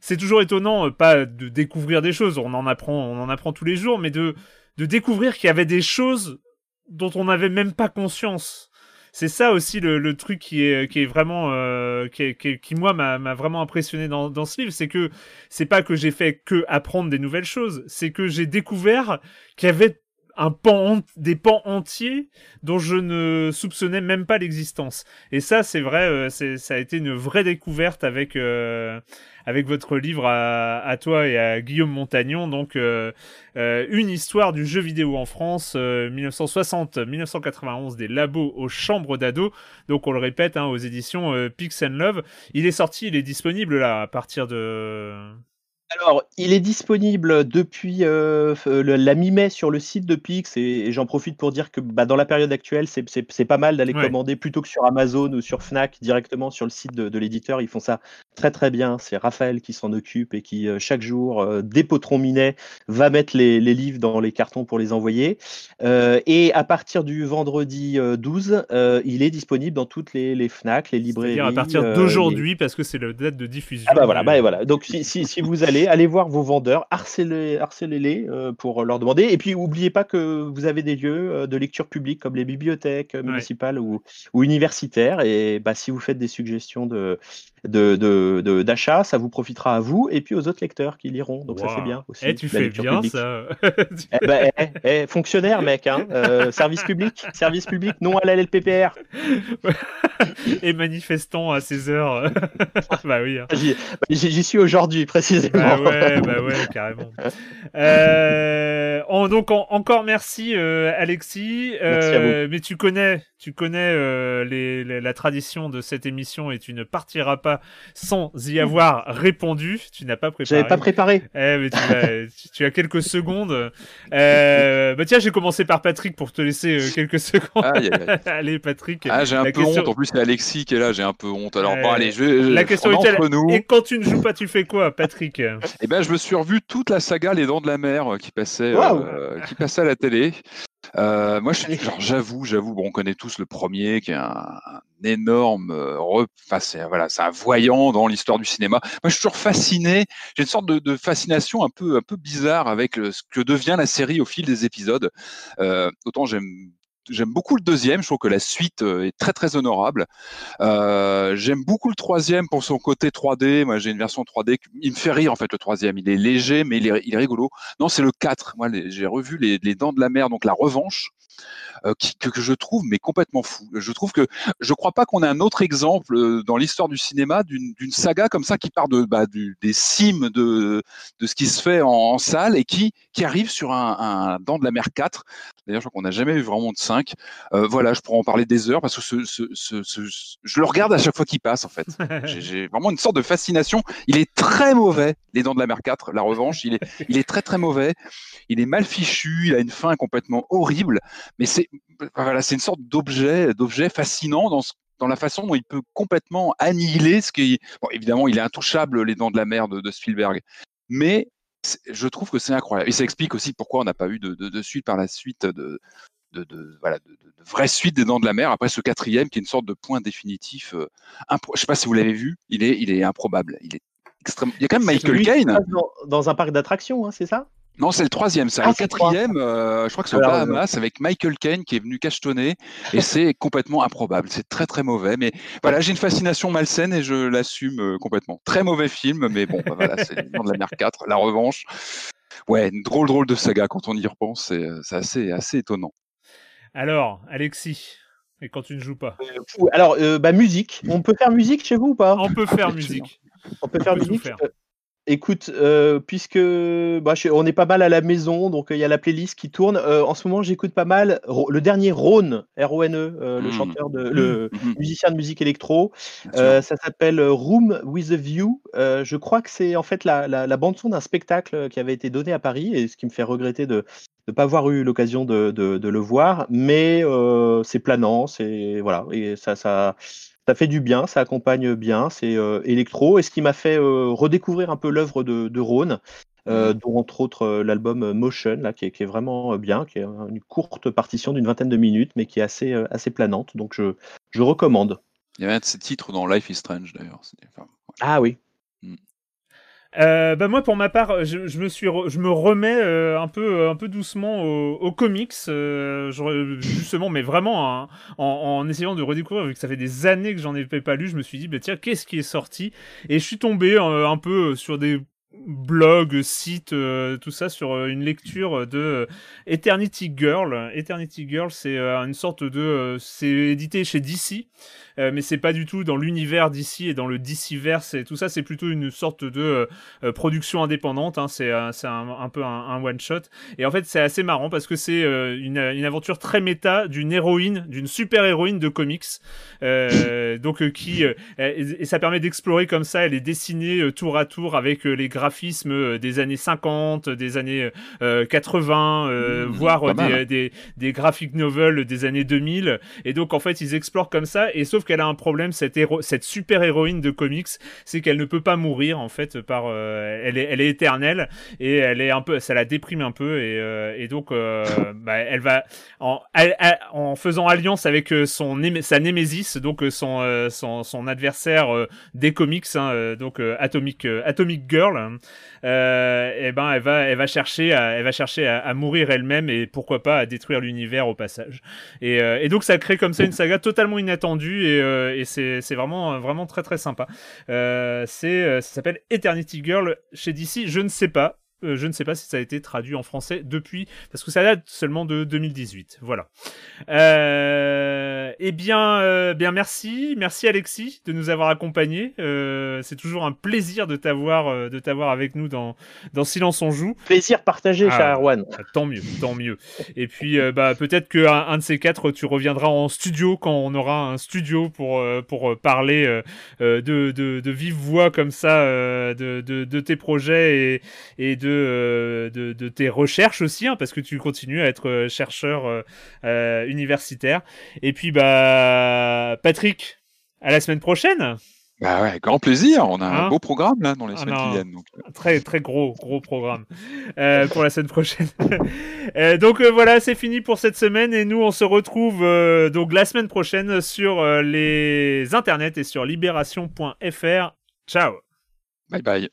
c'est toujours étonnant, pas de découvrir des choses, on en apprend, on en apprend tous les jours, mais de, de découvrir qu'il y avait des choses dont on n'avait même pas conscience. C'est ça aussi le, le, truc qui est, qui est vraiment, qui, qui, qui, moi m'a vraiment impressionné dans, dans ce livre, c'est que c'est pas que j'ai fait que apprendre des nouvelles choses, c'est que j'ai découvert qu'il y avait un pan des pans entiers dont je ne soupçonnais même pas l'existence. Et ça, c'est vrai, euh, ça a été une vraie découverte avec euh, avec votre livre à, à, toi et à Guillaume Montagnon. Donc, euh, une histoire du jeu vidéo en France, 1960-1991, des labos aux chambres d'ados. Donc, on le répète, hein, aux éditions Pix and Love. Il est sorti, il est disponible là à partir de alors, il est disponible depuis euh, la mi-mai sur le site de Pix et, j'en profite pour dire que bah, dans la période actuelle, c'est pas mal d'aller commander plutôt que sur Amazon ou sur Fnac directement sur le site de, l'éditeur. Ils font ça très très bien. C'est Raphaël qui s'en occupe et qui euh, chaque jour, euh, dès Potron Minet, va mettre les, livres dans les cartons pour les envoyer. et à partir du vendredi 12, il est disponible dans toutes les, Fnac, les librairies. à partir d'aujourd'hui parce que c'est la date de diffusion. Ah bah voilà, bah voilà. Donc si, si vous allez allez, voir vos vendeurs, harcelez-les harcelez euh, pour leur demander. Et puis, n'oubliez pas que vous avez des lieux euh, de lecture publique comme les bibliothèques municipales ou, ou, universitaires. Et bah, si vous faites des suggestions de, de, d'achat, ça vous profitera à vous et puis aux autres lecteurs qui liront. Donc ça c'est bien aussi. Eh, tu fais bien ça. eh ben, eh, eh, fonctionnaire mec, hein. Euh, service public, service public, non à la LPPR. et manifestant à 16 heures. bah oui. Hein. J'y, suis aujourd'hui précisément. Bah ouais, bah ouais, carrément. Euh, donc encore merci euh, Alexis. Mais tu connais, tu connais les, la tradition de cette émission et tu ne partiras pas sans y avoir répondu. Tu n'as pas préparé. J'avais pas préparé. Eh, mais tu, as, quelques secondes. Euh, bah tiens, j'ai commencé par Patrick pour te laisser euh, quelques secondes. allez, Patrick. Ah, j'ai un peu honte. En plus, c'est Alexis qui est là. J'ai un peu honte. Alors, bon, allez, je, la question est nous. Et quand tu ne joues pas, tu fais quoi, Patrick? Eh ben, je me suis revu toute la saga Les Dents de la Mer euh, qui passait, qui passait à la télé. Euh, moi, j'avoue, j'avoue, bon, on connaît tous le premier, qui est un, énorme, euh, enfin, c'est voilà, c'est un voyant dans l'histoire du cinéma. Moi, je suis toujours fasciné. J'ai une sorte de, de, fascination un peu, un peu bizarre avec ce que devient la série au fil des épisodes. Euh, autant j'aime j'aime beaucoup le deuxième. Je trouve que la suite est très très honorable. j'aime beaucoup le troisième pour son côté 3D. Moi, j'ai une version 3D. Il me fait rire en fait le troisième. Il est léger, mais il est, rigolo. Non, c'est le 4. Moi, j'ai revu les, Dents de la Mer, donc la revanche. Euh, que, je trouve mais complètement fou. Je trouve que je crois pas qu'on ait un autre exemple euh, dans l'histoire du cinéma d'une saga comme ça qui part de bah, des cimes de, de ce qui se fait en, salle et qui, qui arrive sur un, un Dent de la Mer 4. D'ailleurs, je crois qu'on n'a jamais eu vraiment de 5. Euh, voilà, je pourrais en parler des heures parce que ce, ce, ce, je le regarde à chaque fois qu'il passe en fait. J'ai vraiment une sorte de fascination. Il est très mauvais, Les Dents de la Mer 4, la revanche. Il est, il est très très mauvais. Il est mal fichu. Il a une fin complètement horrible. Mais c'est voilà, c'est une sorte d'objet, d'objet fascinant dans dans la façon dont il peut complètement annihiler ce qui. Bon, évidemment, il est intouchable, les dents de la mer de, Spielberg. Mais je trouve que c'est incroyable. Et ça explique aussi pourquoi on n'a pas eu de, de, suite par la suite de, de, de, voilà, de, vraie suite des Dents de la Mer après ce quatrième qui est une sorte de point définitif. Euh, je sais pas si vous l'avez vu, il est, il est improbable. Il est extrêmement. Il y a quand même Michael Caine. Dans, dans, un parc d'attractions, hein, c'est ça? Non, c'est le troisième. C'est ah, le quatrième. Euh, je crois que c'est au Bahamas avec Michael Caine qui est venu cachetonner et c'est complètement improbable. C'est très très mauvais. Mais voilà, j'ai une fascination malsaine et je l'assume euh, complètement. Très mauvais film, mais bon, bah, voilà, c'est le de la mer 4, la revanche. Ouais, une drôle drôle de saga quand on y repense. C'est euh, assez assez étonnant. Alors, Alexis. Et quand tu ne joues pas Alors, bah, musique. On peut faire musique chez vous ou pas? On peut faire musique. On peut faire musique. Écoute, euh, puisque bah, on est pas mal à la maison, donc il y a la playlist qui tourne. Euh, en ce moment, j'écoute pas mal le dernier Rhône, R-O-N-E, euh, le mmh. chanteur, de, le mmh. Mmh. musicien de musique électro. ça s'appelle Room with a View. je crois que c'est en fait la, la, bande son d'un spectacle qui avait été donné à Paris, et ce qui me fait regretter de ne pas avoir eu l'occasion de, de, de, le voir. Mais c'est planant, c'est voilà, et ça, ça ça fait du bien, ça accompagne bien, c'est euh, électro, et ce qui m'a fait euh, redécouvrir un peu l'œuvre de, de Rhône, euh, mmh. dont entre autres l'album Motion, là, qui est, vraiment bien, qui est une courte partition d'une vingtaine de minutes, mais qui est assez, assez planante, donc je, je recommande. Il y avait un de ces titres dans Life is Strange d'ailleurs. Ah oui. Euh, bah moi pour ma part je, je me suis je me remets euh, un peu un peu doucement aux, comics euh, justement mais vraiment hein, en, en, essayant de redécouvrir vu que ça fait des années que j'en ai pas lu je me suis dit bah tiens qu'est-ce qui est sorti? Et je suis tombé un peu sur des blogs, sites, tout ça sur une lecture de Eternity Girl. Eternity Girl, c'est une sorte de, c'est édité chez DC. Euh, mais c'est pas du tout dans l'univers d'ici et dans le DC-verse et tout ça, c'est plutôt une sorte de euh, euh, production indépendante, hein, c'est un, peu un, one-shot. Et en fait, c'est assez marrant parce que c'est une, aventure très méta d'une héroïne, d'une super-héroïne de comics, donc qui, et, ça permet d'explorer comme ça, elle est dessinée tour à tour avec les graphismes des années 50, des années 80, mmh, voire des, des, des graphic novels des années 2000. Et donc, en fait, ils explorent comme ça, et sauf qu'elle a un problème, cette, cette super héroïne de comics, c'est qu'elle ne peut pas mourir en fait par, euh, elle, est, elle est éternelle. Et elle est un peu, ça la déprime un peu. Et, euh, et donc euh, bah, elle va en, en faisant alliance avec son sa némésis, donc son, son, son adversaire des comics, hein, donc Atomic Atomic Girl, et ben elle va elle va chercher à, elle va chercher à, mourir elle-même et pourquoi pas à détruire l'univers au passage. Et, et donc ça crée comme ça une saga totalement inattendue euh, et, c'est vraiment, vraiment très très sympa. Euh, c'est, euh, ça s'appelle Eternity Girl chez DC, je ne sais pas. Je ne sais pas si ça a été traduit en français depuis, parce que ça date seulement de 2018. Voilà. Euh, eh bien, bien merci, merci Alexis de nous avoir accompagnés. c'est toujours un plaisir de t'avoir, de t'avoir avec nous dans dans Silence on joue. Plaisir partagé, ah, cher Erwan. Ah, tant mieux, tant mieux. Et puis, bah peut-être que un, de ces quatre, tu reviendras en studio quand on aura un studio pour pour parler de, de, de vive voix comme ça de, de, de tes projets et, et de, de, de tes recherches aussi, hein, parce que tu continues à être chercheur universitaire. Et puis bah Patrick, à la semaine prochaine. Bah ouais, grand plaisir. On a un hein beau programme là dans les ah semaines qui viennent. Donc. Euh. Très très gros gros programme euh, pour la semaine prochaine. euh, donc euh, voilà, c'est fini pour cette semaine et nous on se retrouve euh, donc la semaine prochaine sur les internets et sur libération.fr. Ciao. Bye bye.